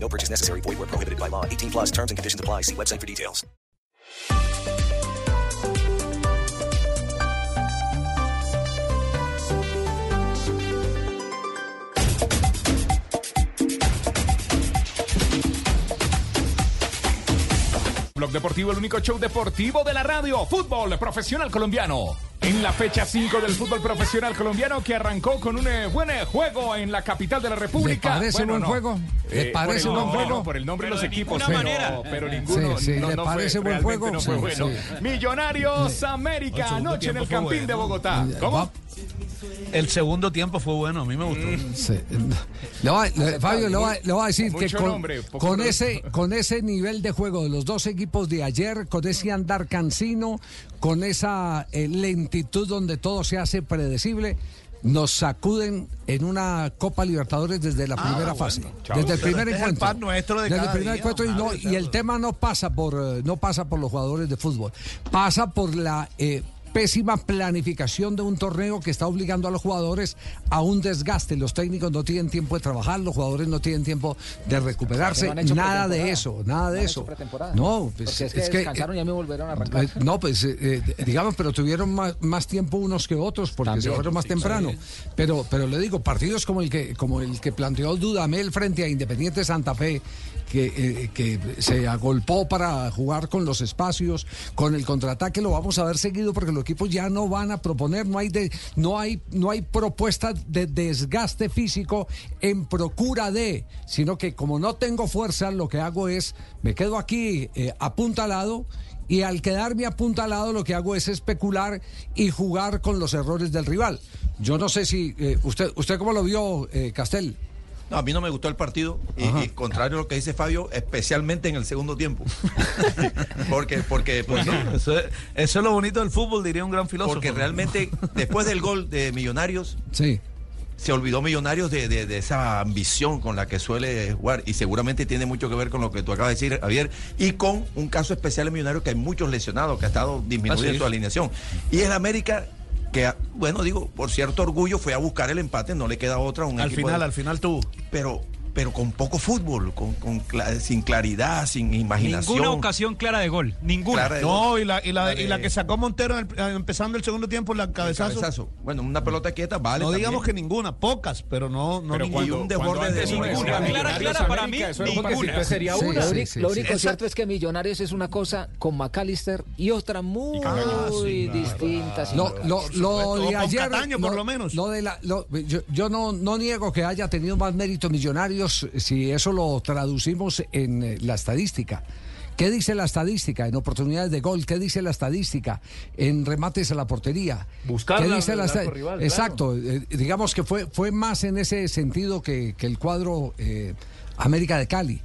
No purchase necessary. Void where prohibited by law. 18 plus terms and conditions apply. See website for details. Blog Deportivo, el único show deportivo de la radio. Fútbol profesional colombiano. En la fecha 5 del fútbol profesional colombiano que arrancó con un eh, buen eh, juego en la capital de la República. ¿Le parece buen juego? ¿Le Eh, parece el buen juego? no, por el nombre de los equipos, ninguna pero, manera. pero ninguno Sí, sí, no, ¿le no parece fue, buen juego? no fue Sí, bueno. sí. Millonarios América anoche en el Campín de bueno. Bogotá. ¿Cómo? Va- El segundo tiempo fue bueno, a mí me gustó. sí. Le voy a- le- Fabio, le voy, a- le voy a decir que con, nombre, con ese, con ese nivel de juego de los dos equipos de ayer, con ese andar cansino, con esa eh, lentitud donde todo se hace predecible, nos sacuden en una Copa Libertadores desde la primera fase, desde el primer Este el encuentro. pan nuestro de desde el primer día, encuentro y, no- y el tema no pasa por eh, no pasa por los jugadores de fútbol, pasa por la eh, pésima planificación de un torneo que está obligando a los jugadores a un desgaste. Los técnicos no tienen tiempo de trabajar, los jugadores no tienen tiempo de recuperarse, nada de eso, nada de eso. No, pues, es que descansaron y ya me volvieron a arrancar. eh, No, pues eh, eh, digamos, pero tuvieron más, más tiempo unos que otros porque se También, fueron más temprano. Pero, pero le digo, partidos como el que, como el que planteó Dudamel frente a Independiente Santa Fe, que, eh, que se agolpó para jugar con los espacios, con el contraataque, lo vamos a ver seguido porque los equipos ya no van a proponer, no hay de, no hay, no hay propuesta de desgaste físico en procura de, sino que como no tengo fuerza, lo que hago es, me quedo aquí eh, apuntalado y al quedarme apuntalado lo que hago es especular y jugar con los errores del rival. Yo no sé si eh, usted usted cómo lo vio eh, Castel. No, a mí no me gustó el partido y, y contrario a lo que dice Fabio, especialmente en el segundo tiempo. porque, porque, pues, Eso, es, eso es lo bonito del fútbol, diría un gran filósofo. porque realmente después del gol de Millonarios Sí. se olvidó Millonarios de, de- de esa ambición con la que suele jugar y seguramente tiene mucho que ver con lo que tú acabas de decir, Javier, y con un caso especial en Millonarios que hay muchos lesionados, que ha estado disminuyendo Ah, sí. su alineación. Y es América que, bueno, digo, por cierto orgullo fue a buscar el empate, no le queda otra un al final, de- al final tuvo. pero pero con poco fútbol, con, sin claridad, sin imaginación. Ninguna ocasión clara de gol. Ninguna. Gol. No, y la, y la, de- y la que sacó Montero en el- eh, empezando el segundo tiempo, la El cabezazo. Bueno, una pelota quieta, vale. No también. digamos que ninguna, pocas, pero no, no Pero ninguna. Y un desborde cuando de antes ninguna. ninguna. Clara, clara para mí, eso ninguna. sería Sí, una. sí, lo uni- sí, lo sí. único cierto es que Millonarios es una cosa con McAllister y otra muy Ah, sí, claro. distinta. sin Lo, lo, de ayer, Cataño, por lo menos. lo de la, lo- yo yo no, no niego que haya tenido más mérito Millonarios si eso lo traducimos en eh, la estadística. ¿Qué dice la estadística en oportunidades de gol? ¿Qué dice la estadística en remates a la portería? Buscar ¿Qué la- dice rival, Exacto, eh, digamos que fue, fue más en ese sentido que, que el cuadro eh, América de Cali.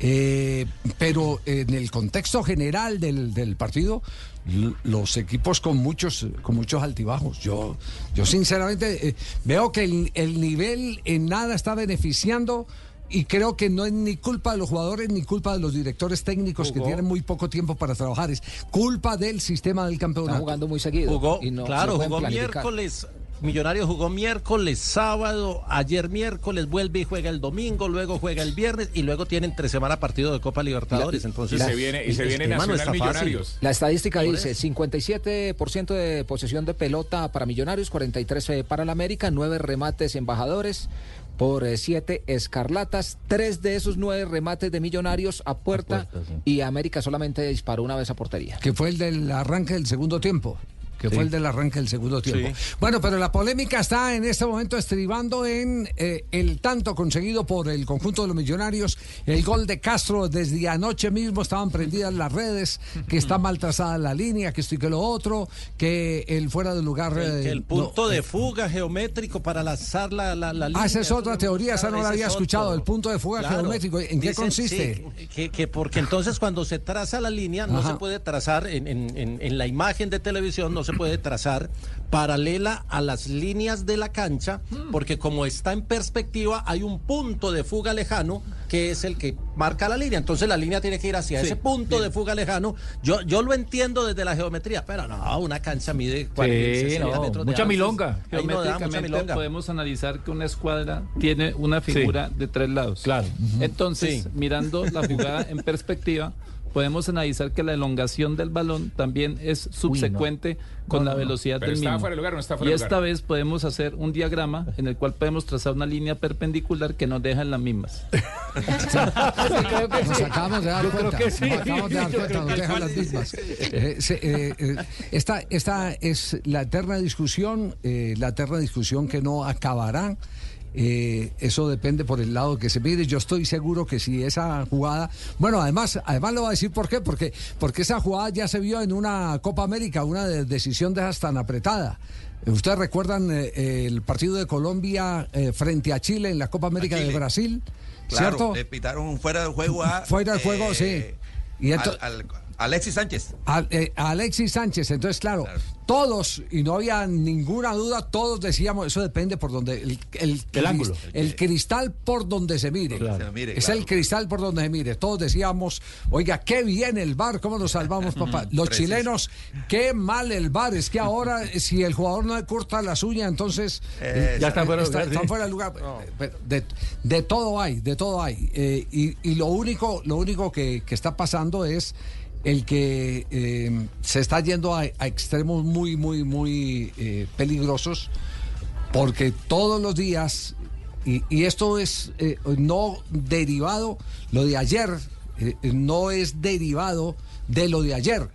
Eh, pero en el contexto general del, del partido, los equipos con muchos, con muchos altibajos. Yo, yo sinceramente veo que el, el nivel en nada está beneficiando. Y creo que no es ni culpa de los jugadores ni culpa de los directores técnicos que tienen muy poco tiempo para trabajar. Es culpa del sistema del campeonato. jugando muy seguido. Jugó, y no- claro, jugó planificar. miércoles. Millonarios jugó miércoles, sábado, ayer miércoles, vuelve y juega el domingo, luego juega el viernes y luego tiene entre semana partido de Copa Libertadores. Y Entonces, se viene, y se viene no Nacional está fácil. Millonarios. La estadística dice eso. 57% de posesión de pelota para Millonarios, 43 para el América, 9 remates embajadores por 7 escarlatas, 3 de esos 9 remates de Millonarios a puerta, puerta, sí. y América solamente disparó una vez a portería. Que fue el del arranque del segundo tiempo. Que fue el del arranque del segundo tiempo. Bueno, pero la polémica está en este momento estribando en eh, el tanto conseguido por el conjunto de los millonarios, el gol de Castro desde anoche mismo estaban prendidas las redes, que está mal trazada la línea, que esto y que lo otro, que el fuera de lugar... Que, eh, el no, punto de eh, fuga geométrico para lanzar la, la, la línea. Ah, esa es otra teoría, esa no la había es escuchado, el punto de fuga Claro. geométrico. ¿En qué consiste? sí, que, que porque entonces cuando se traza la línea no se puede trazar en, en- en- en la imagen de televisión no se puede trazar paralela a las líneas de la cancha Hmm. porque como está en perspectiva hay un punto de fuga lejano que es el que marca la línea entonces la línea tiene que ir hacia Sí, ese punto de fuga lejano yo yo lo entiendo desde la geometría pero no una cancha mide 40, 60 no, metros de mucha ancho. milonga. Ahí no mucha Geométricamente milonga. podemos analizar que una escuadra tiene una figura de tres lados. Claro. Entonces, Sí. mirando la jugada en perspectiva, podemos analizar que la elongación del balón también es subsecuente con la velocidad Pero del está mismo. fuera de lugar o no está fuera y de esta lugar. vez podemos hacer un diagrama en el cual podemos trazar una línea perpendicular que nos deja en las mismas. Nos acabamos de dar cuenta. Nos acabamos de dar cuenta, nos dejan las mismas. Eh, se- eh, eh, esta, esta es la eterna discusión, eh, la eterna discusión que no acabará. Eh, eso depende por el lado que se mire. Yo estoy seguro que si esa jugada, bueno, además, además lo voy a decir por qué, porque, porque esa jugada ya se vio en una Copa América, una de- decisión de esas tan apretada. Eh, Ustedes recuerdan eh, el partido de Colombia eh, frente a Chile en la Copa América de. Brasil, Claro, ¿cierto? le pitaron fuera de juego a. Fuera de juego, sí. Y al- ento- al- Alexis Sánchez. a, eh, Alexis Sánchez. Entonces, claro, Claro. todos, y no había ninguna duda, todos decíamos, eso depende por donde, el, el, ángulo. el cristal por donde se mire. Claro. Se mire, es claro. el cristal por donde se mire. Todos decíamos, oiga, qué bien el bar, cómo nos salvamos, papá. Los Preciso. chilenos, qué mal el bar. Es que ahora, eh, si el jugador no le corta las uñas, entonces Eh, Ya está fuera de está- lugar, sí. fuera de lugar. De, de todo hay, de todo hay. Eh, y, y lo único, lo único que, que está pasando es el que eh, se está yendo a, extremos muy, muy, muy eh, peligrosos, porque todos los días, y, esto es eh, no derivado, lo de ayer no es derivado de lo de ayer.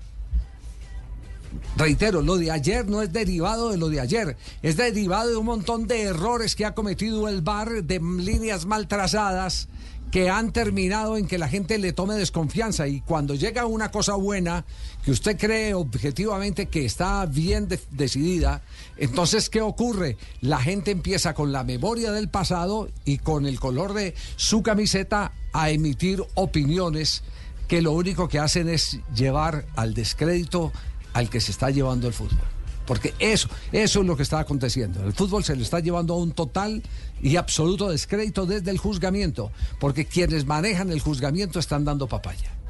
Reitero, lo de ayer no es derivado de lo de ayer, es derivado de un montón de errores que ha cometido el VAR, de líneas mal trazadas que han terminado en que la gente le tome desconfianza y cuando llega una cosa buena que usted cree objetivamente que está bien de- decidida, entonces ¿qué ocurre? La gente empieza con la memoria del pasado y con el color de su camiseta a emitir opiniones que lo único que hacen es llevar al descrédito al que se está llevando el fútbol. Porque eso, eso es lo que está aconteciendo. El fútbol se le está llevando a un total y absoluto descrédito desde el juzgamiento, porque quienes manejan el juzgamiento están dando papaya.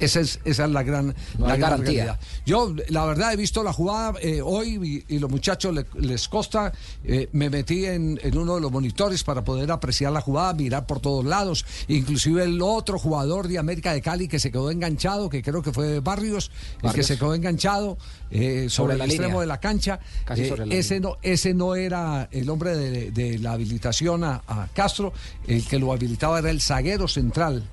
Esa es, esa es la gran, No la gran garantía. realidad. Yo, la verdad, he visto la jugada eh, hoy y, y los muchachos le- les costa. eh, me metí en, en uno de los monitores para poder apreciar la jugada, mirar por todos lados. Inclusive el otro jugador de América de Cali que se quedó enganchado, que creo que fue Barrios, el que Barrios. se quedó enganchado eh, sobre, Sobre el extremo de la cancha. Casi Eh, sobre la ese, línea. no, ese no era el hombre de, de la habilitación a, a Castro. El que lo habilitaba era el zaguero central.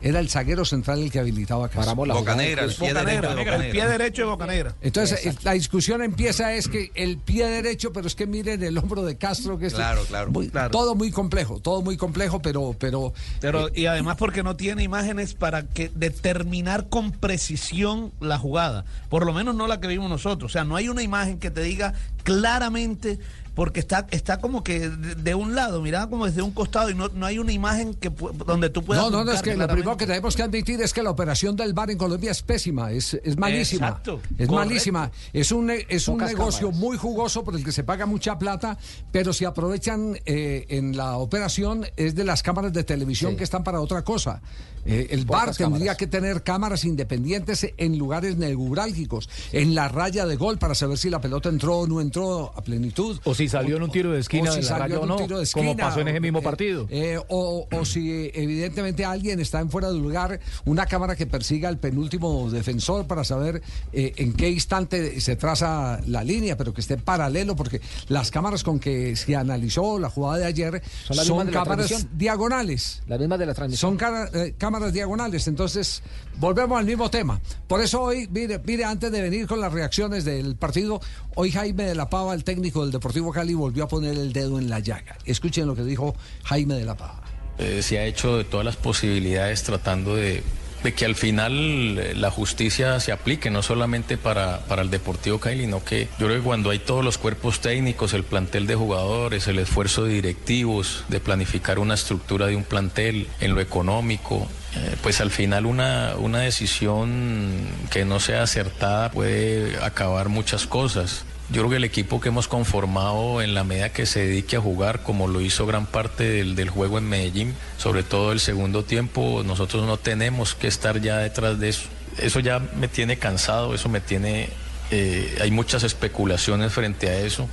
Era el zaguero central el que habilitaba a Castro. Paramos la Boca jugada Negra, el pie derecho de Boca El pie Negra. derecho de Boca Negra. Entonces la discusión empieza es que el pie derecho, pero es que miren el hombro de Castro, que es Claro, claro, muy- claro. todo muy complejo, todo muy complejo, pero, pero, Pero, eh, y además porque no tiene imágenes para que determinar con precisión la jugada. Por lo menos no la que vimos nosotros. O sea, no hay una imagen que te diga claramente, porque está, está como que de, de un lado, mirada como desde un costado, y no, no hay una imagen que pu- donde tú puedas. no, no, no, es que lo primero que tenemos que admitir es que la operación del bar en Colombia es pésima, es, es malísima. Exacto, es correcto. malísima. Es un, ne- es un Pocas negocio cámaras. muy jugoso por el que se paga mucha plata, pero si aprovechan eh, en la operación es de las cámaras de televisión Sí. que están para otra cosa. Eh, el bar tendría cámaras. que tener cámaras independientes en lugares neurálgicos, en la raya de gol para saber si la pelota entró o no entró a plenitud. O si salió en un tiro de esquina o si de la salió raya en o un no, tiro de como esquina, pasó en ese mismo eh, partido. eh, o, o si evidentemente alguien está en fuera de lugar, una cámara que persiga al penúltimo defensor para saber eh, en qué instante se traza la línea, pero que esté paralelo, porque las cámaras con que se analizó la jugada de ayer Son son, de cámaras diagonales. Las mismas de la transmisión. Son eh, cámaras diagonales, entonces volvemos al mismo tema. Por eso hoy, mire, mire, antes de venir con las reacciones del partido, hoy Jaime de la Pava, el técnico del Deportivo Cali, volvió a poner el dedo en la llaga. Escuchen lo que dijo Jaime de la Pava. Eh, se ha hecho de todas las posibilidades tratando de, de que al final eh, la justicia se aplique, no solamente para, para el Deportivo Cali, sino que yo creo que cuando hay todos los cuerpos técnicos, el plantel de jugadores, el esfuerzo de directivos, de planificar una estructura de un plantel en lo económico, eh, pues al final una, una decisión que no sea acertada puede acabar muchas cosas. Yo creo que el equipo que hemos conformado en la medida que se dedique a jugar, como lo hizo gran parte del, juego en Medellín, sobre todo el segundo tiempo, nosotros no tenemos que estar ya detrás de eso. Eso ya me tiene cansado, eso me tiene... eh, hay muchas especulaciones frente a eso.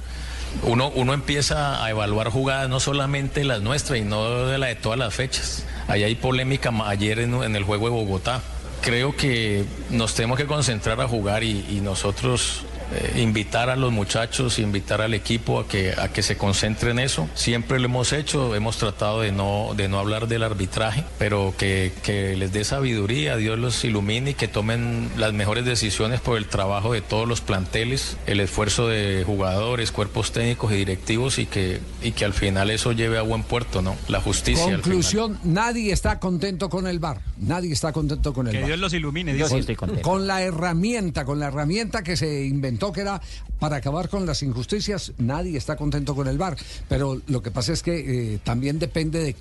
Uno, uno empieza a evaluar jugadas, no solamente las nuestras y no de la de todas las fechas. Ahí hay polémica ayer en, el juego de Bogotá. Creo que nos tenemos que concentrar a jugar y nosotros eh, invitar a los muchachos, invitar al equipo a que, a que se concentre en eso. Siempre lo hemos hecho, hemos tratado de no, de no hablar del arbitraje, pero que, que les dé sabiduría, Dios los ilumine y que tomen las mejores decisiones por el trabajo de todos los planteles, el esfuerzo de jugadores, cuerpos técnicos y directivos y que, y que al final eso lleve a buen puerto, ¿no? La justicia. al final. Conclusión, nadie está contento con el VAR. Nadie está contento con el Que VAR. Dios los ilumine. Yo sí estoy contento. Con la herramienta, con la herramienta que se inventó que era para acabar con las injusticias, nadie está contento con el VAR. Pero lo que pasa es que eh, también depende de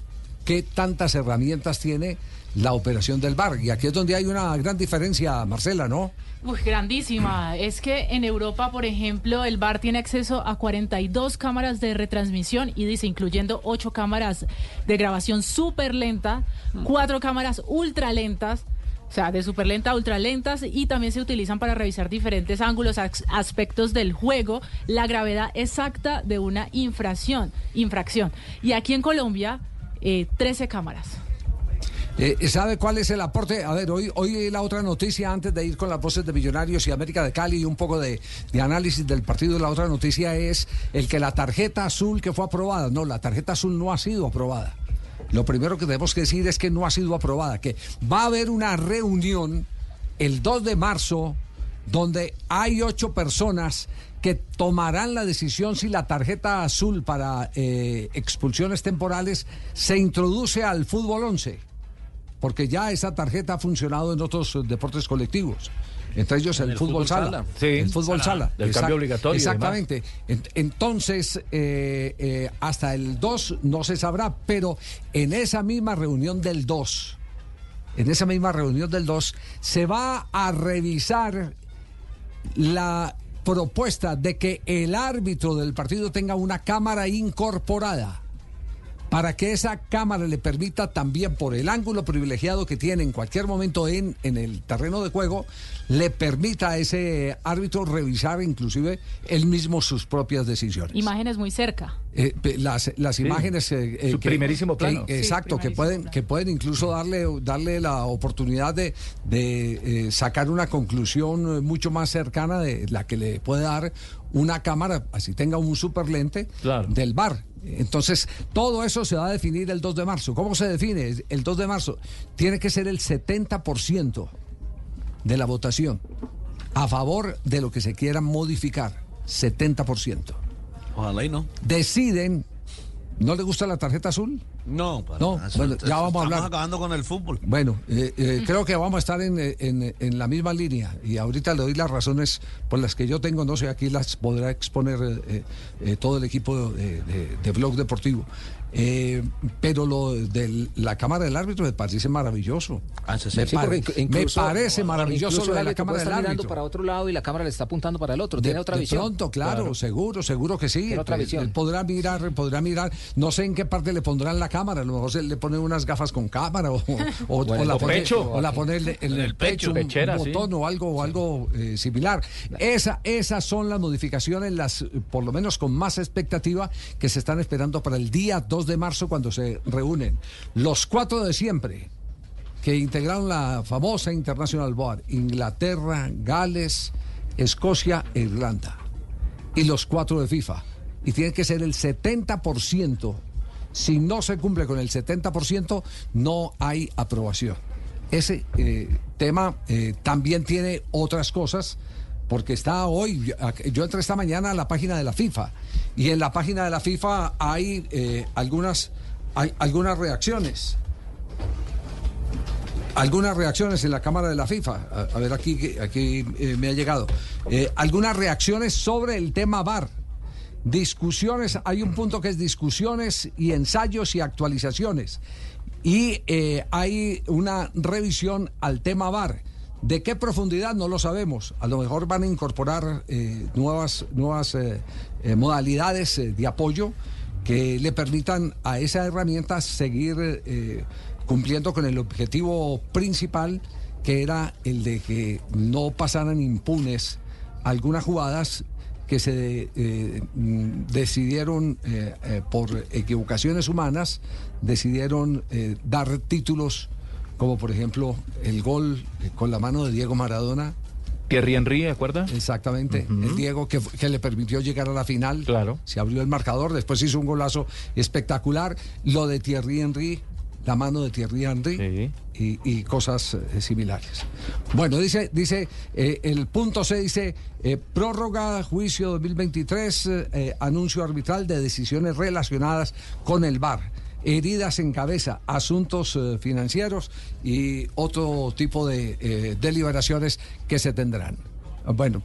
qué tantas herramientas tiene la operación del VAR. Y aquí es donde hay una gran diferencia, Marcela, ¿no? Uy, grandísima. Es que en Europa, por ejemplo, el VAR tiene acceso a 42 cámaras de retransmisión y dice, incluyendo 8 cámaras de grabación súper lenta, 4 cámaras ultra lentas. O sea, de súper lenta a ultra lentas y también se utilizan para revisar diferentes ángulos, aspectos del juego, la gravedad exacta de una infracción. infracción. Y aquí en Colombia, eh, 13 cámaras. Eh, ¿Sabe cuál es el aporte? A ver, hoy, hoy la otra noticia, antes de ir con las voces de Millonarios y América de Cali y un poco de análisis del partido, la otra noticia es el que la tarjeta azul que fue aprobada, no, la tarjeta azul no ha sido aprobada. Lo primero que tenemos que decir es que no ha sido aprobada, que va a haber una reunión el 2 de marzo donde hay ocho personas que tomarán la decisión si la tarjeta azul para eh, expulsiones temporales se introduce al fútbol 11 porque ya esa tarjeta ha funcionado en otros deportes colectivos. Entre ellos el, el fútbol, fútbol sala. sala. Sí. el fútbol Sala. sala. Del cambio obligatorio Exactamente. En- entonces, eh, eh, hasta el 2 no se sabrá, pero en esa misma reunión del 2, en esa misma reunión del 2, se va a revisar la propuesta de que el árbitro del partido tenga una cámara incorporada para que esa cámara le permita también por el ángulo privilegiado que tiene en cualquier momento en, en el terreno de juego, le permita a ese árbitro revisar inclusive él mismo sus propias decisiones. Imágenes muy cerca. Eh, las, las imágenes eh, eh, Su primerísimo plano. que- Sí, exacto que pueden plano. que pueden incluso darle darle la oportunidad de, de, eh, sacar una conclusión mucho más cercana de la que le puede dar una cámara así tenga un super lente Claro. del bar entonces todo eso se va a definir el 2 de marzo ¿cómo se define? el 2 de marzo tiene que ser el 70% de la votación a favor de lo que se quiera modificar 70% Ojalá y no. deciden. ¿No le gusta la tarjeta azul? No, para No, nada. Bueno, ya vamos a estamos hablar. acabando con el fútbol. Bueno, eh, eh, creo que vamos a estar en, eh, en- en la misma línea y ahorita le doy las razones por las que yo tengo, no sé, aquí las podrá exponer eh, eh, todo el equipo de, de- de Blog Deportivo. Eh, pero lo de la cámara del árbitro me parece maravilloso. Ah, sí, sí. me, Sí, pare- porque me incluso- parece maravilloso incluso lo de la árbitro cámara del estar mirando árbitro. para otro lado y la cámara le está apuntando para el otro. De, Tiene otra de visión. pronto, claro, seguro, seguro que sí. Tiene otra Él- visión. él podrá mirar, podrá mirar. No sé en qué parte le pondrán la cámara, a lo mejor se le pone unas gafas con cámara o, o- Bueno, o la o pone, pecho. o la pone en, en el, pecho, un Pechera, sí. botón o algo, o algo eh, similar. Esa, esas son las modificaciones, las por lo menos con más expectativa, que se están esperando para el día 2 de marzo cuando se reúnen los cuatro de siempre que integraron la famosa International Board, Inglaterra, Gales, Escocia e Irlanda. Y los cuatro de FIFA. Y tiene que ser el 70%. Si no se cumple con el 70%, no hay aprobación. Ese eh, tema eh, también tiene otras cosas, porque está hoy, yo- entré esta mañana a la página de la FIFA, y en la página de la FIFA hay eh, algunas, hay algunas reacciones algunas reacciones en la Cámara de la FIFA. A, ver, aquí, aquí eh, me ha llegado. Eh, algunas reacciones sobre el tema VAR. Discusiones, hay un punto que es discusiones y ensayos y actualizaciones. Y eh, hay una revisión al tema VAR. ¿De qué profundidad? No lo sabemos. A lo mejor van a incorporar eh, nuevas, nuevas eh, eh, modalidades de apoyo que le permitan a esa herramienta seguir cumpliendo con el objetivo principal, que era el de que no pasaran impunes algunas jugadas que se decidieron por equivocaciones humanas, decidieron dar títulos como por ejemplo el gol con la mano de Diego Maradona. Thierry Henry, ¿de acuerdo? Exactamente, el Diego que, que le permitió llegar a la final. Claro. Se abrió el marcador, después hizo un golazo espectacular. Lo de Thierry Henry, la mano de Thierry Henry y, y cosas eh, similares. Bueno, dice, dice eh, el punto C dice eh, prórroga juicio 2023, eh, eh, anuncio arbitral de decisiones relacionadas con el VAR. Heridas en cabeza, asuntos eh, financieros y otro tipo de eh, deliberaciones que se tendrán. Bueno,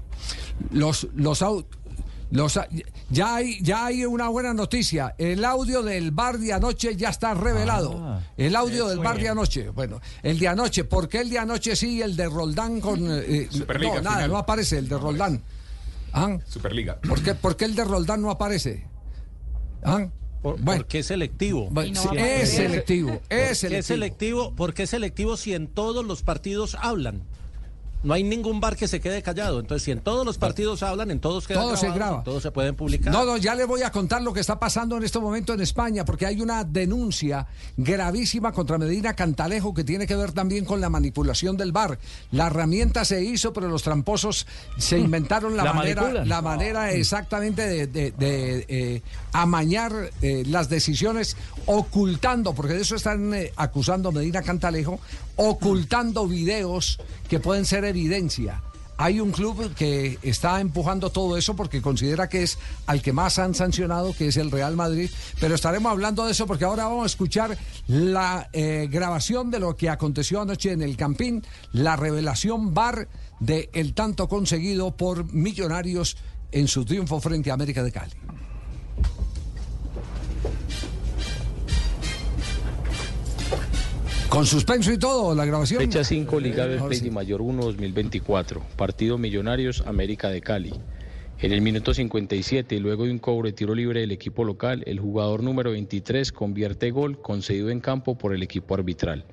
los, los, au- los ya hay ya hay una buena noticia. El audio del bar de anoche ya está revelado. Ah, el audio del bar de anoche. Bueno, el de anoche. ¿Por qué el de anoche sí y el de Roldán con eh, Superliga, no nada final. no aparece el de Roldán? ¿Ah? Superliga. ¿Por qué, por qué el de Roldán no aparece? ¿Ah? Bueno. Porque es selectivo. Bueno, sí, es selectivo, es ¿Por qué selectivo. es selectivo? Porque es selectivo si en todos los partidos hablan. No hay ningún bar que se quede callado. Entonces, si en todos los partidos hablan, en todos quedan Todo se grabados, graba. todos se pueden publicar. No, no, ya le voy a contar lo que está pasando en este momento en España, porque hay una denuncia gravísima contra Medina Cantalejo que tiene que ver también con la manipulación del bar. La herramienta se hizo, pero los tramposos se inventaron la, La manera, manipulan. la manera exactamente de, de- de, eh, amañar eh, las decisiones, ocultando, porque de eso están eh, acusando a Medina Cantalejo, ocultando videos que pueden ser evidencia. Hay un club que está empujando todo eso porque considera que es al que más han sancionado, que es el Real Madrid. Pero estaremos hablando de eso porque ahora vamos a escuchar la eh, grabación de lo que aconteció anoche en el Campín, la revelación bar de el tanto conseguido por Millonarios en su triunfo frente a América de Cali. Con suspenso y todo, la grabación. Fecha 5, Liga Ahora Betplay sí. Mayor 1 2024. Partido Millonarios América de Cali. En el minuto 57, y luego de un cobro de tiro libre del equipo local, el jugador número 23 convierte gol concedido en campo por el equipo arbitral.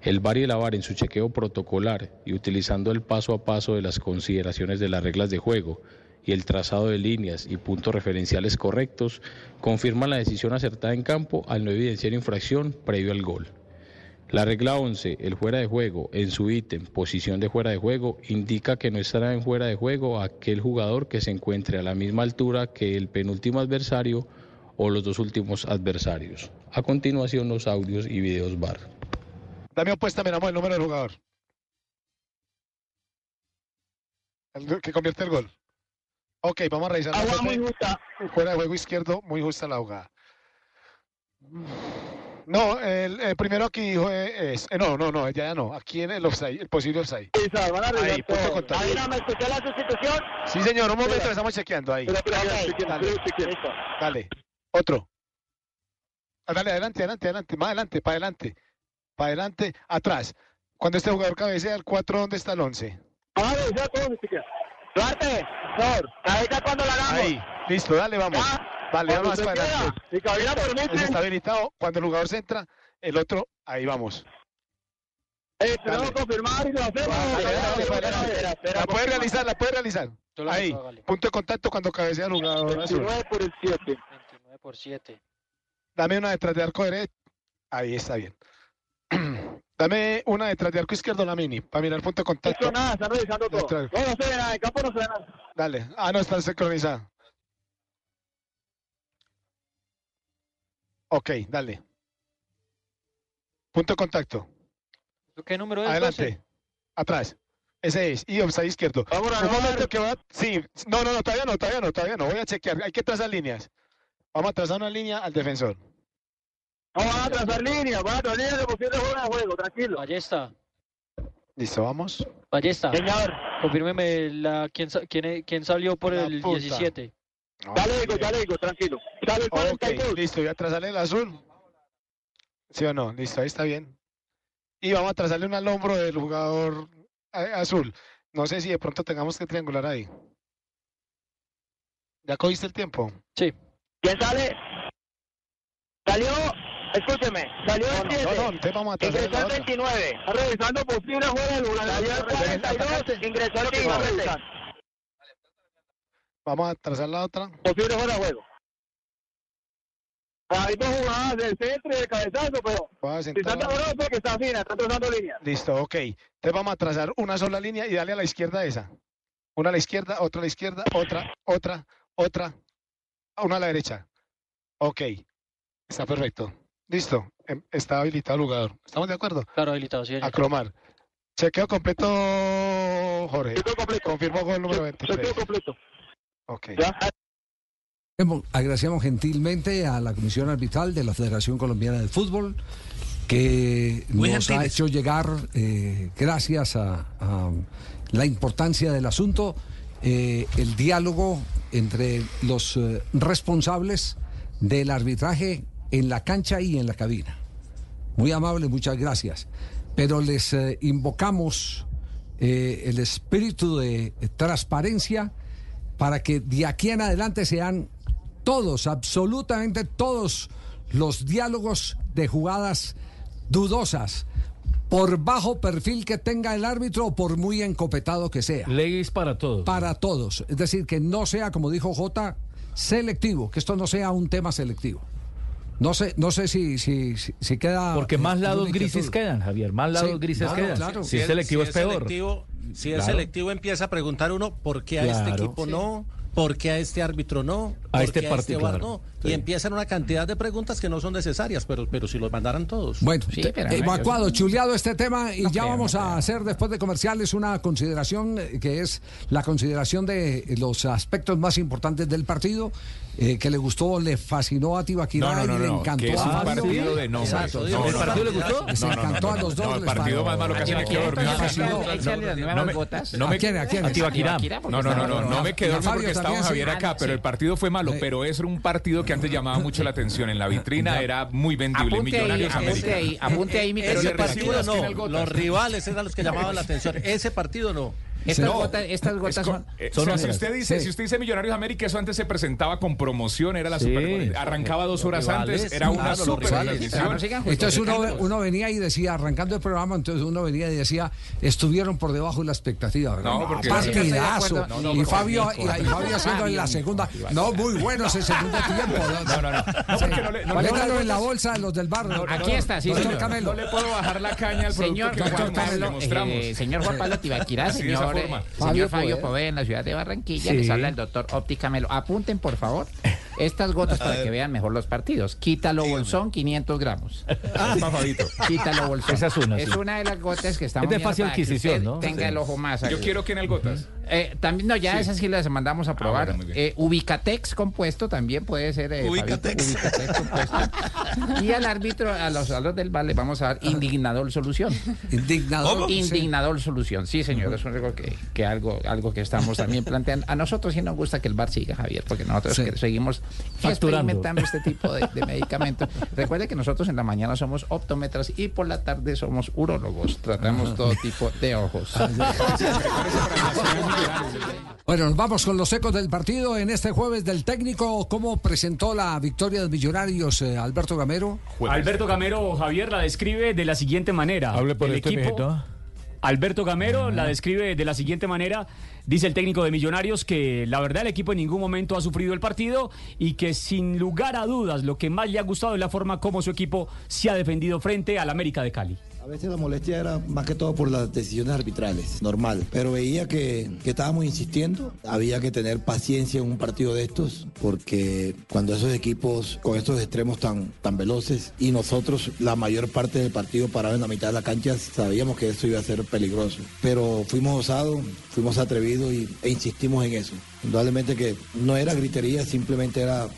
El VAR y el AVAR en su chequeo protocolar y utilizando el paso a paso de las consideraciones de las reglas de juego y el trazado de líneas y puntos referenciales correctos, confirman la decisión acertada en campo al no evidenciar infracción previo al gol. La regla 11, el fuera de juego, en su ítem, posición de fuera de juego, indica que no estará en fuera de juego aquel jugador que se encuentre a la misma altura que el penúltimo adversario o los dos últimos adversarios. A continuación, los audios y videos VAR. Dame opuesta, miramos el número del jugador. El que convierte el gol. Ok, vamos a revisar. Agua muy justa. Fuera de juego izquierdo, muy justa la jugada. No, el, el primero aquí dijo eh, es. eh, no, no, no, ya, ya no. Aquí en el offside, el posible offside. van a Ahí, punto contable. Ahí no me escuché la sustitución. Sí, señor, un momento, Espera. estamos chequeando ahí. Espera, Dale. Otro. Ah, Dale, adelante, adelante, adelante, más adelante, para adelante. Para adelante, atrás. Cuando este jugador cabecea el 4, ¿dónde está el 11? Vamos a revisar todo, ni siquiera. Duarte, por cabeza cuando la hagamos. Ahí, listo, dale, vamos. Vale, Cuando vamos para adelante. Si cabina permite. Ese está habilitado. Cuando el jugador se entra, el otro, ahí vamos. Eh, tenemos que confirmar y lo hacemos. Dale, dale, dale, dale. La puede realizar, la puede realizar. Ahí, punto de contacto cuando cabecea el jugador azul. 29 por el 7. 29 por 7. Dame una detrás de arco derecho. Ahí está bien. Dame una detrás de arco izquierdo, la mini, para mirar punto de contacto. No, nada, están revisando todo. Detrás. No, no se ve nada, en campo no se ve nada. Dale. Ah, no, está sincronizada. Ok, dale. Punto de contacto. ¿Qué número es? Adelante. 12? Atrás. Ese es. Y offside izquierdo. Vamos a Un momento que va. Sí. No, no, no, todavía no, todavía no, todavía no. Voy a chequear. Hay que trazar líneas. Vamos a trazar una línea al defensor. No van a trazar líneas, van a trazar líneas de posible juego de juego, tranquilo. Ballesta. Listo, vamos. Ballesta. Señor. Confírmeme la, quién, quién, quién salió por La el puta. 17. Ya le digo, ya le digo, tranquilo. Sale el Ok, 42. listo. Voy a trazarle el azul. ¿Sí o no? Listo, ahí está bien. Y vamos a trazarle un al hombro del jugador eh, azul. No sé si de pronto tengamos que triangular ahí. ¿Ya cogiste el tiempo? Sí. ¿Quién sale? Salió, escúcheme, salió No, el no, 7. no, no, vamos a Ingresó el otra. 29. Está revisando posible juego del lugar. Salió el 42. Ingresó el 29. Vamos a trazar la otra. Posible juego de juego. Hay dos jugadas del centro y del cabezazo, pero Voy a si de acuerdo porque está fina, están trazando líneas. Listo, ok. Entonces vamos a trazar una sola línea y darle a la izquierda esa. Una a la izquierda, otra a la izquierda, otra, otra, otra, una a la derecha. Ok, está perfecto. Listo, em- está habilitado el jugador. ¿Estamos de acuerdo? Claro, habilitado, sí. A cromar. Chequeo completo, Jorge. Confirmo gol número 23. Chequeo completo. Ok. Hemos- Agradecemos gentilmente a la Comisión Arbitral de la Federación Colombiana de Fútbol que Muy nos ha hecho llegar, eh, gracias a, a la importancia del asunto, eh, el diálogo entre los eh, responsables del arbitraje en la cancha y en la cabina. Muy amable, muchas gracias. Pero les eh, invocamos eh, el espíritu de transparencia para que de aquí en adelante sean todos, absolutamente todos los diálogos de jugadas dudosas, por bajo perfil que tenga el árbitro o por muy encopetado que sea. Leyes para todos. Para todos. Es decir, que no sea, como dijo J, selectivo, que esto no sea un tema selectivo. No sé, no sé si, si, si, si queda. Porque más lados grises quedan, Javier. Más lados Sí, grises claro, quedan. claro. Si es selectivo es peor. selectivo- si es Claro. selectivo empieza a preguntar uno por qué a este equipo Sí. no, por qué a este árbitro no, A por este qué claro. no. Y empiezan una cantidad de preguntas que no son necesarias, pero, pero si los mandaran todos. Bueno, te- evacuado, chuleado este tema y ya vamos a hacer después de comerciales una consideración eh, que es la consideración de los aspectos más importantes del partido eh, que le gustó, le fascinó a Tibaquirá No, no, no, y le encantó que es a un partido de no. Exacto, ¿El partido le gustó? Les encantó a los dos. el partido más malo que fascinó. No, no me- no me- ¿A quién? ¿A quién? A Tibaquirá. No, no, no, no, no me quedó porque estaba Javier acá, pero el partido fue malo. Pero es un partido que antes llamaba mucho la atención. En la vitrina era muy vendible. Apunte ahí, Millonarios apunte América. ahí, apunte ahí, mi Ese partido no, los rivales eran los que llamaban la atención. Ese partido no. Estas No. gotas- estas Es con- eh, o sea, si usted dice, si usted dice Millonarios América, eso antes se presentaba con promoción, era la Sí. super, arrancaba dos horas rivales, antes, era una super rivales. transmisión. Entonces uno, uno venía y decía, arrancando el programa, entonces uno venía y decía, estuvieron por debajo de la expectativa. ¿verdad? No, porque- partidazo. Sí, no. No, no, y, porque- Fabio, y, y Fabio. Haciendo en la segunda. No, muy bueno ese segundo tiempo. No, no, no. No, no no en la bolsa los del bar. Aquí está, sí, señor. Camelo. No le puedo bajar la caña al producto Señor que Juan Pablo, eh, señor Juan Pablo Tibaquirá, señor, eh, señor Fabio Poveda. En la ciudad de Barranquilla, Sí. les habla el doctor Ópticamelo. Apunten, por favor, estas gotas para que vean mejor los partidos. Quítalo bolsón, 500 gramos. Ah, Fabito. Quítalo bolsón. Esa es una, sí. una de las gotas que estamos Es de fácil para que adquisición, usted ¿no? Tenga Sí. el ojo más. Yo quiero que en el gotas. Eh, también, no, ya Sí. esas sí las mandamos a probar. bueno, muy bien. Eh, Ubicatex compuesto también puede ser. eh, Ubicatex. Fabito, Ubicatex compuesto. y al árbitro, a los, a los del bar, les vamos a dar indignador solución. Indignador. Indignador solución. Sí, señor, es algo que, que algo, algo que estamos también planteando. A nosotros sí nos gusta que el bar siga, Javier, porque nosotros Sí. que seguimos Facturando. experimentando este tipo de, de medicamentos. Recuerde que nosotros en la mañana somos optómetras y por la tarde somos urólogos. Tratamos todo tipo de ojos. Nacional Bueno, nos vamos con los ecos del partido en este jueves del técnico. ¿Cómo presentó la victoria de Millonarios eh, Alberto Gamero? Alberto Gamero, Javier, la describe de la siguiente manera. Hable por El este, equipo, mijito. Alberto Gamero la describe de la siguiente manera. Dice el técnico de Millonarios que la verdad el equipo en ningún momento ha sufrido el partido y que sin lugar a dudas lo que más le ha gustado es la forma como su equipo se ha defendido frente al América de Cali. A veces la molestia era más que todo por las decisiones arbitrales, normal. Pero veía que, que estábamos insistiendo. Había que tener paciencia en un partido de estos, porque cuando esos equipos con estos extremos tan, tan veloces y nosotros la mayor parte del partido parado en la mitad de la cancha, sabíamos que eso iba a ser peligroso. Pero fuimos osados, fuimos atrevidos y, e insistimos en eso. Indudablemente que no era gritería, simplemente era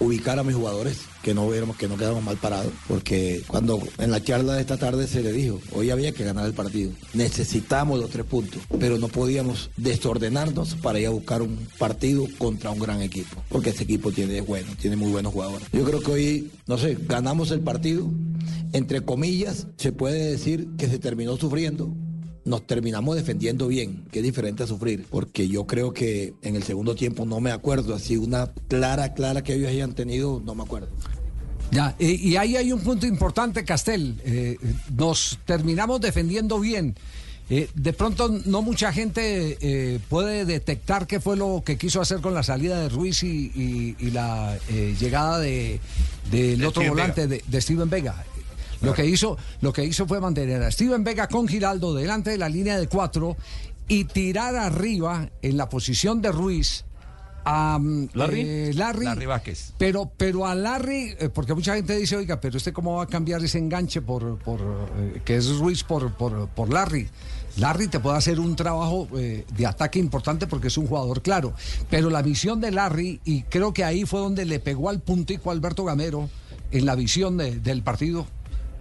ubicar a mis jugadores, que no viéramos que no quedamos mal parados, porque cuando en la charla de esta tarde se le dijo, hoy había que ganar el partido, necesitamos los tres puntos, pero no podíamos desordenarnos para ir a buscar un partido contra un gran equipo, porque ese equipo tiene bueno, tiene muy buenos jugadores. Yo creo que hoy, no sé, ganamos el partido, entre comillas, se puede decir que se terminó sufriendo, nos terminamos defendiendo bien, que es diferente a sufrir, porque yo creo que en el segundo tiempo no me acuerdo, así una clara, clara que ellos hayan tenido, no me acuerdo. Ya, y, ahí hay un punto importante, Castel. Eh, nos terminamos defendiendo bien. Eh, de pronto no mucha gente eh, puede detectar qué fue lo que quiso hacer con la salida de Ruiz y, y- y la eh, llegada de, del De otro Steven volante Vega. de, de Steven Vega. Lo que, hizo, lo que hizo fue mantener a Steven Vega con Giraldo delante de la línea de cuatro y tirar arriba en la posición de Ruiz a mm, Larry. eh, Larry, Larry Vázquez. pero, pero a Larry, eh, porque mucha gente dice, oiga, pero usted cómo va a cambiar ese enganche por, por eh, que es Ruiz por, por, por Larry. Larry te puede hacer un trabajo de ataque importante porque es un jugador claro. Pero la misión de Larry, y creo que ahí fue donde le pegó al puntico a Alberto Gamero en la visión de- del partido.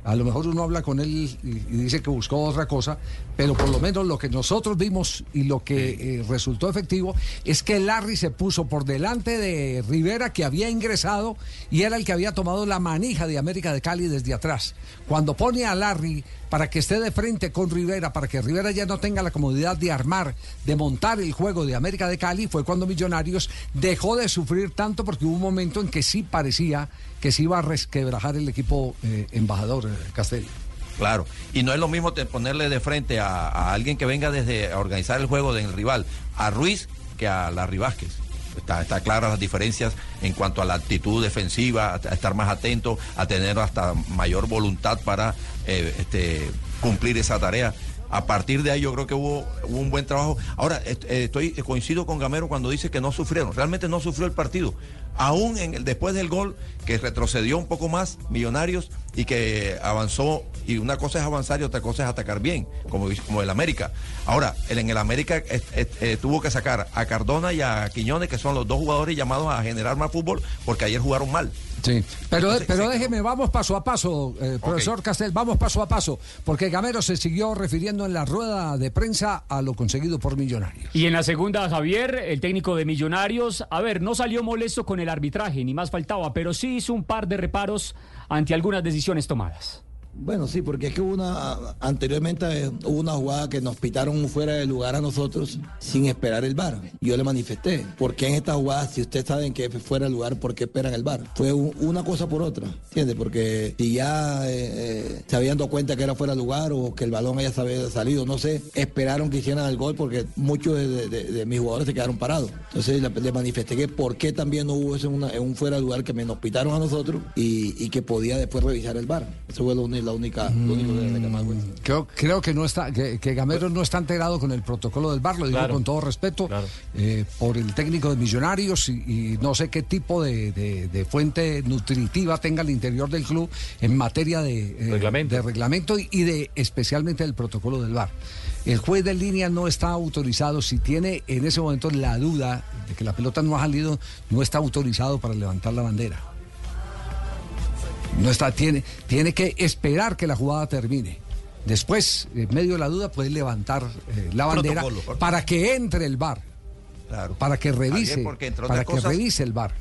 A lo mejor uno habla con él y, dice que buscó otra cosa, pero por lo menos lo que nosotros vimos y lo que eh, resultó efectivo es que Larry se puso por delante de Rivera, que había ingresado y era el que había tomado la manija de América de Cali desde atrás. Cuando pone a Larry para que esté de frente con Rivera, para que Rivera ya no tenga la comodidad de armar, de montar el juego de América de Cali, fue cuando Millonarios dejó de sufrir tanto porque hubo un momento en que sí parecía que se iba a resquebrajar el equipo eh, embajador eh, Castel. Claro, y no es lo mismo ponerle de frente a, alguien que venga desde a organizar el juego del rival, a Ruiz, que a Larry Vázquez. Está, está claras las diferencias en cuanto a la actitud defensiva, a, estar más atento, a tener hasta mayor voluntad para eh, este, cumplir esa tarea. A partir de ahí yo creo que hubo, un buen trabajo. Ahora, eh, estoy coincido con Gamero cuando dice que no sufrieron. Realmente no sufrió el partido. Aún en el, después del gol, que retrocedió un poco más Millonarios y que avanzó, y una cosa es avanzar y otra cosa es atacar bien, como, como el América. Ahora, el- en el América eh, eh, eh, tuvo que sacar a Cardona y a Quiñones, que son los dos jugadores llamados a generar más fútbol, porque ayer jugaron mal. Sí, pero, Entonces, pero sí. déjeme, vamos paso a paso, eh, profesor Castel, vamos paso a paso, porque Gamero se siguió refiriendo en la rueda de prensa a lo conseguido por Millonarios. Y en la segunda, Javier, el técnico de Millonarios, a ver, no salió molesto con el arbitraje, ni más faltaba, pero sí hizo un par de reparos ante algunas decisiones tomadas. Bueno, sí, porque es que una, anteriormente eh, hubo una jugada que nos pitaron fuera de lugar a nosotros sin esperar el VAR. Yo le manifesté, ¿por qué en esta jugada, si ustedes saben que fuera de lugar, por qué esperan el VAR? Fue un- una cosa por otra, ¿entiendes? Porque si ya eh, eh, se habían dado cuenta que era fuera de lugar o que el balón haya salido, no sé, esperaron que hicieran el gol porque muchos de, mis jugadores se quedaron parados. Entonces le, manifesté que por qué también no hubo en un fuera de lugar que me nos pitaron a nosotros y, y que podía después revisar el VAR. Eso fue lo, uni- la única, lo único que le bueno. Creo, creo que no está, que, que Gamero no está integrado con el protocolo del bar, lo digo Claro. con todo respeto, eh, por el técnico de Millonarios y, y no sé qué tipo de, de- de fuente nutritiva tenga el interior del club en materia de eh, Reglamento. de reglamento y, y de especialmente del protocolo del bar. El juez de línea no está autorizado, si tiene en ese momento la duda de que la pelota no ha salido, no está autorizado para levantar la bandera. No está, tiene, tiene que esperar que la jugada termine. Después, en medio de la duda, puede levantar eh, la bandera Protocolo. para que entre el bar, Claro. para que revise, porque para que cosas, revise el bar.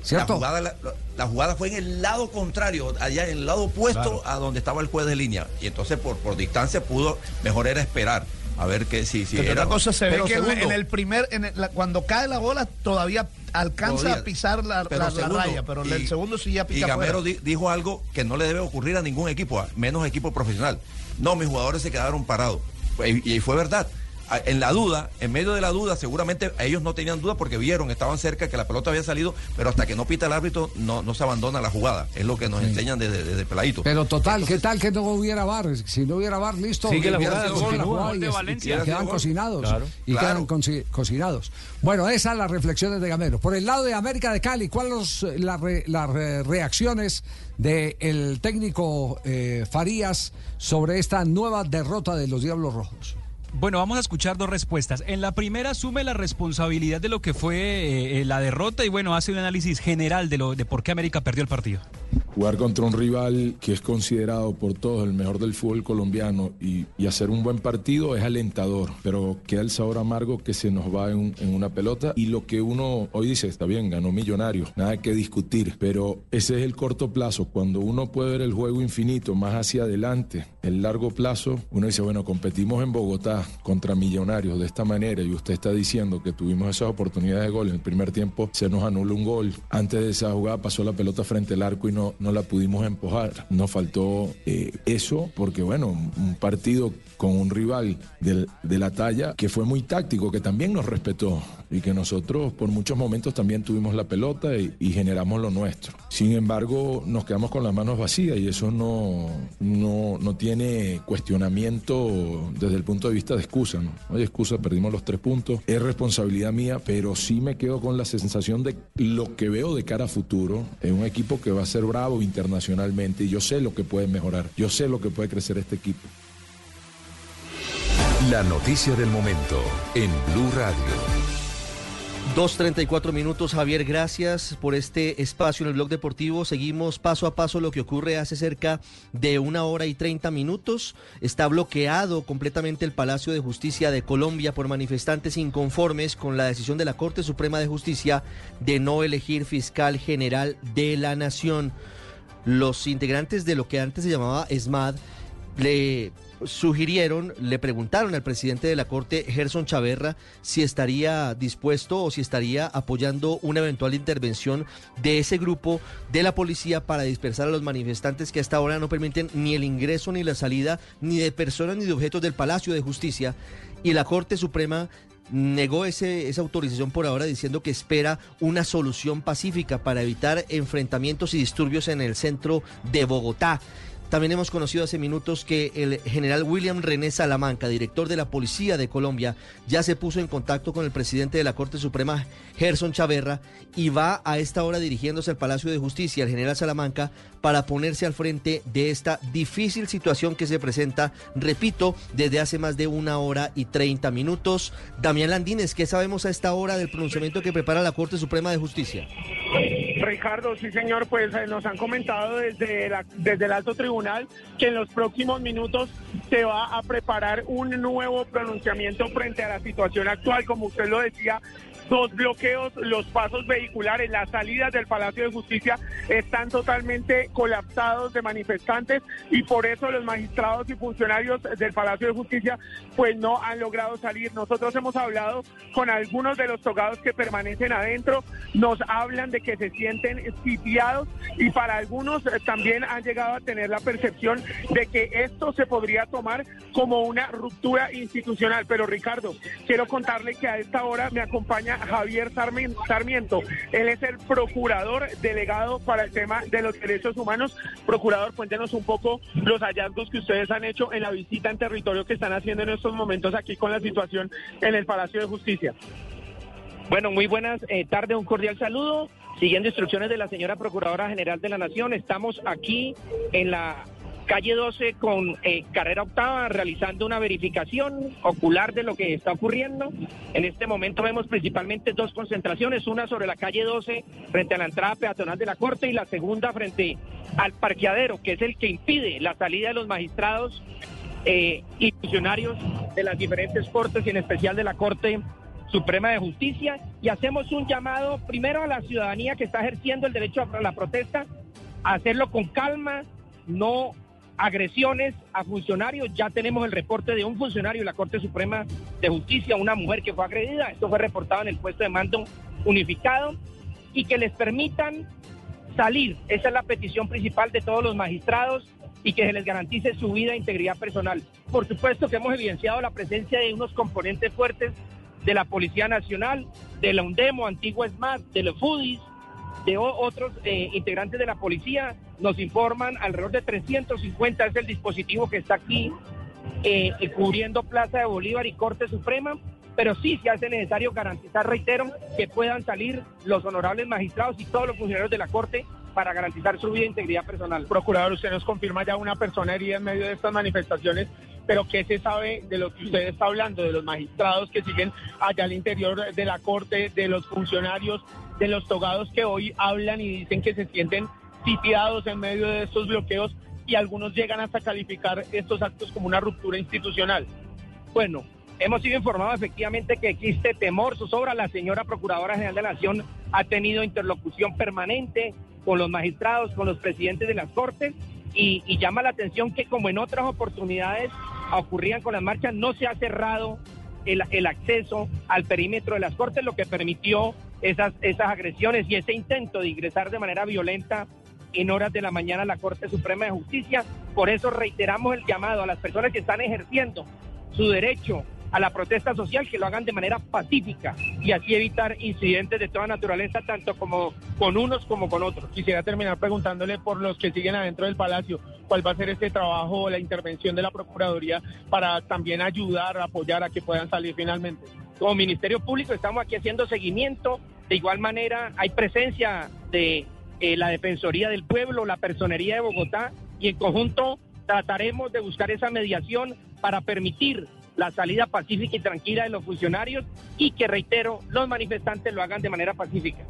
La ¿Cierto? jugada, la, la jugada fue en el lado contrario, allá en el lado opuesto Claro. a donde estaba el juez de línea. Y entonces por, por distancia pudo, mejor era esperar. A ver si Pero era- otra cosa se ve que en, segundo, en el primer, en el- la- cuando cae la bola todavía alcanza Todavía. a pisar la, Pero la- raya, pero y- el segundo sí ya Y pica Gamero afuera. di- dijo algo que no le debe ocurrir a ningún equipo, menos equipo profesional. No, mis jugadores se quedaron parados. Y, y fue verdad. En la duda, en medio de la duda, seguramente ellos no tenían duda porque vieron, estaban cerca, que la pelota había salido, pero hasta que no pita el árbitro no, no se abandona la jugada. Es lo que nos enseñan desde, desde peladito. Pero total, ¿qué tal que no hubiera VAR? Si no hubiera VAR, listo. Sigue la jugada, jugada Gol y de es- y Valencia. quedan Gol. cocinados. Claro. Y Claro. quedan cocinados. Bueno, esas las reflexiones de Gamero. Por el lado de América de Cali, ¿cuáles son las re- las re- reacciones del técnico eh, Farías sobre esta nueva derrota de los Diablos Rojos? Bueno, vamos a escuchar dos respuestas. En la primera asume la responsabilidad de lo que fue eh, eh, la derrota y bueno, hace un análisis general de lo de por qué América perdió el partido. Jugar contra un rival que es considerado por todos el mejor del fútbol colombiano y, hacer un buen partido es alentador, pero queda el sabor amargo que se nos va en, en una pelota y lo que uno hoy dice está bien, ganó Millonarios, nada que discutir, pero ese es el corto plazo, cuando uno puede ver el juego infinito más hacia adelante, el largo plazo, uno dice, bueno, competimos en Bogotá contra Millonarios de esta manera y usted está diciendo que tuvimos esas oportunidades de gol en el primer tiempo, se nos anula un gol, antes de esa jugada pasó la pelota frente al arco y no, no la pudimos empujar. Nos faltó eh, eso porque, bueno, un partido con un rival de la talla que fue muy táctico, que también nos respetó y que nosotros por muchos momentos también tuvimos la pelota y, y generamos lo nuestro. Sin embargo, nos quedamos con las manos vacías y eso no, no, no tiene cuestionamiento desde el punto de vista de excusa. No, no hay excusa, perdimos los tres puntos, es responsabilidad mía, pero sí me quedo con la sensación de lo que veo de cara a futuro. Es un equipo que va a ser bravo internacionalmente y yo sé lo que puede mejorar, yo sé lo que puede crecer este equipo. La noticia del momento en Blue Radio. 2.34 minutos, Javier, gracias por este espacio en el blog deportivo. Seguimos paso a paso lo que ocurre hace cerca de una hora y 30 minutos. Está bloqueado completamente el Palacio de Justicia de Colombia por manifestantes inconformes con la decisión de la Corte Suprema de Justicia de no elegir fiscal general de la Nación. Los integrantes de lo que antes se llamaba ESMAD le sugirieron, le preguntaron al presidente de la Corte, Gerson Chaverra, si estaría dispuesto o si estaría apoyando una eventual intervención de ese grupo de la policía para dispersar a los manifestantes que hasta ahora no permiten ni el ingreso ni la salida ni de personas ni de objetos del Palacio de Justicia. Y la Corte Suprema negó ese, esa autorización por ahora diciendo que espera una solución pacífica para evitar enfrentamientos y disturbios en el centro de Bogotá. También hemos conocido hace minutos que el general William René Salamanca, director de la Policía de Colombia, ya se puso en contacto con el presidente de la Corte Suprema, Gerson Chaverra, y va a esta hora dirigiéndose al Palacio de Justicia, el general Salamanca, para ponerse al frente de esta difícil situación que se presenta, repito, desde hace más de una hora y 30 minutos. Damián Landines, ¿qué sabemos a esta hora del pronunciamiento que prepara la Corte Suprema de Justicia? Ricardo, sí señor, pues eh, nos han comentado desde, desde el alto tribunal que en los próximos minutos se va a preparar un nuevo pronunciamiento frente a la situación actual, como usted lo decía. Dos bloqueos, los pasos vehiculares, las salidas del Palacio de Justicia están totalmente colapsados de manifestantes y por eso los magistrados y funcionarios del Palacio de Justicia pues no han logrado salir. Nosotros hemos hablado con algunos de los togados que permanecen adentro, nos hablan de que se sienten sitiados y para algunos eh, también han llegado a tener la percepción de que esto se podría tomar como una ruptura institucional. Pero Ricardo, quiero contarle que a esta hora me acompaña Javier Sarmiento. Él es el procurador delegado para el tema de los derechos humanos. Procurador, cuéntenos un poco los hallazgos que ustedes han hecho en la visita en territorio que están haciendo en estos momentos aquí con la situación en el Palacio de Justicia. Bueno, muy buenas eh, tardes, un cordial saludo. Siguiendo instrucciones de la señora Procuradora General de la Nación, estamos aquí en la calle 12 con eh, carrera octava realizando una verificación ocular de lo que está ocurriendo. En este momento vemos principalmente dos concentraciones, una sobre la calle 12 frente a la entrada peatonal de la Corte y la segunda frente al parqueadero, que es el que impide la salida de los magistrados eh, y funcionarios de las diferentes cortes y en especial de la Corte Suprema de Justicia y hacemos un llamado primero a la ciudadanía que está ejerciendo el derecho a la protesta a hacerlo con calma, no agresiones a funcionarios. Ya tenemos el reporte de un funcionario de la Corte Suprema de Justicia, una mujer que fue agredida. Esto fue reportado en el puesto de mando unificado y que les permitan salir. Esa es la petición principal de todos los magistrados y que se les garantice su vida e integridad personal. Por supuesto que hemos evidenciado la presencia de unos componentes fuertes de la Policía Nacional, de la UNDEMO, Antigua SMAT, de los FUDIS, de otros eh, integrantes de la policía. Nos informan alrededor de 350 es el dispositivo que está aquí eh, eh, cubriendo Plaza de Bolívar y Corte Suprema, pero sí se hace necesario garantizar, reitero, que puedan salir los honorables magistrados y todos los funcionarios de la Corte para garantizar su vida e integridad personal. Procurador, usted nos confirma ya una persona herida en medio de estas manifestaciones, pero ¿qué se sabe de lo que usted está hablando, de los magistrados que siguen allá al interior de la Corte, de los funcionarios, de los togados que hoy hablan y dicen que se sienten sitiados en medio de estos bloqueos y algunos llegan hasta calificar estos actos como una ruptura institucional? Bueno, hemos sido informados efectivamente que existe temor, zozobra. La señora Procuradora General de la Nación ha tenido interlocución permanente con los magistrados, con los presidentes de las Cortes y, llama la atención que como en otras oportunidades ocurrían con las marchas, no se ha cerrado el, el acceso al perímetro de las Cortes, lo que permitió esas, esas agresiones y ese intento de ingresar de manera violenta en horas de la mañana a la Corte Suprema de Justicia. Por eso reiteramos el llamado a las personas que están ejerciendo su derecho a la protesta social que lo hagan de manera pacífica y así evitar incidentes de toda naturaleza, tanto como con unos como con otros. Quisiera terminar preguntándole por los que siguen adentro del Palacio, cuál va a ser este trabajo, la intervención de la Procuraduría para también ayudar, apoyar a que puedan salir finalmente. Como Ministerio Público estamos aquí haciendo seguimiento. De igual manera, hay presencia de eh, la Defensoría del Pueblo, la Personería de Bogotá y en conjunto trataremos de buscar esa mediación para permitir la salida pacífica y tranquila de los funcionarios y que, reitero, los manifestantes lo hagan de manera pacífica.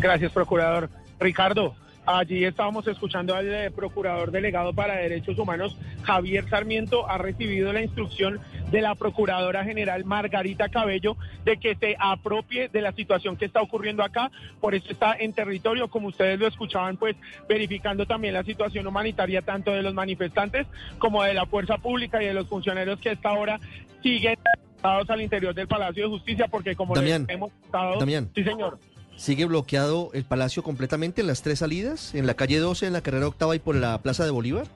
Gracias, procurador. Ricardo, allí estábamos escuchando al eh, procurador delegado para derechos humanos, Javier Sarmiento, ha recibido la instrucción de la procuradora general Margarita Cabello de que se apropie de la situación que está ocurriendo acá. Por eso está en territorio, como ustedes lo escuchaban, pues verificando también la situación humanitaria tanto de los manifestantes como de la fuerza pública y de los funcionarios que a esta hora siguen al interior del Palacio de Justicia, porque como Damián, les hemos estado... Damián. Sí, señor. ¿Sigue bloqueado el palacio completamente en las tres salidas? ¿En la calle 12, en la carrera octava y por la Plaza de Bolívar?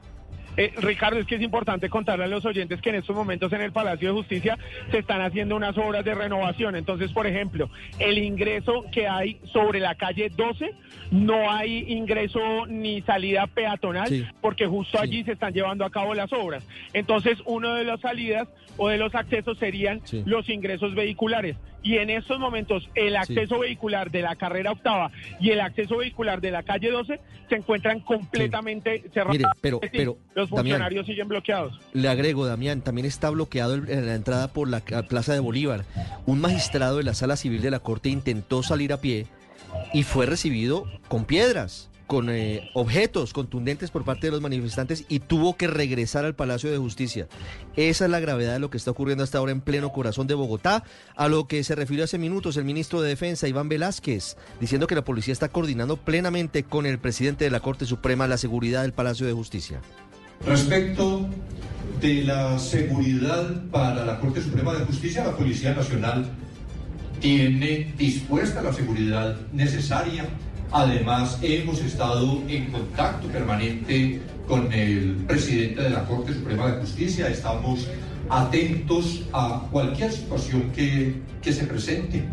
Eh, Ricardo, es que es importante contarle a los oyentes que en estos momentos en el Palacio de Justicia se están haciendo unas obras de renovación. Entonces, por ejemplo, el ingreso que hay sobre la calle 12, no hay ingreso ni salida peatonal, Sí. porque justo allí se están llevando a cabo las obras. Entonces, uno de las salidas o de los accesos serían Sí. los ingresos vehiculares. Y en estos momentos, el acceso vehicular de la carrera octava y el acceso vehicular de la calle 12 se encuentran completamente cerrados. Mire, pero- decir, pero, los Damián. funcionarios siguen bloqueados. Le agrego, Damián, también está bloqueado el- en la entrada por la Plaza de Bolívar. Un magistrado de la Sala Civil de la Corte intentó salir a pie y fue recibido con piedras, con eh, objetos contundentes por parte de los manifestantes y tuvo que regresar al Palacio de Justicia. Esa es la gravedad de lo que está ocurriendo hasta ahora en pleno corazón de Bogotá, a lo que se refirió hace minutos el ministro de Defensa, Iván Velázquez, diciendo que la policía está coordinando plenamente con el presidente de la Corte Suprema la seguridad del Palacio de Justicia. Respecto de la seguridad para la Corte Suprema de Justicia, la Policía Nacional tiene dispuesta la seguridad necesaria. Además, hemos estado en contacto permanente con el presidente de la Corte Suprema de Justicia. Estamos atentos a cualquier situación que, que se presente.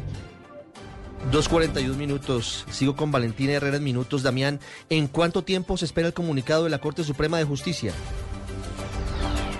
2.41 minutos. Sigo con Valentina Herrera en minutos. Damián, ¿en cuánto tiempo se espera el comunicado de la Corte Suprema de Justicia?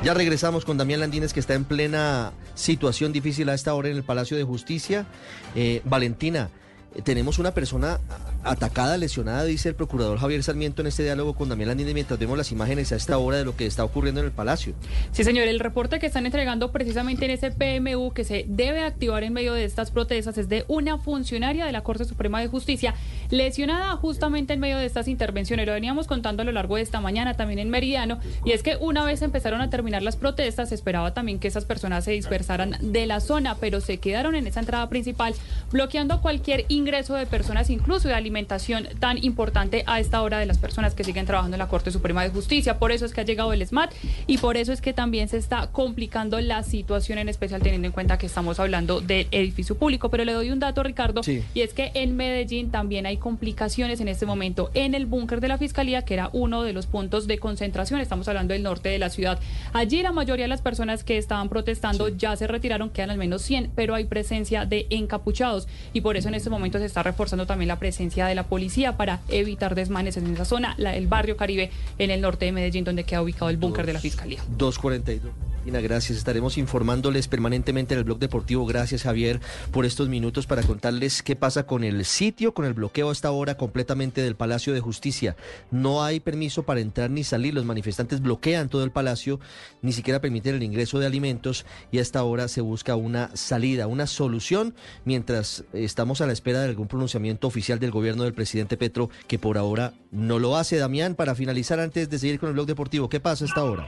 Ya regresamos con Damián Landines, que está en plena situación difícil a esta hora en el Palacio de Justicia. Eh, Valentina, eh, tenemos una persona atacada, lesionada, dice el procurador Javier Sarmiento en este diálogo con Damián Landines mientras vemos las imágenes a esta hora de lo que está ocurriendo en el Palacio. Sí, señor, el reporte que están entregando precisamente en ese PMU que se debe activar en medio de estas protestas es de una funcionaria de la Corte Suprema de Justicia lesionada justamente en medio de estas intervenciones. Lo veníamos contando a lo largo de esta mañana también en Meridiano y es que una vez empezaron a terminar las protestas se esperaba también que esas personas se dispersaran de la zona, pero se quedaron en esa entrada principal bloqueando cualquier ingreso de personas, incluso de alimentación tan importante a esta hora de las personas que siguen trabajando en la Corte Suprema de Justicia. Por eso es que ha llegado el SMAT y por eso es que también se está complicando la situación, en especial teniendo en cuenta que estamos hablando del edificio público. Pero le doy un dato, Ricardo, y es que en Medellín también hay complicaciones en este momento en el búnker de la Fiscalía, que era uno de los puntos de concentración. Estamos hablando del norte de la ciudad. Allí la mayoría de las personas que estaban protestando ya se retiraron, quedan al menos 100, pero hay presencia de encapuchados y por eso en este momento se está reforzando también la presencia de la policía para evitar desmanes en esa zona, la, el barrio Caribe en el norte de Medellín, donde queda ubicado el búnker de la Fiscalía. 242. Tina, gracias. Estaremos informándoles permanentemente en el blog deportivo. Gracias, Javier, por estos minutos para contarles qué pasa con el sitio, con el bloqueo a esta hora completamente del Palacio de Justicia. No hay permiso para entrar ni salir. Los manifestantes bloquean todo el palacio, ni siquiera permiten el ingreso de alimentos y a esta hora se busca una salida, una solución, mientras estamos a la espera de algún pronunciamiento oficial del gobierno del presidente Petro, que por ahora no lo hace. Damián, para finalizar, antes de seguir con el blog deportivo, ¿qué pasa a esta hora?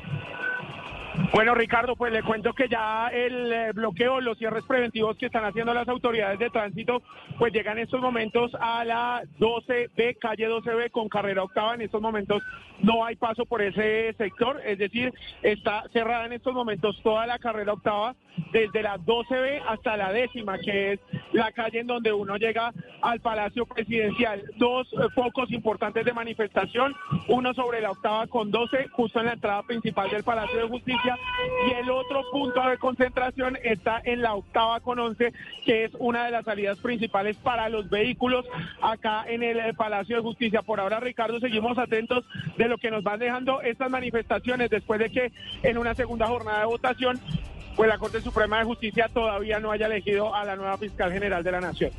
Bueno, Ricardo, pues le cuento que ya el eh, bloqueo, los cierres preventivos que están haciendo las autoridades de tránsito, pues llegan en estos momentos a la 12B, calle 12B con carrera octava. En estos momentos no hay paso por ese sector, es decir, está cerrada en estos momentos toda la carrera octava desde la 12B hasta la décima, que es la calle en donde uno llega al Palacio Presidencial. Dos eh, focos importantes de manifestación, uno sobre la octava con 12, justo en la entrada principal del Palacio de Justicia, y el otro punto de concentración está en la octava con 11, que es una de las salidas principales para los vehículos acá en el eh, Palacio de Justicia. Por ahora, Ricardo, seguimos atentos de lo que nos van dejando estas manifestaciones después de que en una segunda jornada de votación pues la Corte Suprema de Justicia todavía no haya elegido a la nueva fiscal general de la Nación.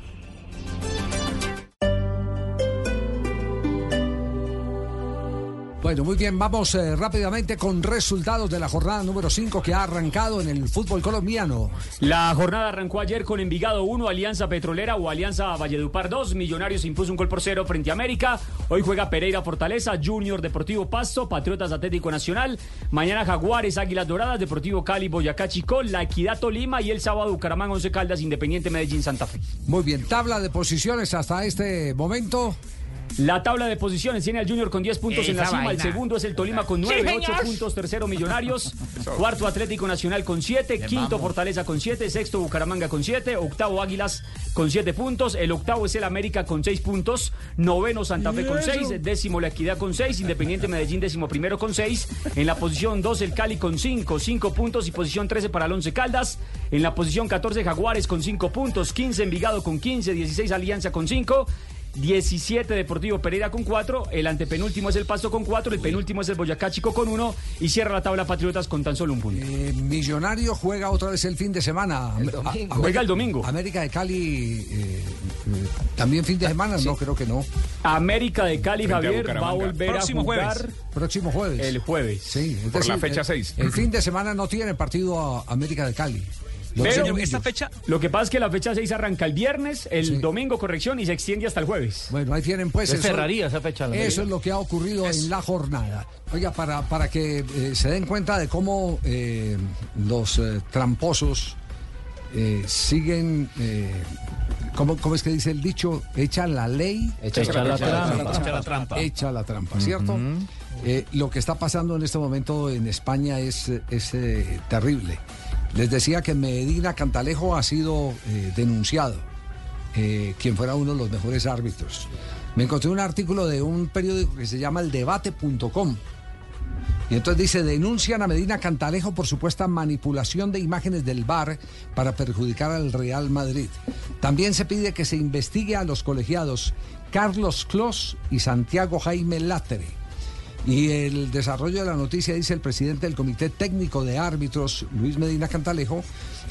Bueno, muy bien, vamos eh, rápidamente con resultados de la jornada número 5 que ha arrancado en el fútbol colombiano. La jornada arrancó ayer con Envigado 1, Alianza Petrolera o Alianza Valledupar 2. Millonarios impuso un gol por cero frente a América. Hoy juega Pereira Fortaleza, Junior Deportivo Pasto, Patriotas Atlético Nacional. Mañana Jaguares, Águilas Doradas, Deportivo Cali, Boyacá Chicó, La Equidad Tolima y el sábado Bucaramanga, Once Caldas, Independiente Medellín, Santa Fe. Muy bien, tabla de posiciones hasta este momento. La tabla de posiciones tiene al Junior con 10 puntos en la Esa cima, el vaina. segundo es el Tolima con 9, Sí, 8 señor. puntos, tercero Millonarios, cuarto Atlético Nacional con 7, Bien, quinto vamos. Fortaleza con 7, sexto Bucaramanga con 7, octavo Águilas con 7 puntos, el octavo es el América con 6 puntos, noveno Santa Fe con ¿Y eso? 6, décimo La Equidad con 6, Independiente Medellín décimo primero con 6, en la posición 2 el Cali con 5, 5 puntos y posición 13 para el 11 Caldas, en la posición 14 Jaguares con 5 puntos, 15 Envigado con 15, 16 Alianza con 5, 17 Deportivo Pereira con 4, el antepenúltimo es el Pasto con 4, el penúltimo es el Boyacá Chico con 1 y cierra la tabla Patriotas con tan solo un punto. Eh, Millonario juega otra vez el fin de semana. domingo. Juega el domingo. América de Cali eh, eh, también fin de semana, no creo que no. América de Cali, Frente a Javier, va a volver Próximo a jugar jueves. Próximo jueves. el jueves. Sí, es Por la fecha el- seis. El, fin de semana no tiene partido a América de Cali. Pero esta fecha, lo que pasa es que la fecha 6 arranca el viernes, el domingo corrección y se extiende hasta el jueves. Bueno, ahí tienen pues Es eso, cerraría esa fecha, la Eso es lo que ha ocurrido en la jornada. Oiga, para, para que eh, se den cuenta de cómo eh, los eh, tramposos eh, siguen, eh, ¿cómo, cómo es que dice el dicho? Echa la ley. Echa la trampa. Echa la trampa. Echa la trampa, ¿cierto? Eh, lo que está pasando en este momento en España es, es eh, terrible. Les decía que Medina Cantalejo ha sido eh, denunciado, eh, quien fuera uno de los mejores árbitros. Me encontré un artículo de un periódico que se llama eldebate.com. Y entonces dice, denuncian a Medina Cantalejo por supuesta manipulación de imágenes del VAR para perjudicar al Real Madrid. También se pide que se investigue a los colegiados Carlos Clos y Santiago Jaime Látere. Y el desarrollo de la noticia dice el presidente del Comité Técnico de Árbitros, Luis Medina Cantalejo,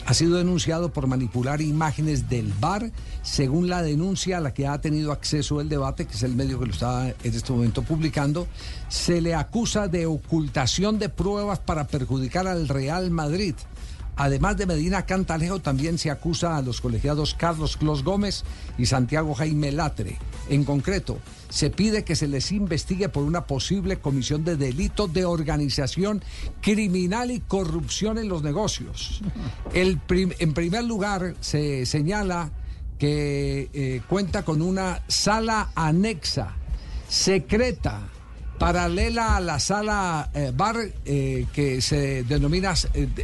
ha sido denunciado por manipular imágenes del VAR, según la denuncia a la que ha tenido acceso el debate, que es el medio que lo está en este momento publicando, se le acusa de ocultación de pruebas para perjudicar al Real Madrid. Además de Medina Cantalejo, también se acusa a los colegiados Carlos Clos Gómez y Santiago Jaime Latre. En concreto, se pide que se les investigue por una posible comisión de delito de organización criminal y corrupción en los negocios. En primer lugar, se señala que eh, cuenta con una sala anexa, secreta, paralela a la sala eh, bar eh, que se denomina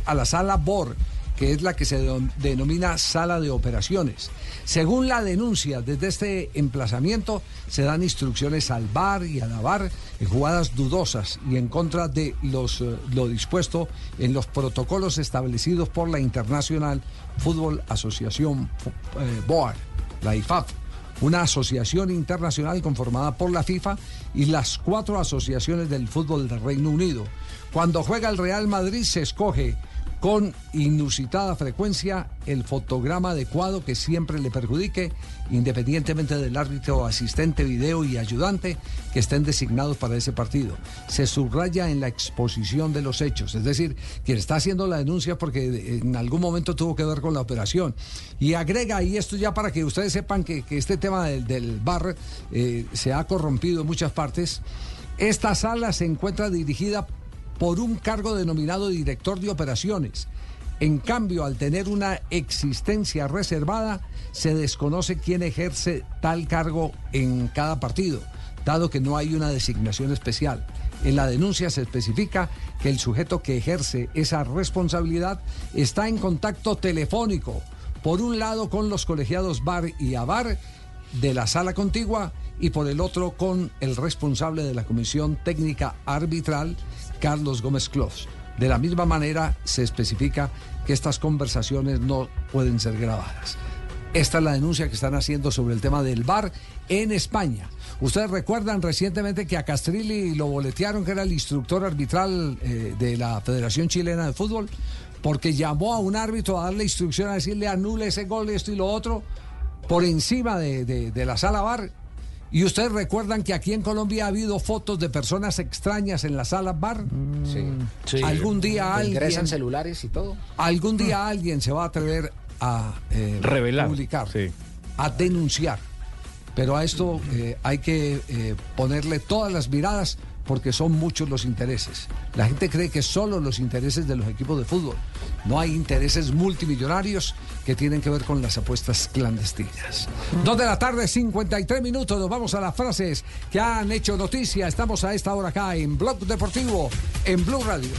a la sala BOR, que es la que se denomina sala de operaciones. Según la denuncia, desde este emplazamiento se dan instrucciones al bar y a la bar en jugadas dudosas y en contra de eh, lo dispuesto en los protocolos establecidos por la Internacional Fútbol Asociación eh, BOAR, la IFAF una asociación internacional conformada por la FIFA y las cuatro asociaciones del fútbol del Reino Unido. Cuando juega el Real Madrid se escoge con inusitada frecuencia el fotograma adecuado que siempre le perjudique, independientemente del árbitro, asistente, video y ayudante que estén designados para ese partido. Se subraya en la exposición de los hechos, es decir, quien está haciendo la denuncia porque en algún momento tuvo que ver con la operación. Y agrega, y esto ya para que ustedes sepan que, que este tema del, bar eh, se ha corrompido en muchas partes, esta sala se encuentra dirigida por un cargo denominado director de operaciones. En cambio, al tener una existencia reservada, se desconoce quién ejerce tal cargo en cada partido, dado que no hay una designación especial. En la denuncia se especifica que el sujeto que ejerce esa responsabilidad está en contacto telefónico, por un lado con los colegiados VAR y AVAR de la sala contigua y por el otro con el responsable de la Comisión Técnica Arbitral, Carlos Gómez Clos. De la misma manera se especifica que estas conversaciones no pueden ser grabadas. Esta es la denuncia que están haciendo sobre el tema del VAR en España. Ustedes recuerdan recientemente que a Castrilli lo boletearon, que era el instructor arbitral eh, de la Federación Chilena de Fútbol, porque llamó a un árbitro a darle instrucción a decirle anule ese gol, esto y lo otro, por encima de, de- de la sala VAR. Y ustedes recuerdan que aquí en Colombia ha habido fotos de personas extrañas en la sala bar. Sí. Algún día Que ingresan alguien, celulares y todo. algún día alguien se va a atrever a eh, Revelar, publicar, a denunciar. Pero a esto eh, hay que eh, ponerle todas las miradas porque son muchos los intereses. La gente cree que solo los intereses de los equipos de fútbol. No hay intereses multimillonarios que tienen que ver con las apuestas clandestinas. Dos de la tarde, 53 minutos. Nos vamos a las frases que han hecho noticia. Estamos a esta hora acá en Blog Deportivo, en Blue Radio.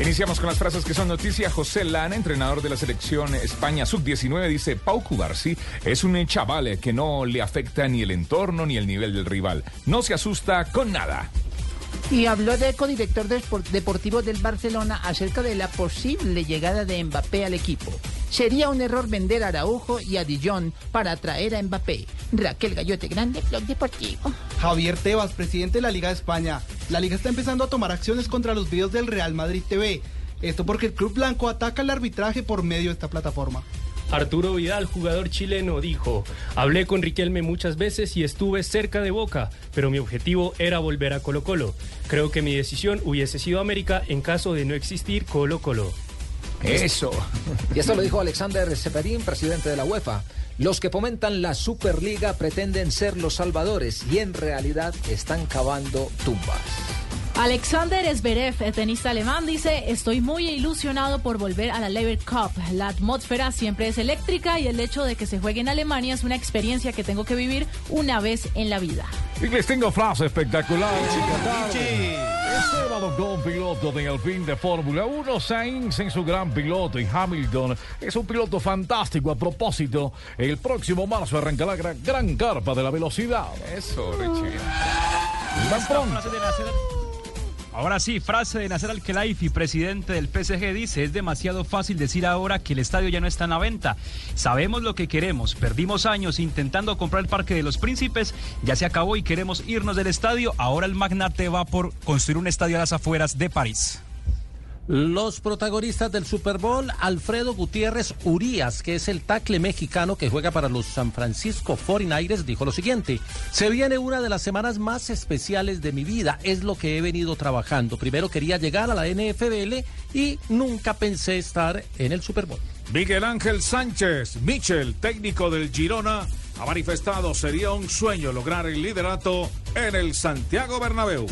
Iniciamos con las frases que son noticia. José Lana, entrenador de la selección España Sub-19, dice, Pau Cubarsi es un chaval que no le afecta ni el entorno ni el nivel del rival. No se asusta con nada. Y habló de codirector de deportivo del Barcelona acerca de la posible llegada de Mbappé al equipo. Sería un error vender a Araujo y a Dijon para atraer a Mbappé. Raquel Gallote Grande, Blog Deportivo. Javier Tebas, presidente de la Liga de España. La liga está empezando a tomar acciones contra los videos del Real Madrid TV. Esto porque el Club Blanco ataca el arbitraje por medio de esta plataforma. Arturo Vidal, jugador chileno, dijo, hablé con Riquelme muchas veces y estuve cerca de Boca, pero mi objetivo era volver a Colo Colo. Creo que mi decisión hubiese sido América en caso de no existir Colo Colo. Eso. Y esto lo dijo Alexander Seferín, presidente de la UEFA. Los que fomentan la Superliga pretenden ser los salvadores y en realidad están cavando tumbas. Alexander Zverev, el tenista alemán, dice, estoy muy ilusionado por volver a la Lever Cup. La atmósfera siempre es eléctrica y el hecho de que se juegue en Alemania es una experiencia que tengo que vivir una vez en la vida. Y les tengo frase espectacular. Esteban Ocon, piloto de Alpine de Fórmula 1, Sainz en su gran piloto y Hamilton es un piloto fantástico. A propósito, el próximo marzo arranca la gran, gran carpa de la velocidad. Eso, Richie. Tan pronto. Ahora sí, frase de Nasser Al-Khelaifi, presidente del PSG, dice, es demasiado fácil decir ahora que el estadio ya no está en la venta. Sabemos lo que queremos, perdimos años intentando comprar el Parque de los Príncipes, ya se acabó y queremos irnos del estadio, ahora el magnate va por construir un estadio a las afueras de París. Los protagonistas del Super Bowl, Alfredo Gutiérrez Urías, que es el tackle mexicano que juega para los San Francisco 49ers, dijo lo siguiente, se viene una de las semanas más especiales de mi vida, es lo que he venido trabajando. Primero quería llegar a la NFL y nunca pensé estar en el Super Bowl. Miguel Ángel Sánchez, Michel, técnico del Girona, ha manifestado sería un sueño lograr el liderato en el Santiago Bernabéu.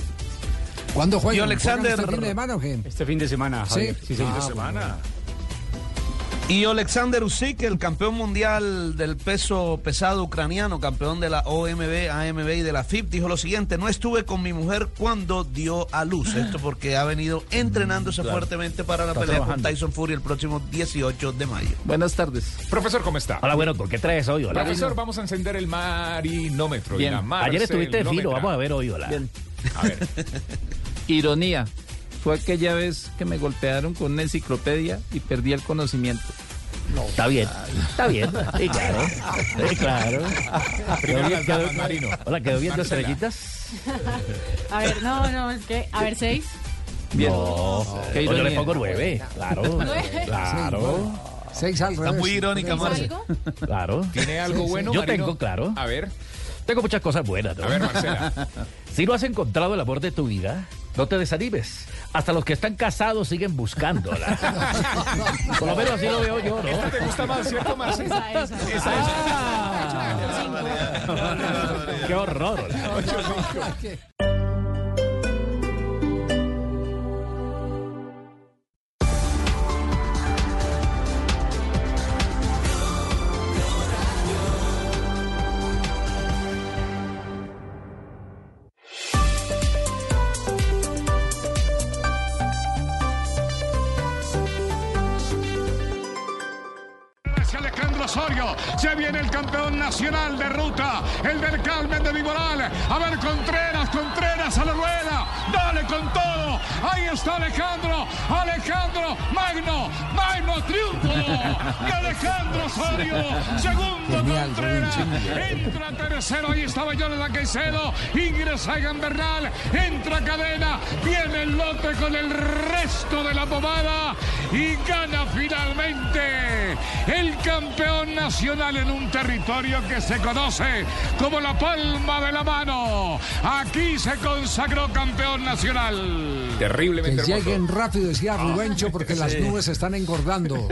¿Cuándo juegan? Y Alexander- ¿Juegan este fin de semana o qué? Este fin de semana, Sí. Javier. Sí, señor. Ah, semana. Y Alexander Usyk, el campeón mundial del peso pesado ucraniano, campeón de la OMB, AMB y de la FIP, dijo lo siguiente, no estuve con mi mujer cuando dio a luz. Esto porque ha venido entrenándose Claro. fuertemente para la Está pelea trabajando. con Tyson Fury el próximo 18 de mayo. Buenas tardes. Profesor, ¿cómo está? Hola, bueno, ¿por qué traes hoy? Hola. Profesor, vamos a encender el marinómetro. Bien. y la Ayer estuviste de filo, vamos a ver hoy, hola. A ver. Ironía. Fue aquella vez que me golpearon con una enciclopedia y perdí el conocimiento. Está bien, está bien. Sí, claro. Sí, claro. Primero Quedó bien, las quedó- damas, Marino. Hola, quedó viendo Marcela. estrellitas. A ver, no, no, es que, a ver, seis. Bien. No, Qué yo le pongo nueve. Claro. Nueve. Claro. Seis al Está revés. muy irónica. Marce. Claro. ¿Tiene algo bueno, Yo Marino? tengo, claro. A ver. Tengo muchas cosas buenas. ¿no? A ver, Marcela. Si no has encontrado el amor de tu vida, no te desanimes. Hasta los que están casados siguen buscándola. Por lo menos así lo veo yo, ¿no? Esta te gusta más, ¿cierto, Marcela? Esa, esa. Qué horror. Se viene el campeón nacional de ruta, el del Carmen de Viboral. A ver, Contreras, Contreras a la rueda, dale con todo. Ahí está Alejandro, Alejandro, Magno, Magno, triunfo de Alejandro Osorio. Segundo Genial, Contreras, entra tercero, ahí estaba Jonathan Caicedo, ingresa Egan Bernal, entra Cadena, viene el lote con el resto de la pomada y gana finalmente el campeón nacional en un territorio que se conoce como la palma de la mano. Aquí se consagró campeón nacional. Que Terriblemente hermoso. lleguen rápido, decía Rubencho, porque las nubes se están engordando.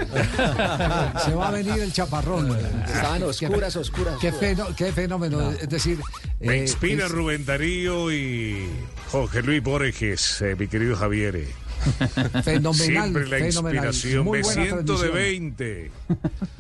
se va a venir el chaparrón. Estaban oscuras, oscuras. Qué, oscuras. fenó- qué fenómeno. Es decir, Me eh, inspira es- Rubén Darío y Jorge Luis Borges, eh, mi querido Javier. fenomenal. Siempre la fenomenal. inspiración. Muy Me siento de transmisión. 20.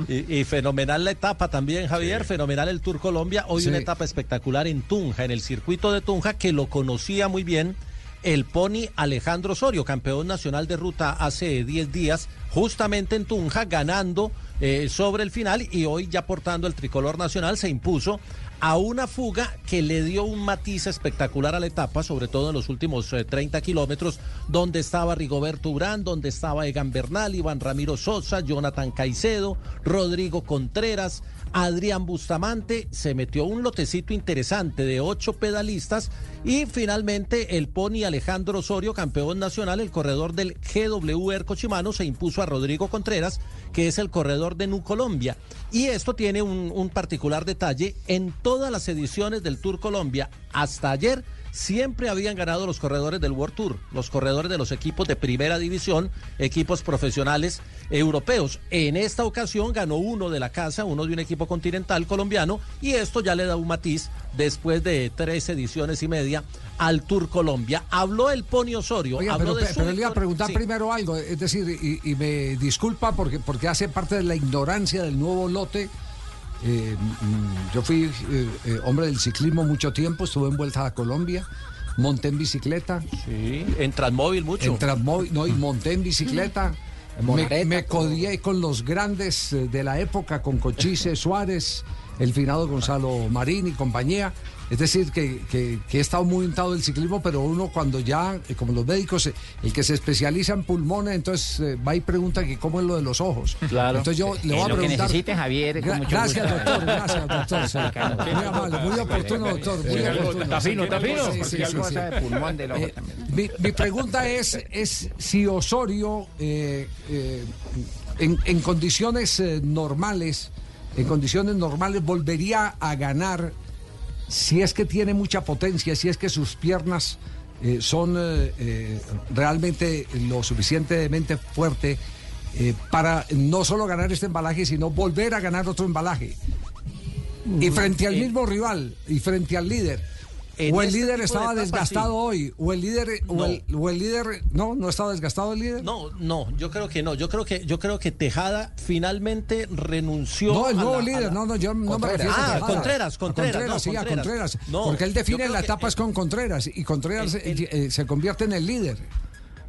Y, y fenomenal la etapa también, Javier, fenomenal el Tour Colombia. Hoy Sí. una etapa espectacular en Tunja, en el circuito de Tunja, que lo conocía muy bien el pony Alejandro Osorio, campeón nacional de ruta hace 10 días, justamente en Tunja, ganando eh, sobre el final y hoy ya portando el tricolor nacional se impuso a una fuga que le dio un matiz espectacular a la etapa, sobre todo en los últimos eh, 30 kilómetros, donde estaba Rigoberto Urán, donde estaba Egan Bernal, Iván Ramiro Sosa, Jonathan Caicedo, Rodrigo Contreras, Adrián Bustamante, se metió un lotecito interesante de ocho pedalistas y finalmente el pony Alejandro Osorio, campeón nacional, el corredor del GW Erco Chimano, se impuso a Rodrigo Contreras, que es el corredor de Nu Colombia. Y esto tiene un, un particular detalle, en todas las ediciones del Tour Colombia, hasta ayer, siempre habían ganado los corredores del World Tour, los corredores de los equipos de primera división, equipos profesionales europeos. En esta ocasión ganó uno de la casa, uno de un equipo continental colombiano, y esto ya le da un matiz después de tres ediciones y media al Tour Colombia. Habló el Pony Osorio, Oiga, habló pero, de pero le iba a preguntar Sí. primero algo, es decir, y, y me disculpa porque, porque hace parte de la ignorancia del nuevo lote. Eh, mm, yo fui eh, eh, hombre del ciclismo mucho tiempo, estuve en Vuelta a Colombia, monté en bicicleta. Sí, en Transmóvil mucho. En Transmóvil, no, y monté en bicicleta. Me, me codié con los grandes de la época, con Cochise, Suárez, el finado Gonzalo Marín y compañía. Es decir, que, que- que he estado muy untado del ciclismo, pero uno cuando ya, eh, como los médicos, eh, el que se especializa en pulmones, entonces eh, va y pregunta que cómo es lo de los ojos. Claro. Entonces yo le voy a lo que preguntar. necesite, Javier, con Gra- mucho gracias, gusto. doctor, gracias, doctor. sí. Muy amable, muy oportuno, doctor. Muy oportuno. está fino, está fino. Sí, sí, pulmón del ojo Eh, mi, mi pregunta es, es si Osorio eh, eh, en, en condiciones eh, normales, en condiciones normales volvería a ganar si es que tiene mucha potencia, si es que sus piernas eh, son eh, eh, realmente lo suficientemente fuerte eh, para no solo ganar este embalaje, sino volver a ganar otro embalaje. Y frente al mismo rival y frente al líder, o el este líder de estaba desgastado sí. hoy, o el líder, o, el, o el líder, no, no estaba desgastado el líder. No, no, yo creo que no. Yo creo que yo creo que Tejada finalmente renunció. No, el a nuevo la- a líder, la- no, no, yo no me Contreras. refiero a Ah, Tejada. Contreras, A Contreras, no, sí, a Contreras. Contreras. No, porque él define creo la que etapa es con Contreras y Contreras eh, se convierte en el líder.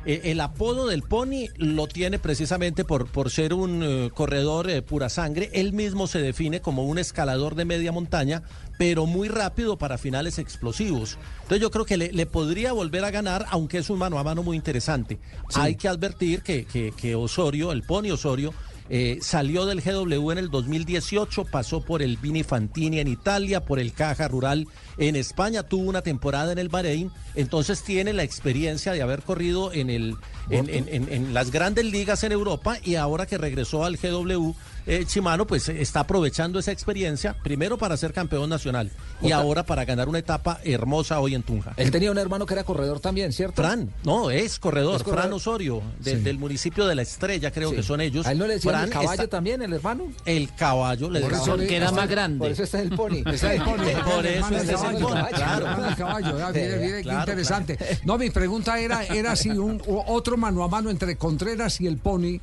Eh, el apodo del Pony lo tiene precisamente por, por ser un eh, corredor eh, pura sangre. Él mismo se define como un escalador de media montaña, pero muy rápido para finales explosivos. Entonces yo creo que le, le podría volver a ganar, aunque es un mano a mano muy interesante. Hay que advertir que, que- que Osorio, el Pony Osorio, eh, salió del GW en el 2018, pasó por el Vini Fantini en Italia, por el Caja Rural en España, tuvo una temporada en el Bahrein, entonces tiene la experiencia de haber corrido en, el, en, en- en- en las grandes ligas en Europa y ahora que regresó al GW eh, Chimano, pues eh, está aprovechando esa experiencia, primero para ser campeón nacional y Otra- ahora para ganar una etapa hermosa hoy en Tunja. Él tenía un hermano que era corredor también, ¿cierto? Fran, no, es corredor, Es corredor. Fran Osorio, de- Sí. del municipio de La Estrella, creo Sí. que son ellos. ¿A él no le decían el Fran caballo está- también, el hermano? El caballo, le Por decían. eso Porque era está- más grande. por eso está el pony. Está el pony. Por eso Hermano este del es el caballo, pony, claro. caballo, ah, mire, mire, qué Claro, interesante. No, mi pregunta era, era si un otro mano a mano entre Contreras y el Pony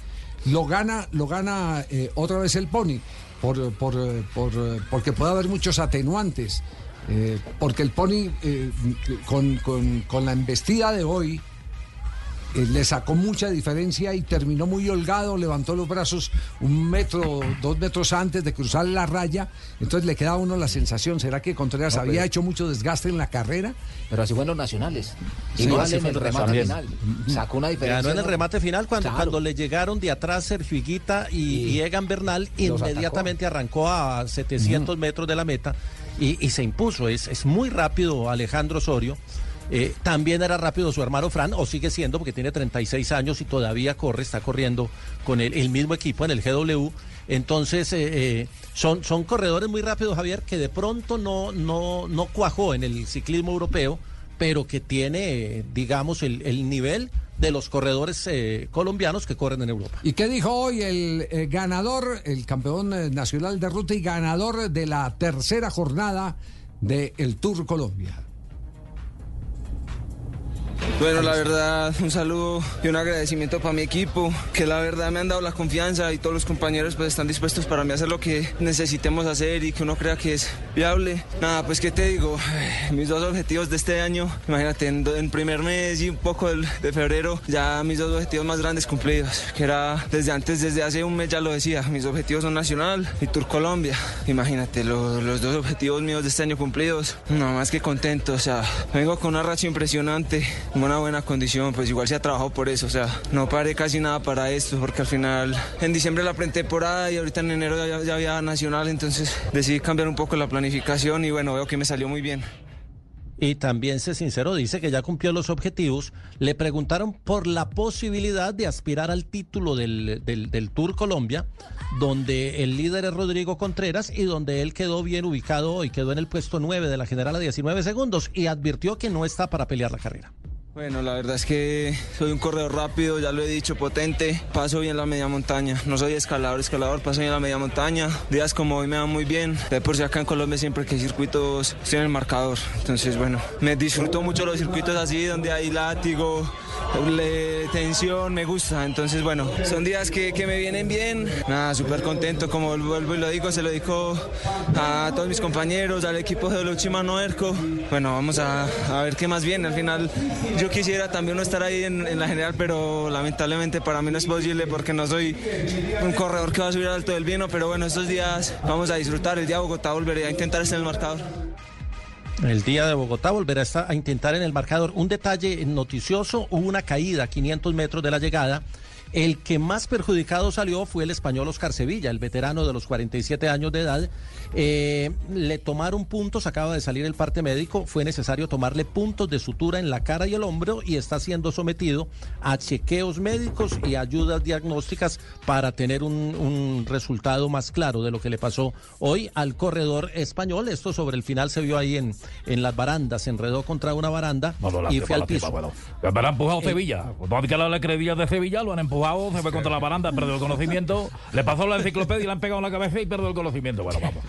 lo gana, lo gana eh, otra vez el Pony, por, por, eh, por, eh, porque puede haber muchos atenuantes. eh, porque el Pony con, con- con la embestida de hoy eh, le sacó mucha diferencia y terminó muy holgado, levantó los brazos un metro, dos metros antes de cruzar la raya, entonces le queda a uno la sensación, ¿será que Contreras No, había pero- hecho mucho desgaste en la carrera? Pero así fueron los nacionales. Sí, Igual así en el remate final. Sacó una diferencia. Ganó en el remate final cuando, Claro. cuando le llegaron de atrás Sergio Higuita y, y Egan Bernal, inmediatamente arrancó a 700 metros de la meta y, y se impuso. Es, es muy rápido Alejandro Osorio. Eh, también era rápido su hermano Fran, o sigue siendo porque tiene 36 años y todavía corre, está corriendo con el, mismo equipo en el GW. Entonces, eh, eh, son, son corredores muy rápidos, Javier, que de pronto no, no, no cuajó en el ciclismo europeo, pero que tiene, digamos, el, el nivel de los corredores colombianos que corren en Europa. ¿Y qué dijo hoy el ganador, el campeón nacional de ruta y ganador de la tercera jornada del Tour Colombia? Bueno, la verdad, un saludo y un agradecimiento para mi equipo, que la verdad me han dado la confianza y todos los compañeros pues están dispuestos para mí hacer lo que necesitemos hacer y que uno crea que es viable. Nada, pues qué te digo, mis dos objetivos de este año, imagínate, en, en primer mes y un poco del- de febrero, ya mis dos objetivos más grandes cumplidos, que era desde antes, desde hace un mes ya lo decía, mis objetivos son Nacional y Tour Colombia. Imagínate, lo- los dos objetivos míos de este año cumplidos, no más que contento, o sea, vengo con una racha impresionante, una buena condición, pues igual se ha trabajado por eso, o sea, no paré casi nada para esto, porque al final en diciembre la pretemporada y ahorita en enero ya, había nacional, entonces decidí cambiar un poco la planificación y bueno, veo que me salió muy bien. Y también se sinceró, dice que ya cumplió los objetivos. Le preguntaron por la posibilidad de aspirar al título del, Tour Colombia, donde el líder es Rodrigo Contreras y donde él quedó bien ubicado hoy, quedó en el puesto 9 de la general a 19 segundos y advirtió que no está para pelear la carrera. Bueno, la verdad es que soy un corredor rápido, ya lo he dicho, potente. Paso bien la media montaña. No soy escalador, escalador, paso bien la media montaña. Días como hoy me van muy bien. De por si acá en Colombia siempre que hay circuitos estoy en el marcador. Entonces, bueno, me disfruto mucho los circuitos así, donde hay látigo, tensión, me gusta. Entonces, bueno, son días que, que me vienen bien. Nada, súper contento, como vuelvo y lo digo, se lo dedico a todos mis compañeros, al equipo de Luchimano Erco. Bueno, vamos a, a ver qué más viene. Al final, yo quisiera también no estar ahí en, la general, pero lamentablemente para mí no es posible porque no soy un corredor que va a subir al alto del vino. Pero bueno, estos días vamos a disfrutar. El día de Bogotá volveré a intentar estar el marcador. El día de Bogotá volverá a, intentar en el marcador. Un detalle noticioso, hubo una caída a 500 metros de la llegada. El que más perjudicado salió fue el español Oscar Sevilla, el veterano de los 47 años de edad. Eh, le tomaron puntos, acaba de salir el parte médico, fue necesario tomarle puntos de sutura en la cara y el hombro y está siendo sometido a chequeos médicos y ayudas diagnósticas para tener un, un resultado más claro de lo que le pasó hoy al corredor español. Esto sobre el final se vio ahí en, en las barandas, se enredó contra una baranda No, no, y fue al piso. bueno. Han empujado Eh, Sevilla. La de Sevilla, lo han empujado, se fue contra la baranda, perdió el conocimiento. Le pasó la enciclopedia y le han pegado en la cabeza y perdió el conocimiento. Bueno, vamos.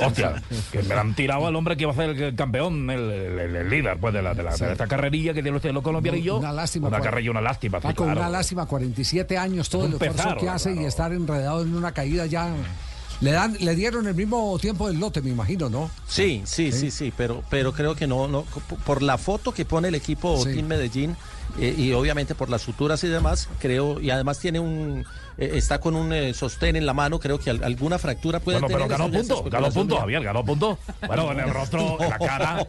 Hostia, que me la han tirado al hombre que va a ser el campeón, el, el- el líder pues, de, la, de, la- de esta carrerilla que tiene usted los colombianos y yo. Una lástima, Una carrerilla, una lástima. sí, Paco, claro. una lástima, 47 años, todo Un el esfuerzo pesar, que hace y estar enredado en una caída ya. Le dan, le dieron el mismo tiempo del lote, me imagino, ¿no? Sí, sí, sí, sí, pero, pero creo que no, no, por la foto que pone el equipo Sí. Team Medellín eh, y obviamente por las suturas y demás, creo, y además tiene un, eh, está con un eh, sostén en la mano, creo que al- alguna fractura puede Bueno, pero tener. ganó es puntos, ganó especulación puntos, mía. Javier, ganó puntos. Bueno, en el rostro, en la cara.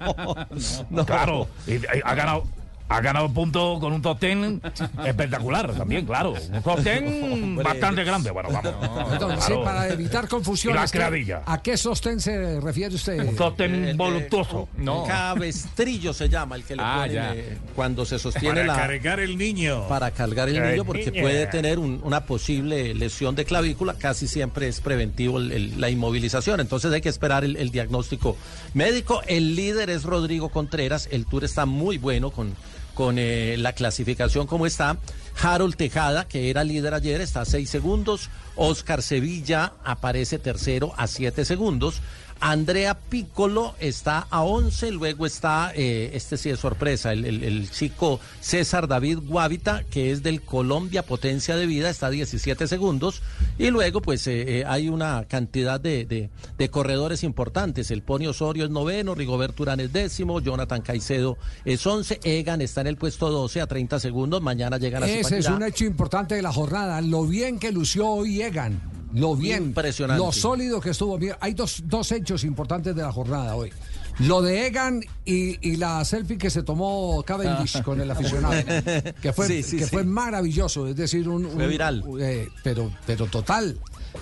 No. Claro, y, y ha ganado. Ha ganado puntos con un top ten espectacular también, claro. Un top ten bastante grande. Bueno, vamos. Entonces, sí, Claro. para evitar Y confusiones. la ¿qué- creadilla. ¿A qué sostén se refiere usted? Un top ten El- el- voluptuoso. Cabestrillo se llama el que le Ah, ponen, ya. eh, cuando se sostiene Para la cargar el niño. para cargar el El niño porque puede tener un- una posible lesión de clavícula, casi siempre es preventivo el- el- la inmovilización, entonces hay que esperar el, el diagnóstico médico. El líder es Rodrigo Contreras, el tour está muy bueno con, con eh, la clasificación como está. Harold Tejada, que era líder ayer, está a 6 segundos. Oscar Sevilla aparece tercero a 7 segundos. Andrea Piccolo está a 11, luego está, eh, este sí es sorpresa, el, el- el chico César David Guavita, que es del Colombia Potencia de Vida, está a 17 segundos, y luego pues eh, eh, hay una cantidad de, de- de corredores importantes, el Pony Osorio es noveno, Rigoberto Urán es décimo, Jonathan Caicedo es 11, Egan está en el puesto 12 a 30 segundos, mañana llegan a Ese es un hecho importante de la jornada. Lo bien que lució hoy Egan. Lo bien. Impresionante. Lo sólido que estuvo. Mira, Hay dos, dos hechos importantes de la jornada hoy. Lo de Egan y, y la selfie que se tomó Cavendish Ah. con el aficionado. Que fue, Sí, sí, que sí. fue maravilloso. Es decir, un. Fue viral. eh, pero, pero total.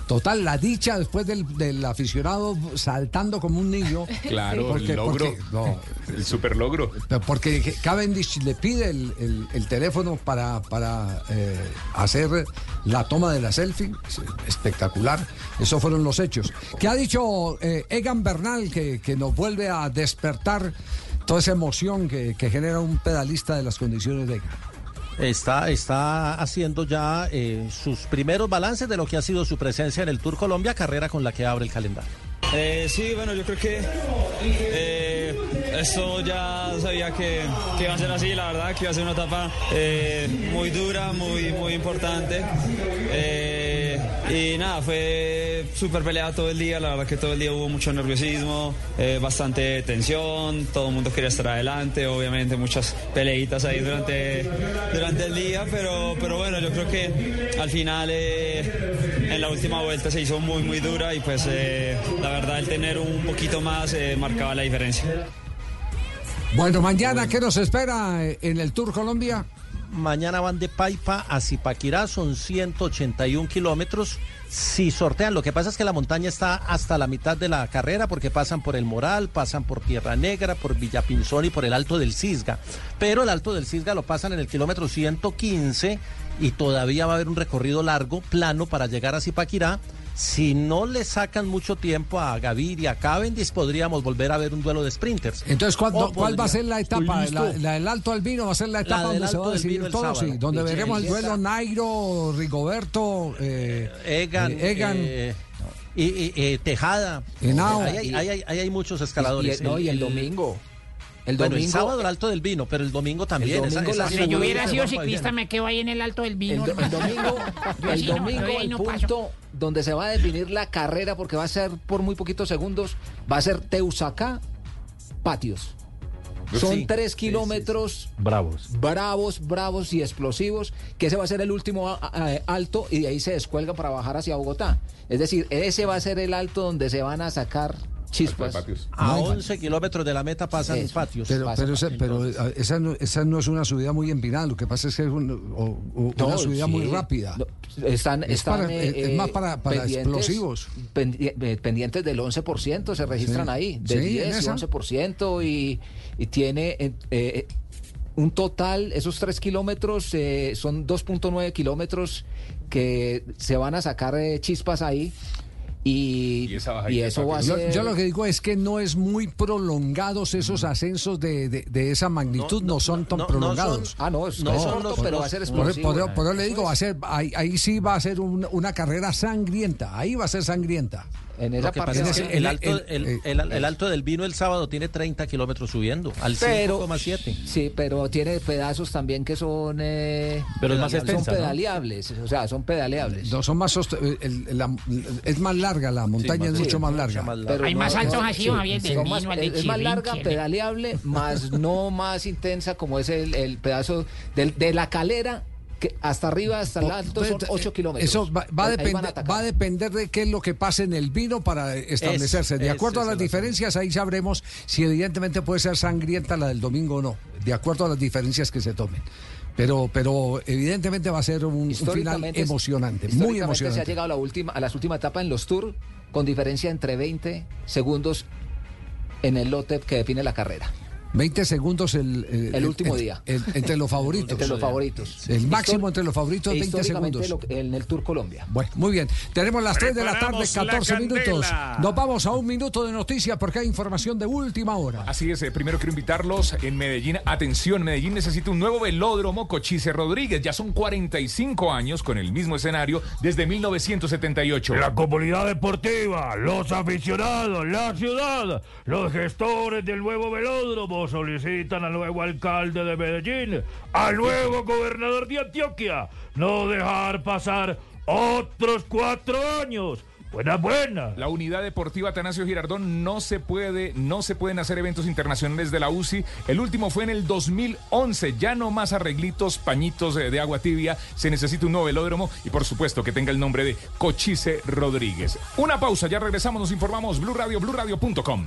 Total, la dicha después del, del aficionado saltando como un niño. Claro, Porque- el logro. porque- no, El super logro. porque Cavendish le pide el, el- el teléfono para, para eh, hacer la toma de la selfie. Es Espectacular. Esos fueron los hechos. ¿Qué ha dicho eh, Egan Bernal que, que nos vuelve a despertar toda esa emoción que, que genera un pedalista de las condiciones de Egan? Está, está haciendo ya eh, sus primeros balances de lo que ha sido su presencia en el Tour Colombia, carrera con la que abre el calendario. Eh, sí, bueno, yo creo que eh, esto ya sabía que, iba a ser así, la verdad, que iba a ser una etapa muy dura, muy, muy importante. Y nada, fue súper peleada todo el día, la verdad que todo el día hubo mucho nerviosismo, eh, bastante tensión, todo el mundo quería estar adelante, obviamente muchas peleitas ahí durante, durante el día, pero, pero bueno, yo creo que al final eh, en la última vuelta se hizo muy, muy dura y pues eh, la verdad el tener un poquito más eh, marcaba la diferencia. Bueno, mañana, ¿qué nos espera eh, en el Tour Colombia? Mañana van de Paipa a Zipaquirá, son 181 kilómetros. Si sortean, lo que pasa es que la montaña está hasta la mitad de la carrera porque pasan por el Moral, pasan por Tierra Negra, por Villapinzón y por el Alto del Cisga. Pero el Alto del Cisga lo pasan en el kilómetro 115 y todavía va a haber un recorrido largo, plano, para llegar a Zipaquirá. Si no le sacan mucho tiempo a Gaviria y a Cavendish, podríamos volver a ver un duelo de sprinters. Entonces, ¿cuándo- O ¿cuál va a ser la etapa? La, la del Alto Albino va a ser la etapa del donde se Alto va a decidir todo, sábado. sí, donde veremos el duelo Nairo, Rigoberto, eh, Egan, eh, Egan. eh, y, y- eh, Tejada. Ahí hay, hay- hay muchos escaladores. Y- y- no, y el domingo. El bueno, el domingo- sábado el Alto del Vino, pero el domingo también. El domingo la- Si yo hubiera sido ciclista, me quedo ahí en el alto del vino. El, do- el domingo, el sí no, domingo el no paso. punto donde se va a definir la carrera, porque va a ser por muy poquitos segundos, va a ser Teusacá, Patios. Son Sí, tres sí, kilómetros Bravos. bravos, bravos y explosivos, que ese va a ser el último a- a- alto y de ahí se descuelga para bajar hacia Bogotá. Es decir, ese va a ser el alto donde se van a sacar chispas. A 11 kilómetros de la meta pasan Eso. patios. Pero, Pasan pero, esa, pero, eh, esa, no, esa no es una subida muy empinada, lo que pasa es que es un- o- o- una No, subida muy sí. rápida. No, Están, Es están, para- eh, es- más eh, para- para explosivos. pendi- eh, pendientes del 11% se registran Sí. ahí, de Sí, en 10 y esa. 11% y, y tiene eh, eh, un total, esos 3 kilómetros eh, son 2.9 kilómetros que se van a sacar eh, chispas ahí y, y eso va a yo, ser... yo lo que digo es que no es muy prolongados esos ascensos de, de- de esa magnitud, no, son tan no, no prolongados. son- ah, no, es- no son corto, pero va a ser Por- explosivo. Por, por eso le digo, va a ser, ahí, ahí sí va a ser un- una carrera sangrienta, ahí va a ser sangrienta. En esa parte. es que el, alto, el- el, el- el- el alto del vino el sábado tiene 30 kilómetros subiendo, al Pero- 5,7. Sí, pero tiene pedazos también que son. eh, Pero es más son extensa, ¿no? pedaleables, o sea, son pedaleables. No, son más sost- el- el- la- es más larga, la montaña es Sí, mucho más larga. más larga. Hay más no, altos no, así, sí, Javier, del son más- al de es, más larga, pedaleable, más no más intensa como es el, el pedazo del- de la calera que hasta arriba, hasta el alto, son 8 kilómetros. Eso va, va a depender, atacar. va a depender de qué es lo que pase en el vino para establecerse. de ese acuerdo a es las el diferencias, ahí sabremos si evidentemente puede ser sangrienta la del domingo o no, de acuerdo a las diferencias que se tomen. Pero, pero evidentemente va a ser un, un final emocionante, muy emocionante. Se ha llegado a, la última, a las últimas etapas en los Tours con diferencia entre 20 segundos en el lote que define la carrera. 20 segundos el, El último el- día. el- entre los favoritos. Entre los favoritos. El máximo entre los favoritos, 20 históricamente segundos. lo- en el Tour Colombia. Bueno, muy bien. Tenemos las 3 de la tarde, Preparamos la 14 candela. minutos. Nos vamos a un minuto de noticias porque hay información de última hora. Así es, eh, primero quiero invitarlos en Medellín. Atención, Medellín necesita un nuevo velódromo Cochise Rodríguez. Ya son 45 años con el mismo escenario desde 1978. La comunidad deportiva, los aficionados, la ciudad, los gestores del nuevo velódromo solicitan al nuevo alcalde de Medellín, al nuevo gobernador de Antioquia, no dejar pasar otros cuatro años. Buena, buena. La unidad deportiva Atanasio Girardón no se puede, no se pueden hacer eventos internacionales de la UCI. El último fue en el 2011. Ya no más arreglitos, pañitos de agua tibia. Se necesita un nuevo velódromo y por supuesto que tenga el nombre de Cochise Rodríguez. Una pausa, ya regresamos, nos informamos. Blue Radio, BlueRadio.com.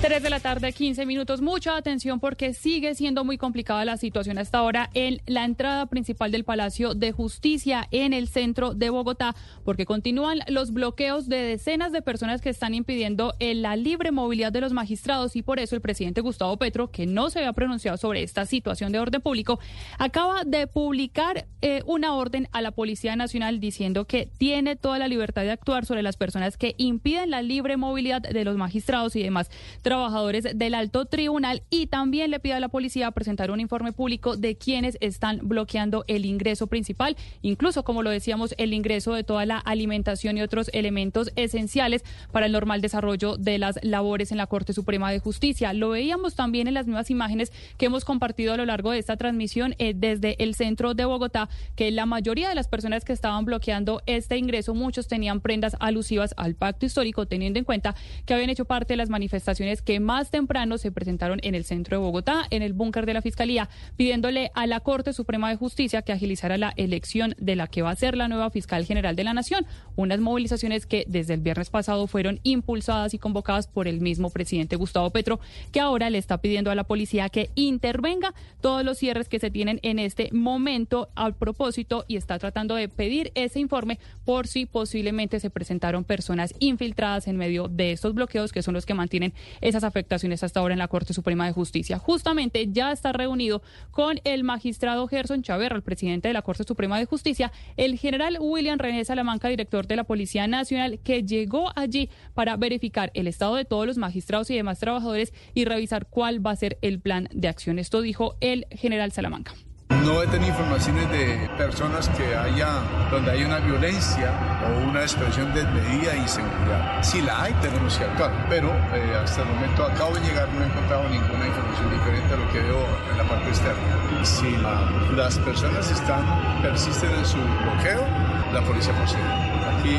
3 de la tarde, 15 minutos. Mucha atención porque sigue siendo muy complicada la situación hasta ahora en la entrada principal del Palacio de Justicia en el centro de Bogotá, porque continúan los bloqueos de decenas de personas que están impidiendo eh, la libre movilidad de los magistrados y por eso el presidente Gustavo Petro, que no se había pronunciado sobre esta situación de orden público, acaba de publicar eh, una orden a la Policía Nacional diciendo que tiene toda la libertad de actuar sobre las personas que impiden la libre movilidad de los magistrados y demás trabajadores del alto tribunal y también le pide a la policía presentar un informe público de quienes están bloqueando el ingreso principal, incluso como lo decíamos, el ingreso de toda la alimentación y otros elementos esenciales para el normal desarrollo de las labores en la Corte Suprema de Justicia. Lo veíamos también en las nuevas imágenes que hemos compartido a lo largo de esta transmisión eh, desde el centro de Bogotá, que la mayoría de las personas que estaban bloqueando este ingreso, muchos tenían prendas alusivas al pacto histórico, teniendo en cuenta que habían hecho parte de las manifestaciones que más temprano se presentaron en el centro de Bogotá, en el búnker de la Fiscalía, pidiéndole a la Corte Suprema de Justicia que agilizara la elección de la que va a ser la nueva fiscal general de la Nación. Unas movilizaciones que desde el viernes pasado fueron impulsadas y convocadas por el mismo presidente Gustavo Petro, que ahora le está pidiendo a la policía que intervenga todos los cierres que se tienen en este momento a propósito y está tratando de pedir ese informe por si posiblemente se presentaron personas infiltradas en medio de estos bloqueos que son los que mantienen esas afectaciones hasta ahora en la Corte Suprema de Justicia. Justamente ya está reunido con el magistrado Gerson Chaverra, el presidente de la Corte Suprema de Justicia, el general William René Salamanca, director de la Policía Nacional, que llegó allí para verificar el estado de todos los magistrados y demás trabajadores y revisar cuál va a ser el plan de acción. Esto dijo el general Salamanca. No he tenido informaciones de personas que haya, donde haya una violencia o una expresión desmedida y inseguridad. Si la hay, tenemos que actuar. Pero eh, hasta el momento acabo de llegar, no he encontrado ninguna información diferente a lo que veo en la parte externa. Si la- las personas están, persisten en su bloqueo, la policía procede. Aquí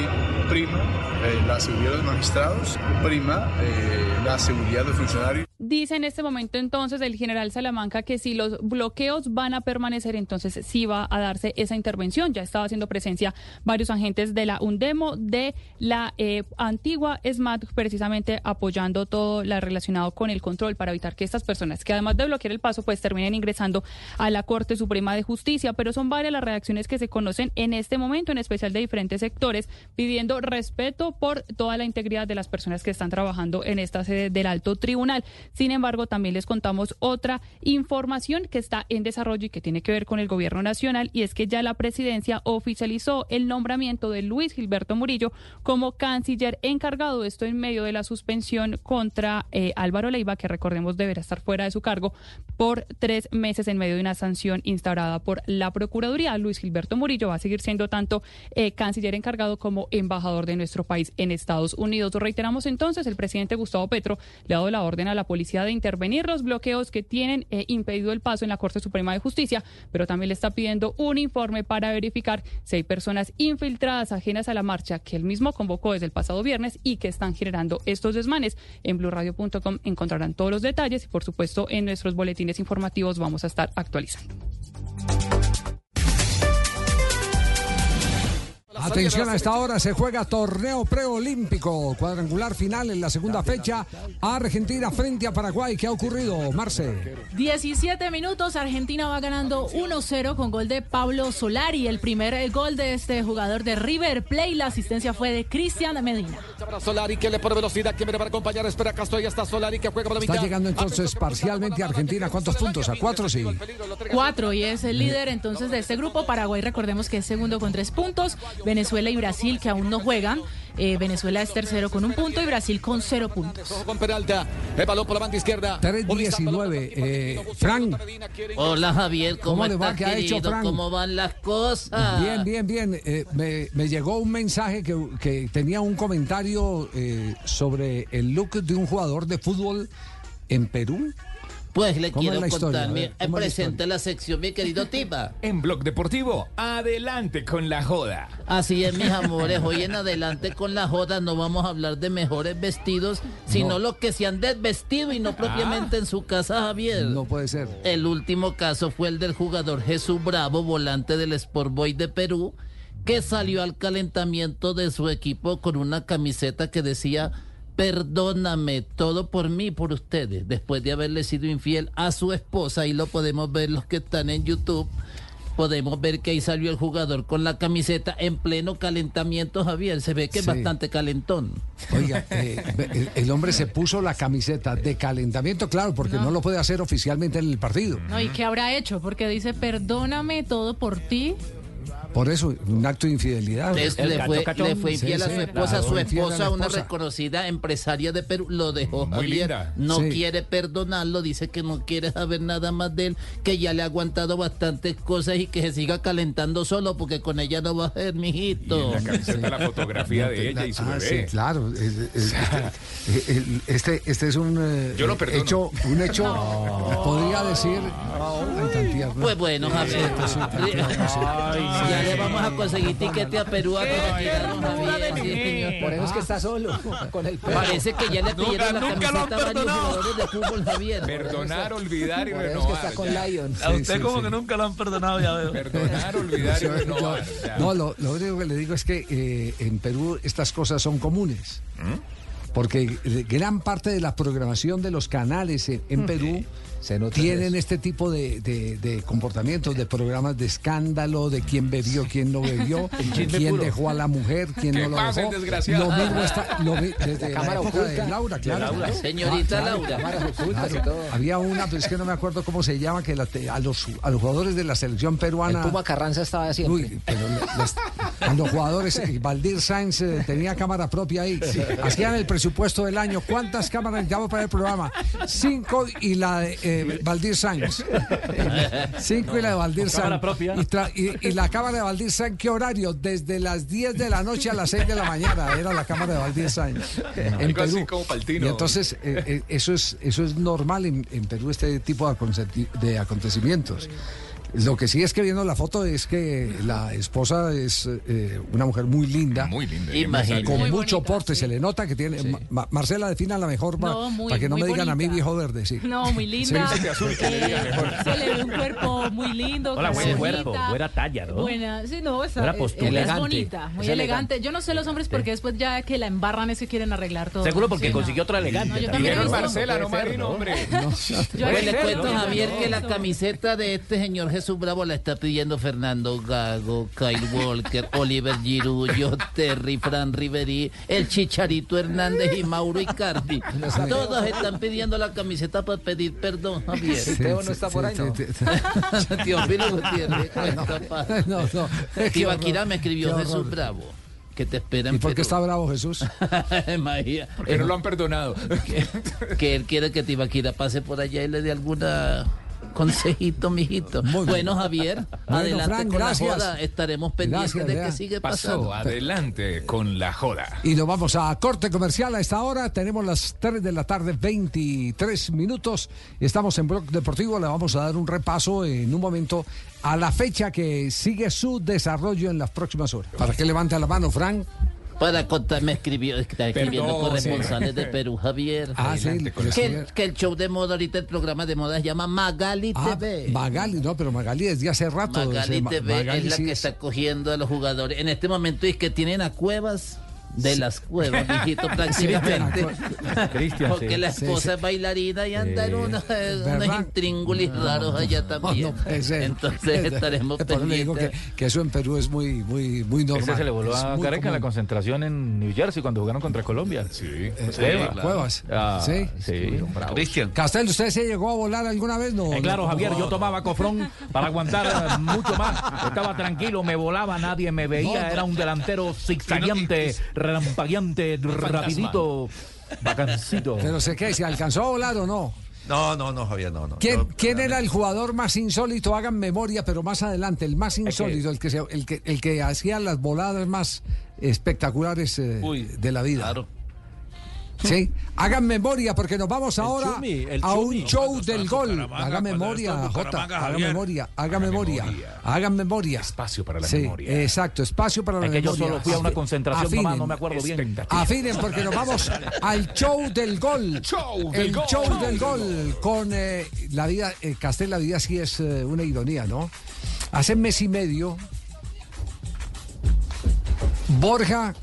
prima eh, la seguridad de los magistrados, prima eh, la seguridad de los funcionarios. Dice en este momento entonces el general Salamanca que si los bloqueos van a permanecer, entonces sí va a darse esa intervención. Ya estaba haciendo presencia varios agentes de la UNDEMO, de la eh, antigua SMAT, precisamente apoyando todo lo relacionado con el control para evitar que estas personas, que además de bloquear el paso, pues terminen ingresando a la Corte Suprema de Justicia. Pero son varias las reacciones que se conocen en este momento. En especial de diferentes sectores, pidiendo respeto por toda la integridad de las personas que están trabajando en esta sede del alto tribunal. Sin embargo, también les contamos otra información que está en desarrollo y que tiene que ver con el gobierno nacional y es que ya la presidencia oficializó el nombramiento de Luis Gilberto Murillo como canciller encargado. Esto en medio de la suspensión contra eh, Álvaro Leiva, que recordemos deberá estar fuera de su cargo por tres meses en medio de una sanción instaurada por la Procuraduría. Luis Gilberto Murillo va a seguir siendo tanto eh, canciller encargado como embajador de nuestro país en Estados Unidos. Reiteramos entonces, el presidente Gustavo Petro le ha dado la orden a la policía de intervenir los bloqueos que tienen eh, impedido el paso en la Corte Suprema de Justicia, pero también le está pidiendo un informe para verificar si hay personas infiltradas ajenas a la marcha que él mismo convocó desde el pasado viernes y que están generando estos desmanes. En blurradio.com encontrarán todos los detalles y por supuesto en nuestros boletines informativos vamos a estar actualizando. Atención a esta hora, se juega torneo preolímpico, cuadrangular final en la segunda fecha, Argentina frente a Paraguay. ¿Qué ha ocurrido, Marce? 17 minutos, Argentina va ganando 1-0 con gol de Pablo Solari. El primer eh, gol de este jugador de River Plate, la asistencia fue de Cristian Medina. Para Solari que le pone velocidad, que viene para acompañar, espera Castro, ya está Solari que juega por la mitad. Está llegando entonces parcialmente a Argentina. ¿Cuántos puntos? ¿A cuatro? Sí. Cuatro y es el líder entonces de este grupo. Paraguay, recordemos que es segundo con tres puntos. Venezuela y Brasil que aún no juegan. Eh, Venezuela es tercero con un punto y Brasil con cero puntos. Con Peralta, el balón por la banda izquierda. 3-19. Eh, Frank. Hola Javier, ¿cómo, ¿Cómo le va? ¿Qué ha hecho, querido? Frank? ¿Cómo van las cosas? Bien, bien, bien. Eh, me, me llegó un mensaje que, que tenía un comentario eh, sobre el look de un jugador de fútbol en Perú. Pues le ¿Cómo es quiero la historia? contar, A mi, ver, ¿cómo es la presente la sección, mi querido Tiba. En Blog Deportivo, adelante con la joda. Así es, mis amores, hoy en adelante con la joda no vamos a hablar de mejores vestidos, sino No. los que se han desvestido y no propiamente en su casa, Javier. No puede ser. El último caso fue el del jugador Jesús Bravo, volante del Sport Boy de Perú, que salió al calentamiento de su equipo con una camiseta que decía Perdóname, todo por mí, por ustedes, después de haberle sido infiel a su esposa, ahí lo podemos ver los que están en YouTube. Podemos ver que ahí salió el jugador con la camiseta en pleno calentamiento, Javier. Se ve que es Sí. bastante calentón. Oiga, eh, el, el hombre se puso la camiseta de calentamiento, claro, porque no, No. lo puede hacer oficialmente en el partido. No, ¿y qué habrá hecho? Porque dice, perdóname todo por ti. Por eso, un acto de infidelidad. Le, le fue, le fue Sí, infiel a su esposa, claro, su esposa, una esposa. reconocida empresaria de Perú, lo dejó Muy Javier. linda. No Sí. quiere perdonarlo, dice que no quiere saber nada más de él, que ya le ha aguantado bastantes cosas y que se siga calentando solo porque con ella no va a ser, Y mijito. en la camiseta la fotografía de ella y su Ah, bebé. sí, claro. Este, este es un eh, Yo lo hecho, un hecho, podría decir. Ay. Pues bueno, Javier. Ya le vamos a conseguir tiquete a Perú a. Por eso es que está solo con el. Parece que ya le pidieron la camiseta a varios jugadores de fútbol, Javier. Perdonar, olvidar y eso es que renovar. está con. Lion. A usted como que nunca lo han perdonado, ya veo. Perdonar, olvidar y renovar. no, lo, lo único que le digo es que eh, en Perú estas cosas son comunes. ¿Mm? Porque eh, gran parte de la programación de los canales en, en Perú Se tienen este tipo de, de- de comportamientos, de programas de escándalo, de quién bebió, quién no bebió, quién dejó a la mujer, quién ¿Qué no lo pasa, dejó. Lo mismo está lo mi- desde la, cámara época de oculta. Laura, claro. Laura. Señorita Ah, claro. Laura. Y Claro. todo. Había una, pero es que no me acuerdo cómo se llama, que la a, los, a los jugadores de la selección El peruana. Puma Carranza estaba siempre. Uy, pero le- les- a los jugadores, eh, Valdir Sainz eh, tenía cámara propia ahí. Hacían el presupuesto del año. ¿Cuántas cámaras necesitamos para el programa? Cinco y la de eh, Valdir Sainz. Cinco y la de Valdir propia. Y, y- y la cámara de Valdir Sainz, ¿qué horario? Desde las 10 de la noche a las 6 de la mañana era la cámara de Valdir Sainz. En Perú. como Paltino. Y entonces, eh, eh, eso, es, eso es normal en, en Perú, este tipo de acontecimientos. Lo que sí es que viendo la foto es que la esposa es eh, una mujer muy linda. Muy linda. Imagínate. Con Muy mucho bonita, porte, sí. se le nota que tiene. Ma- Marcela defina la mejor No, muy- para que no me digan a mí viejo verde, sí. No, muy linda. Sí, azul, que le diga mejor. se le ve un cuerpo muy lindo. Hola, buen cuerpo, buena talla, ¿no? Buena, sí, no, esa, Buena postura. es, Elegante. bonita, muy Es elegante. elegante. Yo no sé los hombres porque después ya que la embarran es que quieren arreglar todo. Seguro porque Sí, no. consiguió otro elegante. No, yo. Marcela, no Marino, ¿no? hombre. Yo le cuento, no, Javier, que la camiseta de este señor Jesús Bravo la está pidiendo Fernando Gago, Kyle Walker, Oliver Giroud, Terry, Fran Riveri, el Chicharito Hernández y Mauro Icardi. Todos están pidiendo la camiseta para pedir perdón, Javier. Sí, Teo no está por ahí, ¿no? Teófilo Gutiérrez. No, no. Tibaquirá me escribió. Jesús Bravo. Que te esperan. ¿Y por qué está bravo Jesús? María. Porque no lo han perdonado. que, que él quiere que Tibaquira pase por allá y le dé alguna consejito, mijito. Bueno, Javier, adelante Frank, con gracias. la joda. Estaremos pendientes Gracias, de qué sigue Pasó, pasando. adelante con la joda. Y nos vamos a corte comercial a esta hora. Tenemos las 3 de la tarde, 23 minutos. Estamos en Blog Deportivo. Le vamos a dar un repaso en un momento a la fecha que sigue su desarrollo en las próximas horas. Para que levante la mano, Frank. Para contar, me escribió, está escribiendo Perdón, corresponsales sí. de Perú, Javier. Ah, sí, Adelante con que, que el show de moda ahorita, el programa de moda se llama Magali Ah, TV. Magali, no, pero Magali desde hace rato. Magali TV Magali es la sí que está cogiendo a los jugadores. En este momento es que tienen a cuevas de las cuevas, mijito, prácticamente. Porque sí. la esposa Sí, sí. es bailarina y anda en unos, eh, unos ¿Verdad? intríngulis raros allá también. Entonces estaremos Por eso le digo que, pendientes. que eso en Perú es muy, muy, muy normal. Ese se le voló Es a muy Gareca en la concentración en New Jersey cuando jugaron contra Colombia. Sí, eh, Cuevas. Ah, Sí. sí. Cristian. Castel, ¿usted se llegó a volar alguna vez? No. Eh, claro. Javier, yo tomaba cofrón para aguantar mucho más. Estaba tranquilo, me volaba, nadie me veía. Era un delantero zigzagueante, relampagueante, rapidito, bacancito. Pero sé qué, ¿se alcanzó a volar o no? No, no, no, Javier, no, no. ¿Quién, quién era el jugador más insólito? Hagan memoria, pero más adelante, el más insólito, el que, se- el que, el que hacía las voladas más espectaculares eh, de la vida. Sí, hagan memoria porque nos vamos ahora Chumi, a un Chumi. show del gol. Haga memoria, Jota. Haga memoria, haga memoria, hagan memoria. Espacio para la Sí, memoria. exacto, espacio para la Es que yo memoria. solo fui a una concentración afinen. nomás, no me acuerdo bien. Afinen porque nos vamos al show del gol. Show del el gol. show Show del del gol con eh, la vida, eh, Castel, la vida sí es eh, una ironía, ¿no? Hace mes y medio, Borja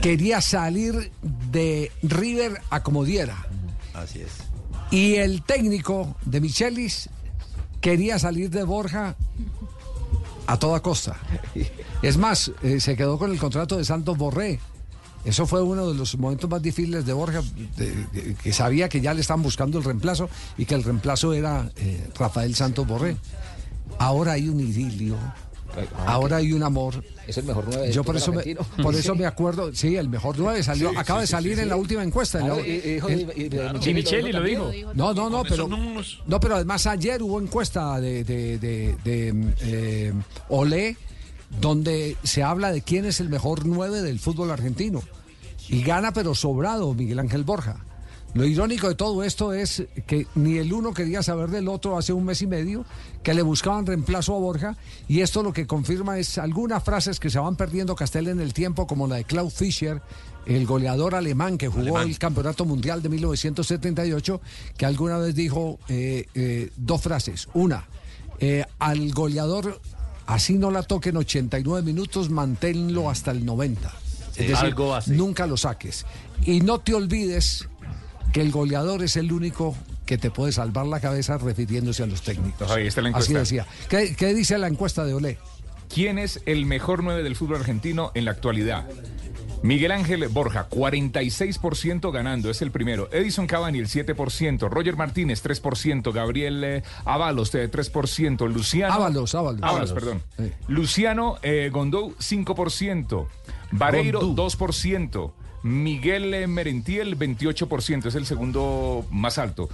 quería salir de River a como diera. Así es. Y el técnico de Michelis quería salir de Borja a toda costa. Es más, eh, se quedó con el contrato de Santos Borré. Eso fue uno de los momentos más difíciles de Borja, de- de- que sabía que ya le estaban buscando el reemplazo y que el reemplazo era eh, Rafael Santos Borré. Ahora hay un idilio, ahora hay un amor. Es el mejor nueve del Yo por fútbol eso, me, argentino. por eso me acuerdo, sí, el mejor nueve salió, Sí, acaba sí, de salir sí, en sí. la última encuesta. en la- Ah, y- y dijo de- el- y de- de Sí, Micheli lo dijo. no, no, no, pero no, pero además ayer hubo encuesta de, de, de, de, eh, Olé donde se habla de quién es el mejor nueve del fútbol argentino y gana pero sobrado Miguel Ángel Borja. Lo irónico de todo esto es que ni el uno quería saber del otro hace un mes y medio, que le buscaban reemplazo a Borja, y esto lo que confirma es algunas frases que se van perdiendo Castel en el tiempo, como la de Klaus Fischer, el goleador alemán que jugó Alemán. el Campeonato Mundial de 1978, que alguna vez dijo eh, eh, dos frases. Una, eh, al goleador, así no la toquen 89 minutos, manténlo hasta el 90. Sí, es decir, algo así. nunca lo saques. Y no te olvides que el goleador es el único que te puede salvar la cabeza refiriéndose a los técnicos. Ahí está la Así encuesta. decía. ¿Qué, qué dice la encuesta de Olé? ¿Quién es el mejor 9 del fútbol argentino en la actualidad? Miguel Ángel Borja, 46% ganando, es el primero. Edison Cavani, el 7%. Roger Martínez, 3%. Gabriel eh, Ábalos, eh, 3%. Luciano. Ábalos, Ábalos. Ábalos, perdón. Sí. Luciano eh, Gondou, 5%. Vareiro, 2%. Miguel Merentiel, 28%. Es el segundo más alto.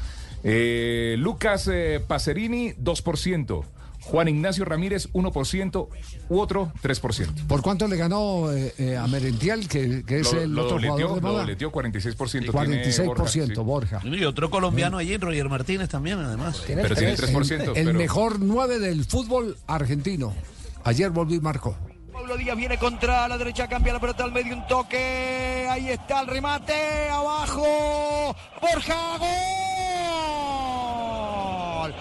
Eh, Lucas eh, Pacerini, 2%. Juan Ignacio Ramírez, 1%. U otro, 3%. ¿Por cuánto le ganó eh, eh, a Merentiel, que, que es Lo- el lo otro dobleteó, jugador de lo dobleteó, 46% tiene 46% Borja, sí. Borja. Y otro colombiano allí, Roger Martínez también, además. Pero tiene el 3%. El, el pero- mejor 9 del fútbol argentino. Ayer volvió y marcó. Pablo Díaz viene contra la derecha, cambia la pelota al medio, un toque. Ahí está el remate, abajo. Borja, gol.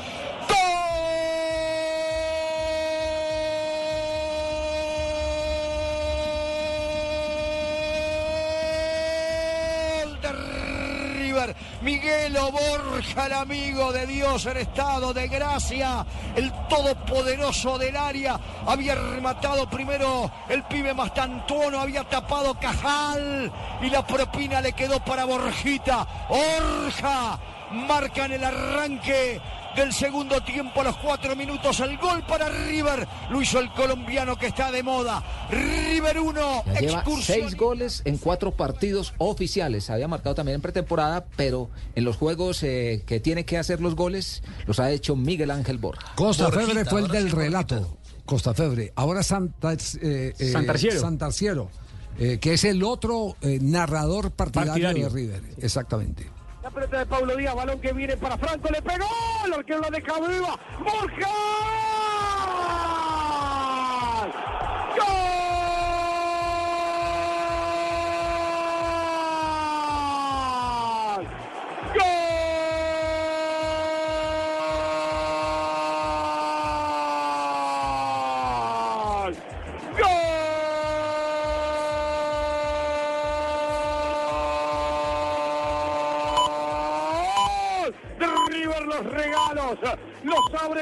River. Miguelo Borja, el amigo de Dios en estado de gracia, el todopoderoso del área. Había rematado primero el pibe Mastantuono, había tapado Cajal y la propina le quedó para Borjita. Borja marca en el arranque del segundo tiempo a los cuatro minutos el gol para River. Lo hizo el colombiano que está de moda. River 1, Ya lleva excursión. seis goles en cuatro partidos oficiales. Había marcado también en pretemporada, pero en los juegos eh, que tiene que hacer los goles los ha hecho Miguel Ángel Borja. Costa Febre fue el del relato. Costa Febre. Ahora Santa, eh, eh, Santarciero. Santarciero, eh, que es el otro eh, narrador partidario, Partidario. de River. Exactamente. La pelota de Pablo Díaz, balón que viene para Franco, le pegó, el arquero la deja viva, Borja.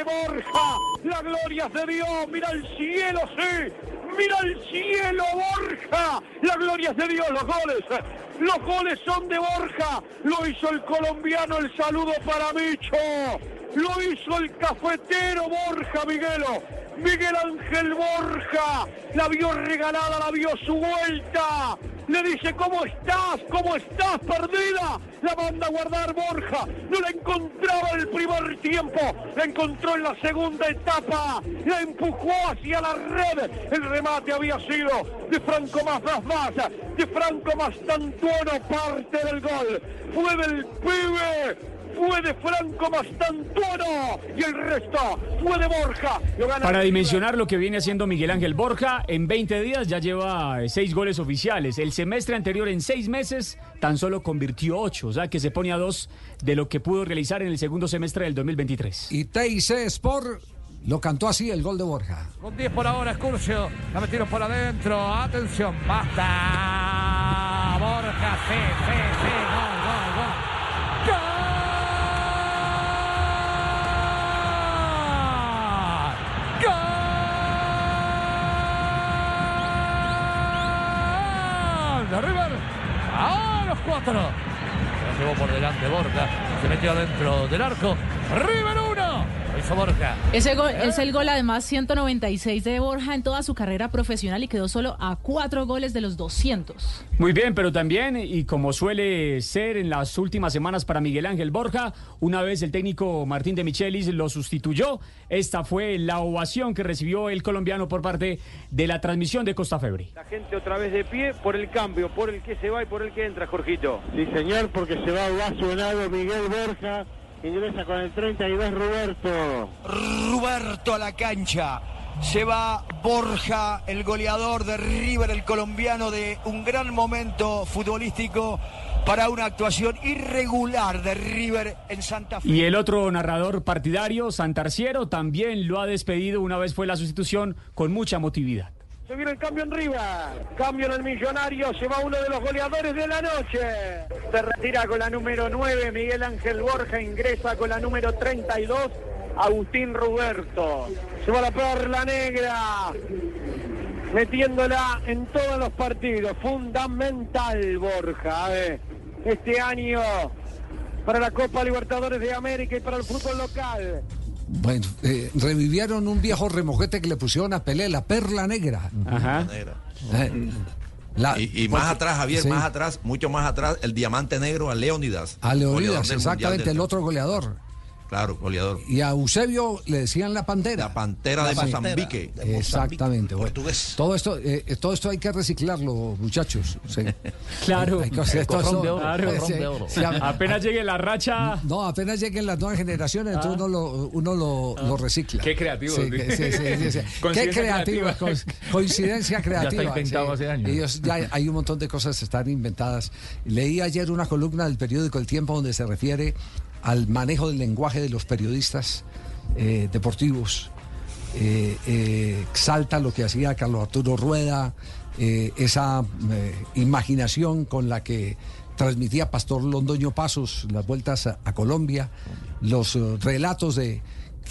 Borja, la gloria se dio, mira el cielo, sí, mira el cielo, Borja, la gloria se dio, los goles, los goles son de Borja, lo hizo el colombiano, el saludo para Micho, lo hizo el cafetero Borja Miguelo, Miguel Ángel Borja, la vio regalada, la vio su vuelta, le dice, ¿cómo estás? ¿Cómo estás perdida? La manda a guardar Borja. No la encontraba en el primer tiempo. La encontró en la segunda etapa. La empujó hacia la red. El remate había sido de Franco más más más. De Franco más Tantuono parte del gol. Fue del pibe. Fue de Franco Mastantuono y el resto fue de Borja. Lo gana Para dimensionar lo que viene haciendo Miguel Ángel Borja, en 20 días ya lleva eh, seis goles oficiales. El semestre anterior, en seis meses, tan solo convirtió ocho. O sea que se pone a dos de lo que pudo realizar en el segundo semestre del 2023. Y TIC Sport lo cantó así el gol de Borja. Con 10 por ahora, Escurcio. La metieron por adentro. Atención, basta. Borja, sí, sí, sí. 4. Se la llevó por delante Borja. Se metió adentro del arco. River 1. Hizo Borja. Ese gol es el gol además 196 de Borja en toda su carrera profesional y quedó solo a cuatro goles de los 200. Muy bien, pero también, y como suele ser en las últimas semanas para Miguel Ángel Borja, una vez el técnico Martín de Michelis lo sustituyó, esta fue la ovación que recibió el colombiano por parte de la transmisión de Costa Febre. La gente otra vez de pie por el cambio, por el que se va y por el que entra, Jorgito. Sí, señor, porque se va ovacionado Miguel Borja. Ingresa con el 32 Roberto. Roberto a la cancha. Se va Borja, el goleador de River, el colombiano, de un gran momento futbolístico para una actuación irregular de River en Santa Fe. Y el otro narrador partidario, Santarciero, también lo ha despedido una vez fue la sustitución con mucha motividad. Se viene el cambio en River. Cambio en el millonario. Se va uno de los goleadores de la noche. Se retira con la número 9. Miguel Ángel Borja ingresa con la número 32. Agustín Roberto. Se va la perla negra. Metiéndola en todos los partidos. Fundamental Borja. eh. Este año para la Copa Libertadores de América y para el fútbol local. Bueno, eh, revivieron un viejo remojete que le pusieron a Pelé, la perla negra. Ajá. Eh, la- Y, y más porque- atrás, Javier, sí, más atrás, mucho más atrás, el diamante negro a Leónidas. A Mundial exactamente, el otro goleador. Claro, goleador. Y a Eusebio le decían la pantera. La pantera de Mozambique. Exactamente. bueno. Todo esto, eh, eh, todo esto hay que reciclarlo, muchachos. sí. Claro. Hay que hacer Claro, sí, Apenas llegue la racha. No, apenas lleguen las nuevas generaciones, entonces uno lo, uno lo, lo recicla. Qué creativo. Sí, que- sí, sí, sí, sí. Qué creativa, creativa. co- coincidencia creativa. Ya está inventado sí. hace años. Ellos ya hay un montón de cosas que están inventadas. Leí ayer una columna del periódico El Tiempo donde se refiere al manejo del lenguaje de los periodistas eh, deportivos. Eh, eh, exalta lo que hacía Carlos Arturo Rueda, esa imaginación con la que transmitía Pastor Londoño Pasos, las vueltas a, Colombia, los relatos de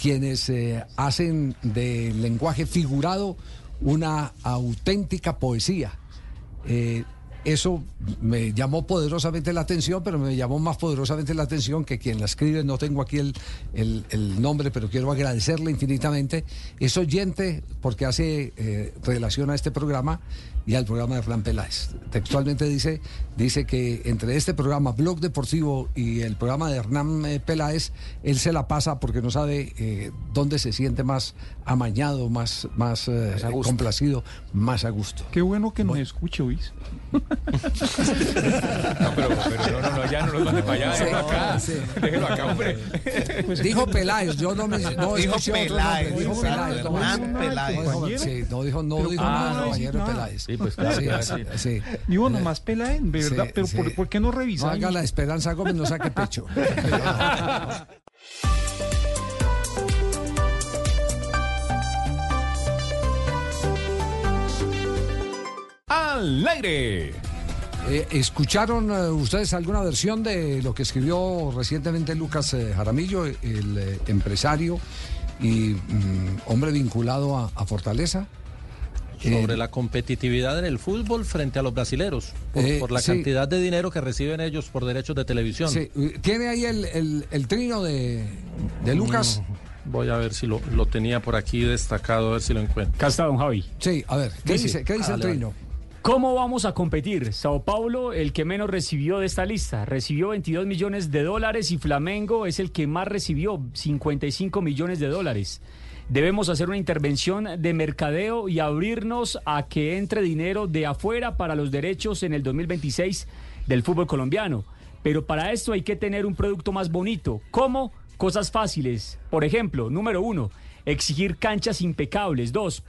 quienes hacen del lenguaje figurado una auténtica poesía. Eso me llamó poderosamente la atención, pero me llamó más poderosamente la atención que quien la escribe, no tengo aquí el, el- nombre, pero quiero agradecerle infinitamente, es oyente porque hace eh, relación a este programa y al programa de Fran Peláez. Textualmente dice, dice que entre este programa, Blog Deportivo, y el programa de Hernán eh, Peláez, él se la pasa porque no sabe eh, dónde se siente más amañado, más, más, eh, complacido, más a gusto. Qué bueno que nos escuche, Luis. No, pero, pero no, no, no, ya no los mande para allá, Sí, déjelo acá. sí. Déjelo acá, hombre. Dijo Peláez, yo no me no Dijo Peláez, dijo Peláez. no, Hernán no, Peláez. no dijo- Sí, no dijo, no Pero dijo ¿cómo nada no compañero nada? Peláez. Sí, pues claro, Sí, claro. sí, sí. Digo, nomás Peláez, ¿verdad? Sí, Pero sí. ¿por, por qué no No revisar? haga la Esperanza Gómez, no saque pecho. Al aire. Eh, ¿Escucharon eh, ustedes alguna versión de lo que escribió recientemente Lucas eh, Jaramillo, el eh, empresario y mm, hombre vinculado a, a Fortaleza? Sobre Eh, la competitividad en el fútbol frente a los brasileros, por, Eh, por la sí. cantidad de dinero que reciben ellos por derechos de televisión. Sí, ¿Tiene ahí el, el- el trino de, de Lucas? Mm, voy a ver si lo, lo tenía por aquí destacado, a ver si lo encuentro. Acá está don Javi. Sí, a ver, ¿qué Dice- dice, ¿qué dice el Dale, trino? ¿Cómo vamos a competir? Sao Paulo, el que menos recibió de esta lista, recibió 22 millones de dólares y Flamengo es el que más recibió, 55 millones de dólares. Debemos hacer una intervención de mercadeo y abrirnos a que entre dinero de afuera para los derechos en el 2026 del fútbol colombiano. Pero para esto hay que tener un producto más bonito. ¿Cómo? Cosas fáciles. Por ejemplo, número uno, exigir canchas impecables. Dos,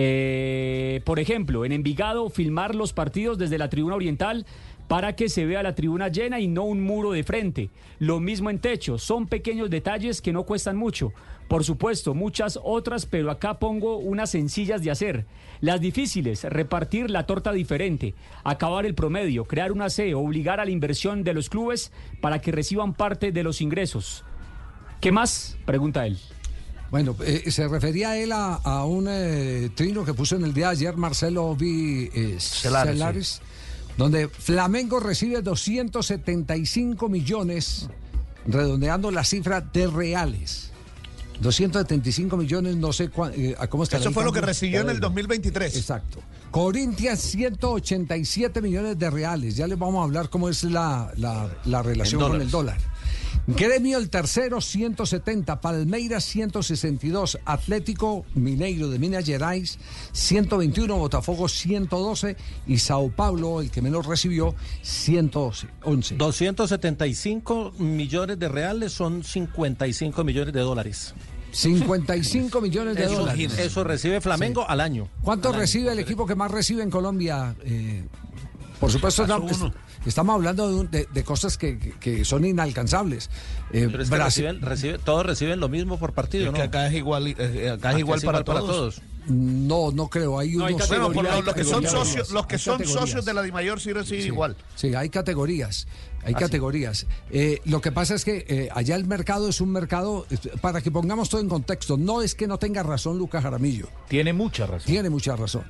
eh, por ejemplo, en Envigado, filmar los partidos desde la tribuna oriental para que se vea la tribuna llena y no un muro de frente. Lo mismo en techo, son pequeños detalles que no cuestan mucho. Por supuesto, muchas otras, pero acá pongo unas sencillas de hacer. Las difíciles, repartir la torta diferente, acabar el promedio, crear una C, obligar a la inversión de los clubes para que reciban parte de los ingresos. ¿Qué más? Pregunta él. Bueno, eh, se refería él a, a un eh, trino que puso en el día de ayer Marcelo V. eh, Celares, Celares, donde Flamengo recibe 275 millones, redondeando la cifra de reales. 275 millones, no sé cuá- eh, a cómo está Eso fue lo que recibió en el 2023. Exacto. Corinthians 187 millones de reales. Ya les vamos a hablar cómo es la, la- la relación con el dólar. Gremio el tercero 170, Palmeiras 162, Atlético Mineiro de Minas Gerais 121, Botafogo 112 y Sao Paulo, el que menos recibió, 111. 275 millones de reales son 55 millones de dólares. 55 millones de Eso, dólares. eso recibe Flamengo al año. ¿Cuánto Al año. recibe el equipo que más recibe en Colombia? Eh, por supuesto, estamos, estamos hablando de, un- de- de cosas que, que- que son inalcanzables. Eh, Pero es que Brasil- reciben, recibe- todos reciben lo mismo por partido, Es ¿no? que acá es igual, eh, acá es igual para, todos. No, no creo. Hay No, hay unos- Bueno, por lo- los que son socios, los que son socios de la Dimayor sí reciben Sí. igual. Sí, hay categorías. Hay Ah, categorías. Eh, lo que pasa es que eh, allá el mercado es un mercado, eh, para que pongamos todo en contexto, no es que no tenga razón Lucas Jaramillo. Tiene mucha razón. Tiene mucha razón.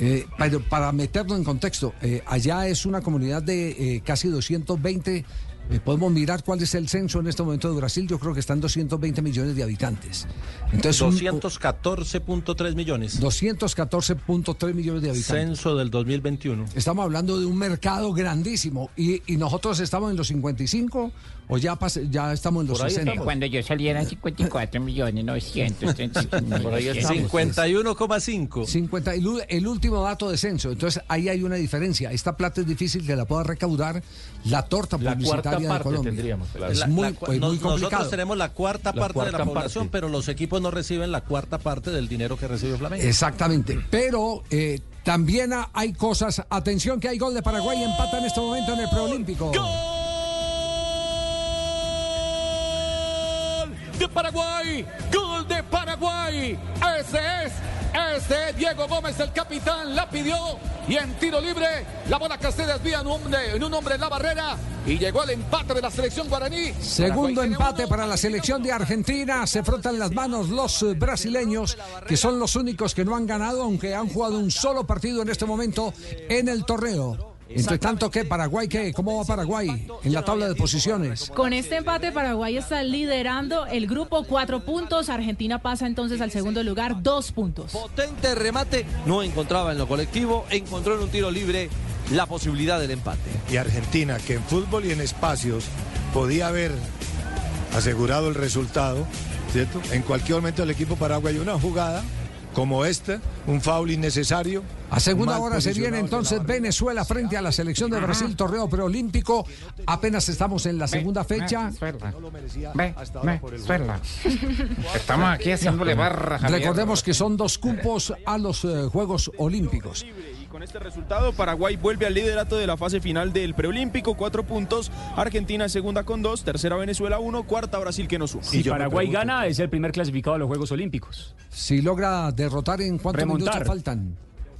Eh, pero para meterlo en contexto, eh, allá es una comunidad de eh, casi 220. eh, podemos mirar cuál es el censo en este momento de Brasil. Yo creo que están 220 millones de habitantes. Entonces, un- 214.3 millones. 214.3 millones de habitantes. Censo del 2021. Estamos hablando de un mercado grandísimo y, y nosotros estamos en los 55 o ya, pas- ya estamos en los 60. Cuando yo salí eran 54 millones 935 mil. Por ahí estamos. 51,5. 50, el, el último dato de censo. Entonces ahí hay una diferencia. Esta plata es difícil que la pueda recaudar la torta La publicitaria de Colombia. claro. Es La- muy, la nos- muy. Nosotros tenemos la cuarta La parte de la población, parte. pero los equipos no reciben la cuarta parte del dinero que recibe Flamengo. Exactamente. Pero eh, también ha- hay cosas. Atención que hay gol de Paraguay. Empata en este momento en el preolímpico. De Paraguay. Gol de Paraguay. Ese es, ese es Diego Gómez, el capitán, la pidió y en tiro libre la bola que se desvía en un hombre en, un hombre en la barrera y llegó el empate de la selección guaraní. Segundo empate para la selección de Argentina. Se frotan las manos los eh, brasileños, que son los únicos que no han ganado, aunque han jugado un solo partido en este momento en el torneo. Entre tanto, ¿qué? ¿Paraguay qué? ¿Cómo va Paraguay en la tabla de posiciones? Con este empate, Paraguay está liderando el grupo cuatro puntos. Argentina pasa entonces al segundo lugar, dos puntos. Potente remate, no encontraba en lo colectivo, encontró en un tiro libre la posibilidad del empate. Y Argentina, que en fútbol y en espacios podía haber asegurado el resultado, ¿cierto? En cualquier momento el equipo paraguayo una jugada como esta, un foul innecesario. A segunda hora se viene entonces Venezuela frente a la selección de Brasil, torneo preolímpico. Apenas estamos en la segunda fecha. Ve, ve, suela. Estamos aquí haciéndole barra. Recordemos que son dos cupos a los eh, Juegos Olímpicos. Con este resultado, Paraguay vuelve al liderato de la fase final del preolímpico, cuatro puntos. Argentina es segunda con dos, tercera Venezuela uno, cuarta Brasil que no suma. Si Paraguay gana, es el primer clasificado a los Juegos Olímpicos. Si logra derrotar, ¿en cuántos Remontar. minutos faltan?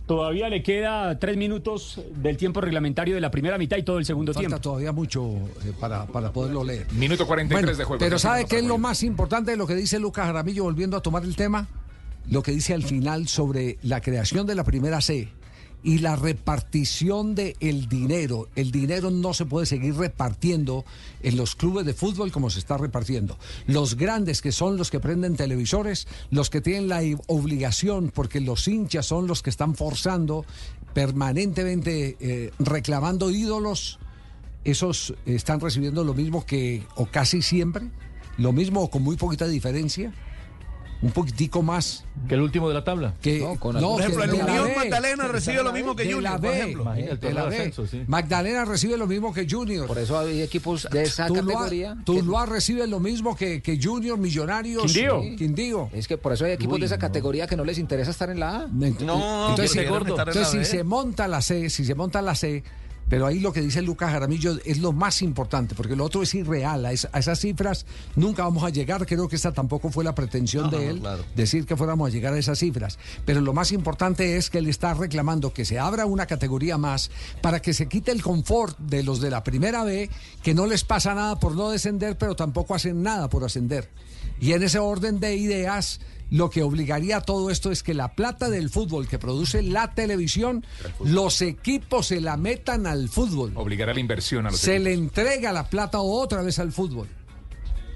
Todavía le queda tres minutos del tiempo reglamentario de la primera mitad y todo el segundo Falta tiempo. todavía mucho eh, para, para poderlo leer. Minuto 43 Bueno, de juego. Pero ¿sabe qué es lo más importante de lo que dice Lucas Jaramillo volviendo a tomar el tema? Lo que dice al final sobre la creación de la primera C y la repartición del el dinero. El dinero no se puede seguir repartiendo en los clubes de fútbol como se está repartiendo. Los grandes que son los que prenden televisores, los que tienen la obligación, porque los hinchas son los que están forzando permanentemente, eh, reclamando ídolos esos están recibiendo lo mismo que, o casi siempre, lo mismo o con muy poquita diferencia, un poquitico más. Que el último de la tabla. Que, No, con no, Por ejemplo, el Unión Magdalena recibe lo mismo que Junior, la por B, ejemplo. Imagínate, de la el B. ascenso, sí. Magdalena recibe lo mismo que Junior. Por eso hay equipos de esa Tuluá, categoría Tuluá recibe lo mismo que, que Junior, Millonarios. Quindío. eh, Quindío. Es que por eso hay equipos Uy, de esa no. categoría que no les interesa estar en la A. entonces, que si- entonces, si se monta la C, si se monta la C, pero ahí lo que dice Lucas Jaramillo es lo más importante, porque lo otro es irreal. A, es- a esas cifras nunca vamos a llegar. Creo que esa tampoco fue la pretensión de él, claro. decir que fuéramos a llegar a esas cifras. Pero lo más importante es que él está reclamando que se abra una categoría más para que se quite el confort de los de la primera B, que no les pasa nada por no descender, pero tampoco hacen nada por ascender. Y en ese orden de ideas, lo que obligaría a todo esto es que la plata del fútbol que produce la televisión, los equipos se la metan al fútbol. Obligar a la inversión a los Se equipos. le entrega la plata otra vez al fútbol,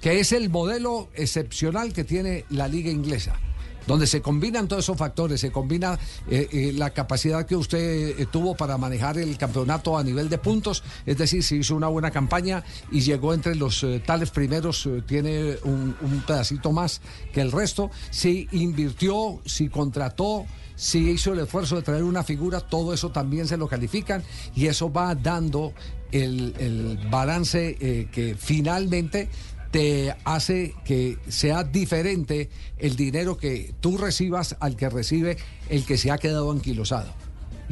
que es el modelo excepcional que tiene la liga inglesa. Donde se combinan todos esos factores, se combina eh, eh, la capacidad que usted eh, tuvo para manejar el campeonato a nivel de puntos, es decir, si hizo una buena campaña y llegó entre los tales primeros, tiene un, pedacito más que el resto, si invirtió, si contrató, si hizo el esfuerzo de traer una figura, todo eso también se lo califican y eso va dando el, el balance que finalmente te hace que sea diferente el dinero que tú recibas al que recibe el que se ha quedado anquilosado.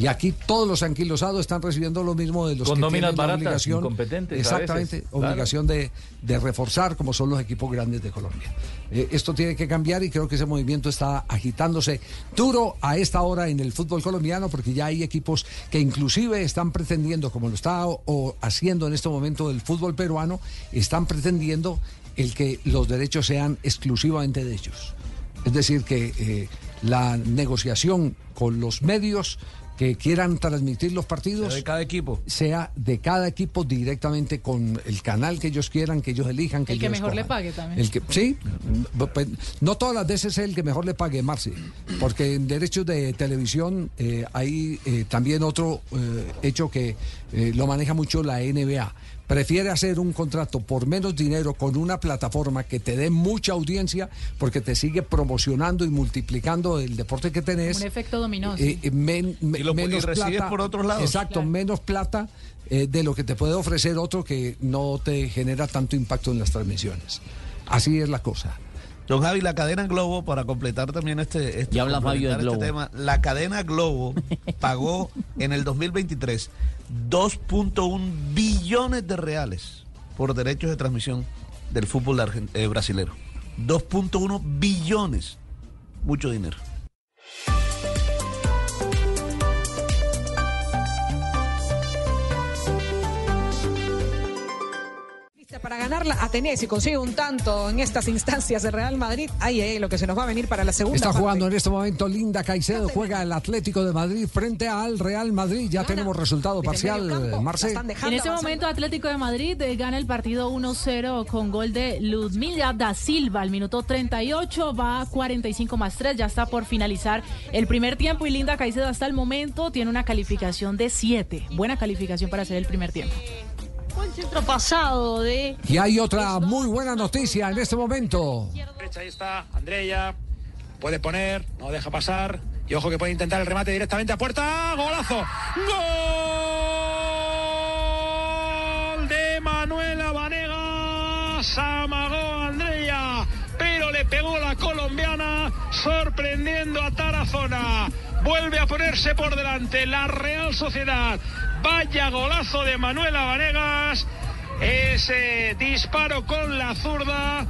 Y aquí todos los anquilosados están recibiendo lo mismo de los Con que tienen baratas, obligación, incompetentes exactamente, veces, claro. obligación de, de reforzar como son los equipos grandes de Colombia. Eh, esto tiene que cambiar y creo que ese movimiento está agitándose duro a esta hora en el fútbol colombiano porque ya hay equipos que inclusive están pretendiendo, como lo está o- o haciendo en este momento el fútbol peruano, están pretendiendo el que los derechos sean exclusivamente de ellos. Es decir, que eh, la negociación con los medios que quieran transmitir los partidos de cada equipo sea de cada equipo directamente con el canal que ellos quieran, que ellos elijan, que El que ellos mejor le escojan. pague también. El que, sí, pues, no todas las veces es el que mejor le pague, Marci, porque en derechos de televisión eh, hay eh, también otro eh, hecho que eh, lo maneja mucho la NBA. Prefiere hacer un contrato por menos dinero con una plataforma que te dé mucha audiencia porque te sigue promocionando y multiplicando el deporte que tenés. Un efecto dominó. Eh, sí. eh, men- Y lo- y menos recibes plata, por otros lados. Exacto, menos plata eh, de lo que te puede ofrecer otro que no te genera tanto impacto en las transmisiones. Así es la cosa. Don Javi, la cadena Globo, para completar también este, este, Ya habla Fabio de complementar este tema, la cadena Globo pagó en el 2023 2.1 billones de reales por derechos de transmisión del fútbol eh, brasilero. 2.1 billones. mucho dinero. Para ganar la Atenea, si consigue un tanto en estas instancias de Real Madrid, ahí eh, lo que se nos va a venir para la segunda Está parte. jugando en este momento Linda Caicedo, juega el Atlético de Madrid frente al Real Madrid. Ya tenemos resultado parcial, Marce. En este momento Atlético de Madrid eh, gana el partido 1-0 con gol de Ludmila da Silva al minuto 38, va a 45 más 3, ya está por finalizar el primer tiempo y Linda Caicedo hasta el momento tiene una calificación de 7, buena calificación para hacer el primer tiempo. Buen centro pasado de... Y hay otra muy buena noticia en este momento. Ahí está, Andrea. Puede poner, no deja pasar. Y ojo que puede intentar el remate directamente a puerta. ¡Golazo! ¡Gol de Manuela Vanegas! Amagó a Andrea, pero le pegó la colombiana, sorprendiendo a Tarazona. Vuelve a ponerse por delante la Real Sociedad. Vaya golazo de Manuela Vanegas. Ese disparo con la zurda.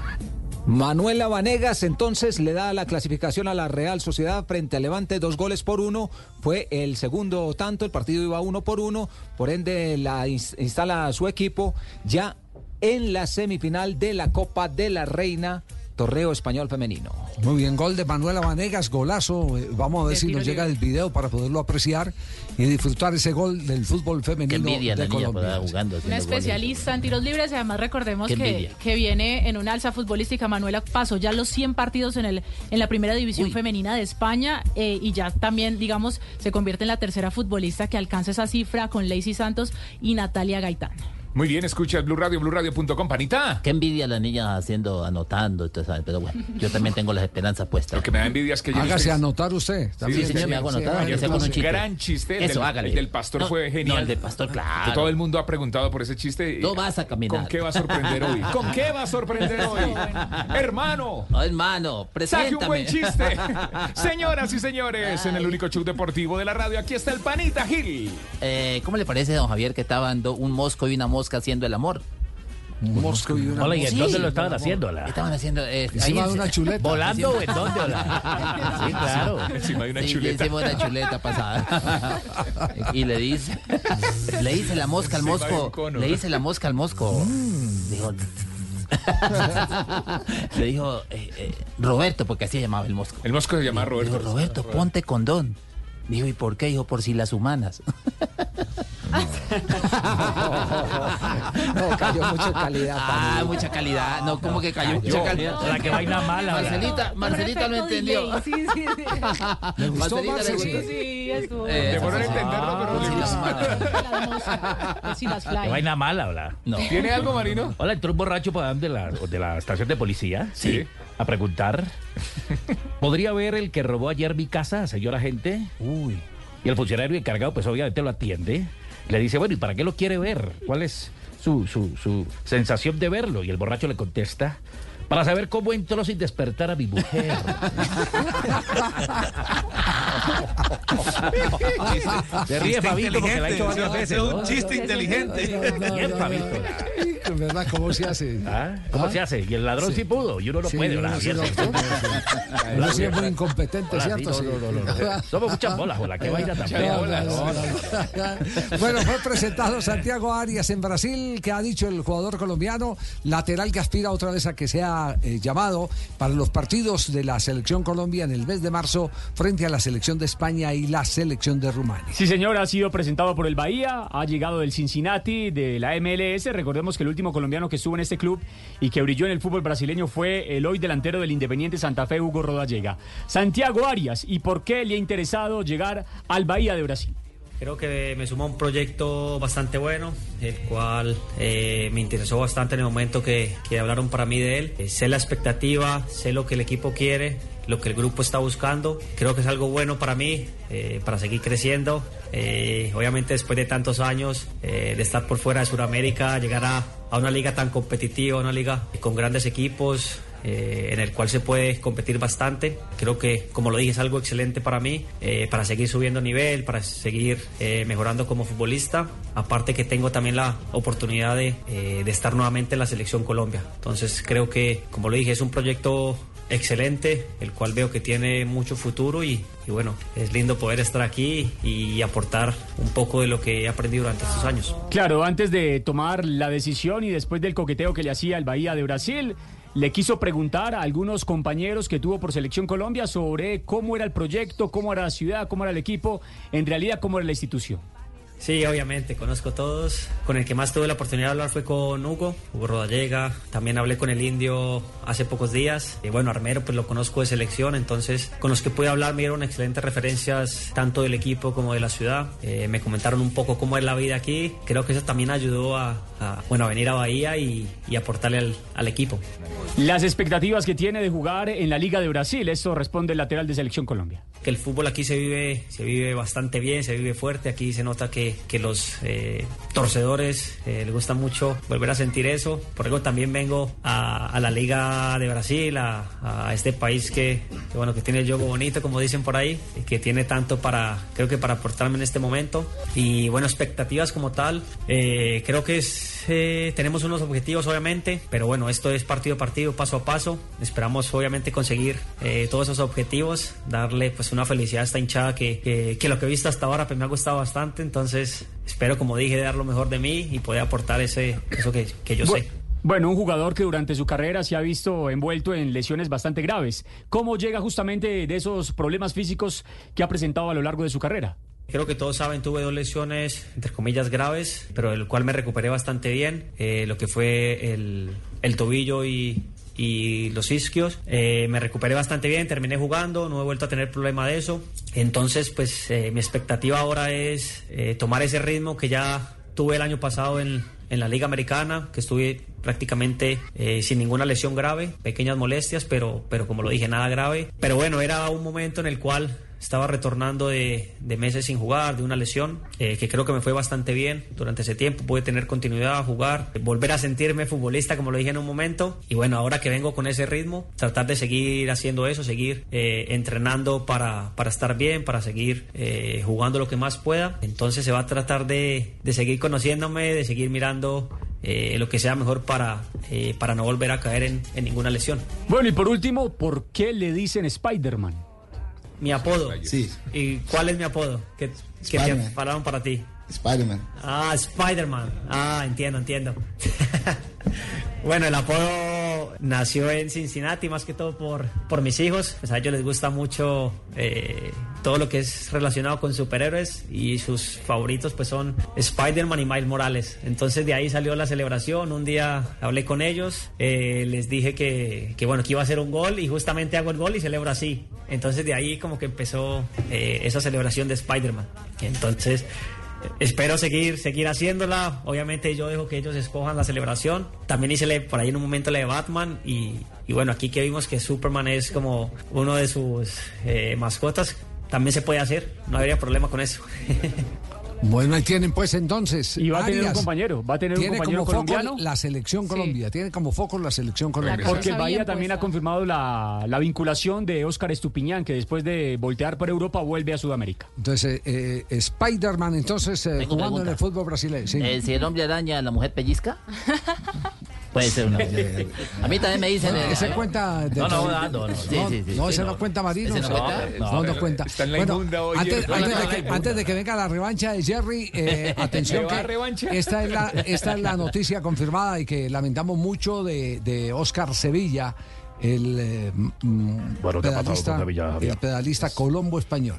Manuela Vanegas entonces le da la clasificación a la Real Sociedad frente a Levante, dos goles por uno. Fue el segundo tanto, el partido iba uno por uno, por ende la ins- instala su equipo ya en la semifinal de la Copa de la Reina, Torneo Español Femenino. Muy bien, gol de Manuela Vanegas, golazo. Eh, Vamos a ver De si nos llega el video para poderlo apreciar y disfrutar ese gol del fútbol femenino de Colombia. Una especialista en tiros libres y además recordemos que, envidia. que viene en una alza futbolística. Manuela pasó ya los 100 partidos en, el, en la primera división femenina de España eh, y ya también, digamos, se convierte en la tercera futbolista que alcanza esa cifra con Lacey Santos y Natalia Gaitán. Muy bien, escuchas Blue Radio, BlueRadio.com, panita. Qué envidia la niña haciendo, anotando, y todo eso, pero bueno, yo también tengo las esperanzas puestas. Lo que me da envidia es que yo Hágase anotar usted. Sí, señor, me hago anotar, con un chiste. gran chiste. El Eso, del, hágale. el del pastor No, fue genial. no, el del pastor, claro. Que todo el mundo ha preguntado por ese chiste. y- No vas a caminar. ¿Con qué va a sorprender hoy? ¿Con qué va a sorprender hoy? Hermano. No, hermano, Saque un buen preséntame. chiste. Señoras y señores, en el único show deportivo de la radio, aquí está el Panita Gil. Eh, ¿Cómo le parece, don Javier, que estaban do- un mosco y una mosca haciendo el amor? Un mosco y una Hola, ¿y en Sí, dónde lo estaban haciendo? hola? Estaban haciendo... eh, Encima de una chuleta. ¿Volando o en dónde? hola? Sí, claro. Encima de una Sí, chuleta. hicimos una chuleta pasada. y le dice, le dice la mosca al Encima de mosco, cono. le dice la mosca al mosco. Dijo, le dijo eh, eh, Roberto, porque así se llamaba el mosco. El mosco se llama Roberto. Dijo, Roberto, ponte condón. Dijo, ¿y por qué? Dijo, por si las humanas. No, cayó mucha calidad. Ah, mucha calidad. No, ¿cómo que cayó, mucha calidad? La que vaina mala. Marcelita, Marcelita lo entendió. Sí, sí, sí. ¿Le gustó, Marcelita Marce? le Sí, gustó. sí, estuvo. Eh, Demoró en entenderlo, pero le sí, gustó. Sí, las fly. vaina mala, hola. No. ¿Tiene algo, Marino? Hola, entró un borracho para de la, de la estación de policía. Sí. A preguntar. ¿Podría ver el que robó ayer mi casa, señora gente? Uy. Y el funcionario encargado, pues obviamente lo atiende. Le dice, bueno, ¿y para qué lo quiere ver? ¿Cuál es su, su, su sensación de verlo? Y el borracho le contesta, para saber cómo entró sin despertar a mi mujer. Se ríe Fabito porque la ha hecho inteligente, varias veces. es un chiste inteligente. Bien, Fabito. En verdad, ¿cómo se hace? ¿Ah? ¿Cómo ¿Ah? se hace? Y el ladrón sí, pudo, y uno no puede. uno muy incompetente, ¿cierto? no, Sí. no, no, no. Somos muchas bolas. No, no, no, no. Bueno, fue presentado Santiago Arias en Brasil, que ha dicho el jugador colombiano, lateral que aspira otra vez a que sea eh, llamado para los partidos de la selección Colombia en el mes de marzo frente a la selección de España y la selección de Rumania. Sí, señor, ha sido presentado por el Bahía, ha llegado del Cincinnati, de la MLS. Recordemos que el último colombiano que estuvo en este club y que brilló en el fútbol brasileño fue el hoy delantero del Independiente Santa Fe, Hugo Rodallega. Santiago Arias, ¿y por qué le ha interesado llegar al Bahía de Brasil? Creo que me sumó a un proyecto bastante bueno, el cual eh, me interesó bastante en el momento que, que hablaron para mí de él. Eh, sé la expectativa, sé lo que el equipo quiere, lo que el grupo está buscando. Creo que es algo bueno para mí, eh, para seguir creciendo. Eh, obviamente después de tantos años eh, de estar por fuera de Sudamérica, llegar a, a una liga tan competitiva, una liga con grandes equipos, eh, en el cual se puede competir bastante. Creo que, como lo dije, es algo excelente para mí, eh, para seguir subiendo nivel, para seguir eh, mejorando como futbolista. Aparte que tengo también la oportunidad de, de estar nuevamente en la selección Colombia. Entonces creo que, como lo dije, es un proyecto excelente, el cual veo que tiene mucho futuro y, y bueno, es lindo poder estar aquí y aportar un poco de lo que he aprendido durante estos años. Claro, antes de tomar la decisión y después del coqueteo que le hacía el Bahía de Brasil, le quiso preguntar a algunos compañeros que tuvo por Selección Colombia sobre cómo era el proyecto, cómo era la ciudad, cómo era el equipo, en realidad cómo era la institución. Sí, obviamente, conozco todos. Con el que más tuve la oportunidad de hablar fue con Hugo, Hugo Rodallega. También hablé con el indio hace pocos días. Y bueno, Armero, pues lo conozco de selección, entonces con los que pude hablar me dieron excelentes referencias tanto del equipo como de la ciudad. Eh, me comentaron un poco cómo es la vida aquí. Creo que eso también ayudó a, a, bueno, a venir a Bahía y, y aportarle al, al equipo. Las expectativas que tiene de jugar en la Liga de Brasil, eso responde el lateral de Selección Colombia. Que el fútbol aquí se vive, se vive bastante bien, se vive fuerte. Aquí se nota que, que los eh, torcedores eh, les gusta mucho volver a sentir eso. Por eso también vengo a, a la Liga de Brasil, a, a este país que, que, bueno, que tiene el juego bonito, como dicen por ahí, y que tiene tanto para, creo que para aportarme en este momento. Y bueno, expectativas como tal, eh, creo que es, eh, tenemos unos objetivos obviamente, pero bueno, esto es partido a partido, paso a paso. Esperamos obviamente conseguir eh, todos esos objetivos, darle pues una felicidad a esta hinchada que, que, que lo que he visto hasta ahora pues me ha gustado bastante, entonces espero como dije dar lo mejor de mí y poder aportar ese, eso que, que yo bueno. sé. Bueno, un jugador que durante su carrera se ha visto envuelto en lesiones bastante graves. ¿Cómo llega justamente de esos problemas físicos que ha presentado a lo largo de su carrera? Creo que todos saben, tuve dos lesiones, entre comillas, graves, pero del cual me recuperé bastante bien. Eh, lo que fue el, el tobillo y, y los isquios. Eh, me recuperé bastante bien, terminé jugando, no he vuelto a tener problema de eso. Entonces, pues eh, mi expectativa ahora es eh, tomar ese ritmo que ya tuve el año pasado en, en la Liga Americana, que estuve prácticamente eh, sin ninguna lesión grave, pequeñas molestias, pero, pero como lo dije, nada grave. Pero bueno, era un momento en el cual estaba retornando de, de meses sin jugar, de una lesión, eh, que creo que me fue bastante bien durante ese tiempo. Pude tener continuidad, jugar, volver a sentirme futbolista, como lo dije en un momento. Y bueno, ahora que vengo con ese ritmo, tratar de seguir haciendo eso, seguir eh, entrenando para, para estar bien, para seguir eh, jugando lo que más pueda. Entonces se va a tratar de, de seguir conociéndome, de seguir mirando lo que sea mejor para, para no volver a caer en, en, ninguna lesión. Bueno, y por último, ¿por qué le dicen Spider-Man? Mi apodo. Sí. ¿Y cuál es mi apodo? ¿Qué, qué te pararon para ti? Spider-Man. Ah, Spider-Man. Ah, entiendo, entiendo. bueno, el apodo nació en Cincinnati más que todo por, por mis hijos. Pues a ellos les gusta mucho eh, todo lo que es relacionado con superhéroes y sus favoritos pues son Spider-Man y Miles Morales. Entonces de ahí salió la celebración. Un día hablé con ellos, eh, les dije que, que, bueno que iba a hacer un gol y justamente hago el gol y celebro así. Entonces de ahí como que empezó eh, esa celebración de Spider-Man. Entonces espero seguir seguir haciéndola. Obviamente yo dejo que ellos escojan la celebración. También hice por ahí en un momento la de Batman y, bueno, aquí que vimos que Superman es como uno de sus eh, mascotas, también se puede hacer, no habría problema con eso. Bueno, ahí tienen pues entonces. Y va a tener un compañero, va a tener un tiene compañero como colombiano. Foco la selección Colombia, sí. tiene como foco la selección Colombia. Porque Bahía también ha confirmado la, la, vinculación de Óscar Estupiñán, que después de voltear por Europa vuelve a Sudamérica. Entonces, eh, eh, Spider-Man, entonces, eh, jugando pregunta. en el fútbol brasileño. Sí. Eh, si el hombre araña, la mujer pellizca. Puede ser una. A mí también me dicen. No, ese cuenta. De no, no, no, no, no. Sí, sí, sí, no, ese no, cuenta Marino. ¿Ese no, cuenta? no, no, cuenta. Está en la bueno, inmunda hoy. Antes, antes, de que, antes, de que, venga la revancha de Jerry, eh, atención que esta es, la, esta es la noticia confirmada y que lamentamos mucho de, de Oscar Sevilla, el, eh, bueno, pedalista, Sevilla, el pedalista colombo español.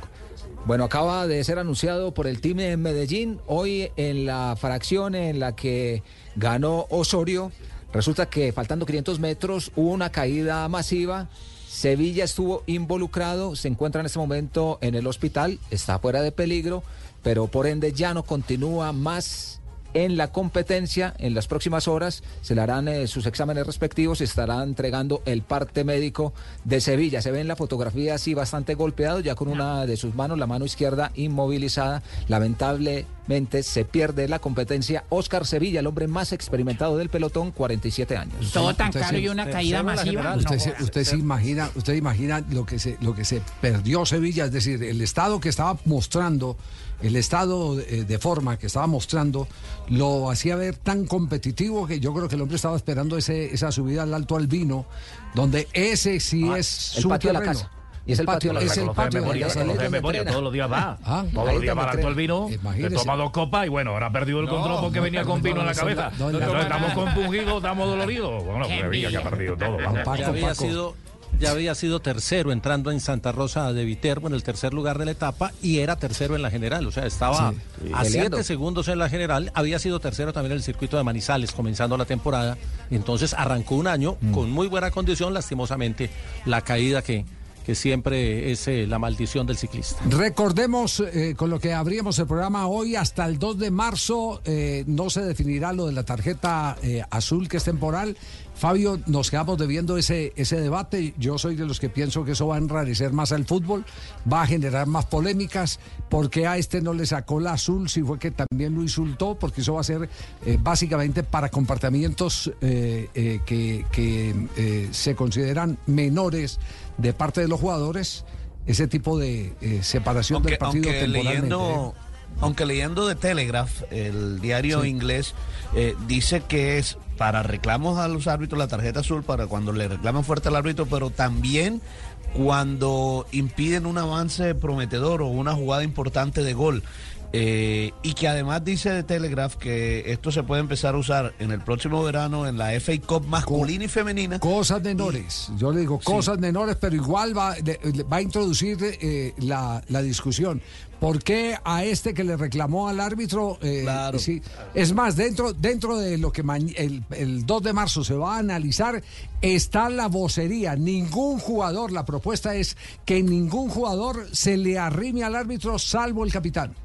Bueno, acaba de ser anunciado por el team de Medellín hoy en la fracción en la que ganó Osorio. Resulta que faltando 500 metros hubo una caída masiva. Sevilla estuvo involucrado, se encuentra en este momento en el hospital, está fuera de peligro, pero por ende ya no continúa más en la competencia. En las próximas horas se le harán eh, sus exámenes respectivos y estará entregando el parte médico de Sevilla. Se ve en la fotografía así bastante golpeado, ya con una de sus manos, la mano izquierda inmovilizada. Lamentable lamentablemente se pierde la competencia. Oscar Sevilla, el hombre más experimentado del pelotón, 47 años. Todo tan caro y una caída masiva. Usted, No se, usted se imagina, usted imagina lo que se lo que se perdió Sevilla, es decir, el estado que estaba mostrando, el estado de, de forma que estaba mostrando, lo hacía ver tan competitivo que yo creo que el hombre estaba esperando ese, esa subida al Alto Albino, donde ese sí es Ah, el su patio de la terreno. casa. Y es el patio de la es el patio de la memoria, de es memoria, entrena. todos los días va. Ah, Todos los días va al Alto entrena. el vino, le toma dos copas y bueno, ahora ha perdido el No, control porque no, venía no, con no, vino en la no, cabeza. no, no, Entonces no, estamos no. compungidos, estamos doloridos. Bueno, Qué que ha perdido todo. vamos. ya había sido ya había sido tercero entrando en Santa Rosa de Viterbo en el tercer lugar de la etapa y era tercero en la general, o sea, estaba Sí. a Peleando. siete segundos en la general, había sido tercero también en el circuito de Manizales comenzando la temporada, entonces arrancó un año Mm. con muy buena condición, lastimosamente la caída que, que siempre es eh, la maldición del ciclista. Recordemos eh, con lo que abrimos el programa hoy, hasta el 2 de marzo eh, no se definirá lo de la tarjeta azul que es temporal. Fabio, nos quedamos debiendo ese, ese debate. Yo soy de los que pienso que eso va a enrarecer más al fútbol, va a generar más polémicas. ¿Por qué a este no le sacó la azul si fue que también lo insultó? Porque eso va a ser eh, básicamente para comportamientos eh, eh, que, que, se consideran menores de parte de los jugadores ese tipo de separación aunque, del partido aunque temporalmente. leyendo aunque leyendo de Telegraph el diario Sí. inglés dice que es para reclamos a los árbitros la tarjeta azul para cuando le reclaman fuerte al árbitro pero también cuando impiden un avance prometedor o una jugada importante de gol Eh, y que además dice de Telegraph que esto se puede empezar a usar en el próximo verano en la FA Cup masculina y femenina. Cosas menores, yo le digo cosas menores, pero igual va, le- va a introducir eh, la, la discusión. ¿Por qué a este que le reclamó al árbitro? eh, sí, es más, dentro, dentro de lo que el, el 2 de marzo se va a analizar, está la vocería. Ningún jugador, la propuesta es que ningún jugador se le arrime al árbitro salvo el capitán.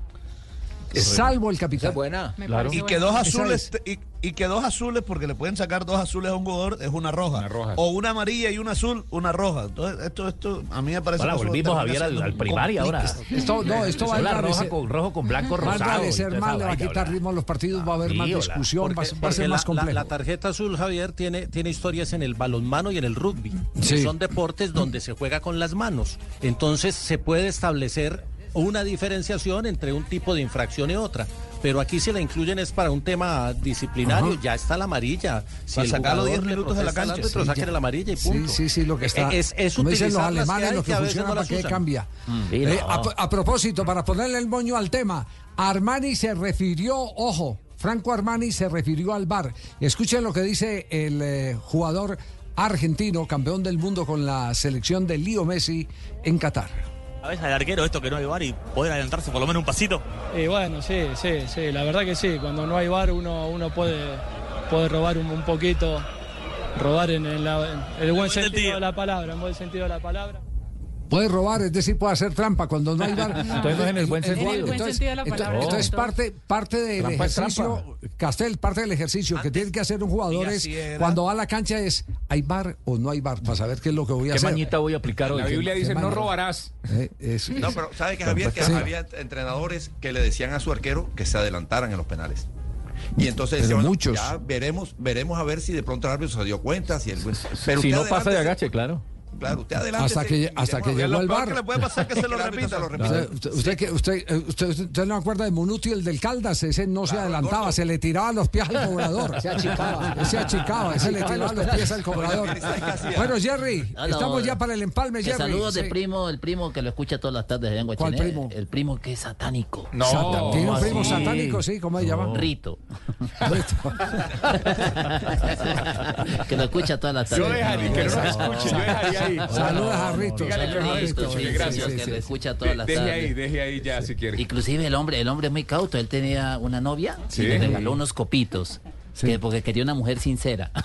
Salvo el capitán. buena. Me Claro. Y que dos bueno. azules y, y que dos azules porque le pueden sacar dos azules a un jugador es una roja, o una amarilla y una azul una roja entonces esto esto a mí me parece Ahora que eso volvimos, Javier, al, primaria ahora. Esto, no, esto va a la roja con rojo con blanco Va a rosado. enrarecer más, le va a quitar ritmo a los partidos, va a haber Sí, más discusión, va, a- va a Porque ser más complejo. la tarjeta azul, Javier, tiene, tiene historias en el balonmano y en el rugby. que son deportes donde se juega con las manos. Entonces se puede establecer una diferenciación entre un tipo de infracción y otra. Pero aquí si la incluyen es para un tema disciplinario, Ajá. ya está la amarilla. Si Para sacarlo jugador 10 le minutos de la cancha. árbitro, Sí, saquen el amarilla y Sí, punto. sí, sí, lo que está. Es, es como dicen los alemanes, lo que, funciona no para las que cambia. Sí, Eh, no. a, a propósito, para ponerle el moño al tema, Armani se refirió, ojo, Franco Armani se refirió al bar. Escuchen lo que dice el eh, jugador argentino, campeón del mundo con la selección de Leo Messi en Qatar. A veces al arquero esto que no hay bar y poder adelantarse por lo menos un pasito. Y bueno, sí, sí, sí, la verdad que sí. Cuando no hay bar uno, uno puede, puede robar un, un poquito, robar en, en la- en el buen sentido de la palabra, en buen sentido de la palabra. Puede robar, es decir, puede hacer trampa cuando no hay bar. Entonces no es en el buen sentido. En el buen Entonces, sentido de la entonces- palabra, entonces parte, parte del Trampa ejercicio, Castel, parte del ejercicio que tiene que hacer un jugador es cuando va a la cancha es ¿hay bar o no hay bar? Para saber qué es lo que voy a ¿Qué hacer. mañita voy a aplicar hoy? La Biblia qué dice, no robarás. Eh, es- No, pero ¿sabe que Javier? Que Sí. había entrenadores que le decían a su arquero que se adelantaran en los penales. Y entonces bueno, muchos. ya veremos, veremos a ver si de pronto el árbitro se dio cuenta. Si el, pero Si no pasa de agache, claro. Claro, usted adelante. Hasta que, hasta que llegó el bar. que le puede pasar que se lo repita Usted, usted, eh, no acuerda de Munuti, el del Caldas, ese no se adelantaba, se le tiraba los pies al cobrador. Se achicaba. Se achicaba, ese le tiraba los pies al cobrador. Bueno, Jerry, estamos ya para el empalme, Jerry. saludos de primo, el primo que lo escucha todas las tardes en ¿Cuál Guachiné. primo? El primo que es satánico. No. Satan- Tiene un primo así? satánico, sí, ¿cómo se llama? Rito. que lo escucha todas las tardes. Yo dejaría que no lo escuche, yo dejaría ahí. Saludos a. Dígale que sí, gracias. que lo escucha todas las Deje tardes. ahí, deje ahí ya si quiere. Inclusive el hombre, el hombre es muy cauto. Él tenía una novia Sí. y le regaló unos copitos. Que porque quería una mujer sincera.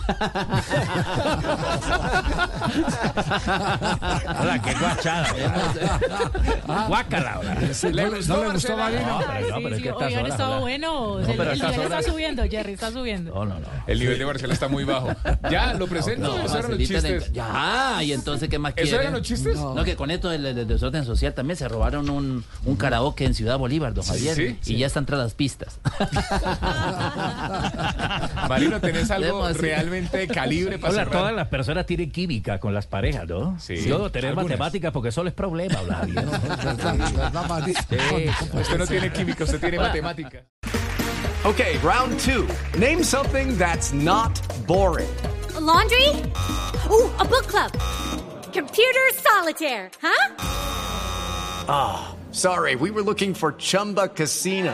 Hola, qué guachada. Guácala, ahora. ¿Le gustó, ¿No le gustó Marino? No, pero, no, pero es que estas Oigan, bueno. No, el pero el estas nivel está subiendo, Jerry, está subiendo. No, no, no. El nivel de Marcela está muy bajo. Ya, lo presento. No, Esos eran los. Ya, y entonces, ¿qué más ¿Eso quiere? eran los chistes? No, que con esto del, del desorden social también se robaron un, un karaoke en Ciudad Bolívar, don Sí, Javier. sí, y ya están tras las pistas. Marino, ¿tenés algo realmente de calibre para Hola, cerrar? todas las personas tienen química con las parejas, ¿no? Sí. Yo tener Algunas. matemáticas porque solo es problema hablar. ¿no? Usted no tiene química, usted tiene matemática. Okay, round two. Name something that's not boring. laundry? Ooh, a book club. Computer solitaire, huh? Ah, sorry, we were looking for Chumba Casino.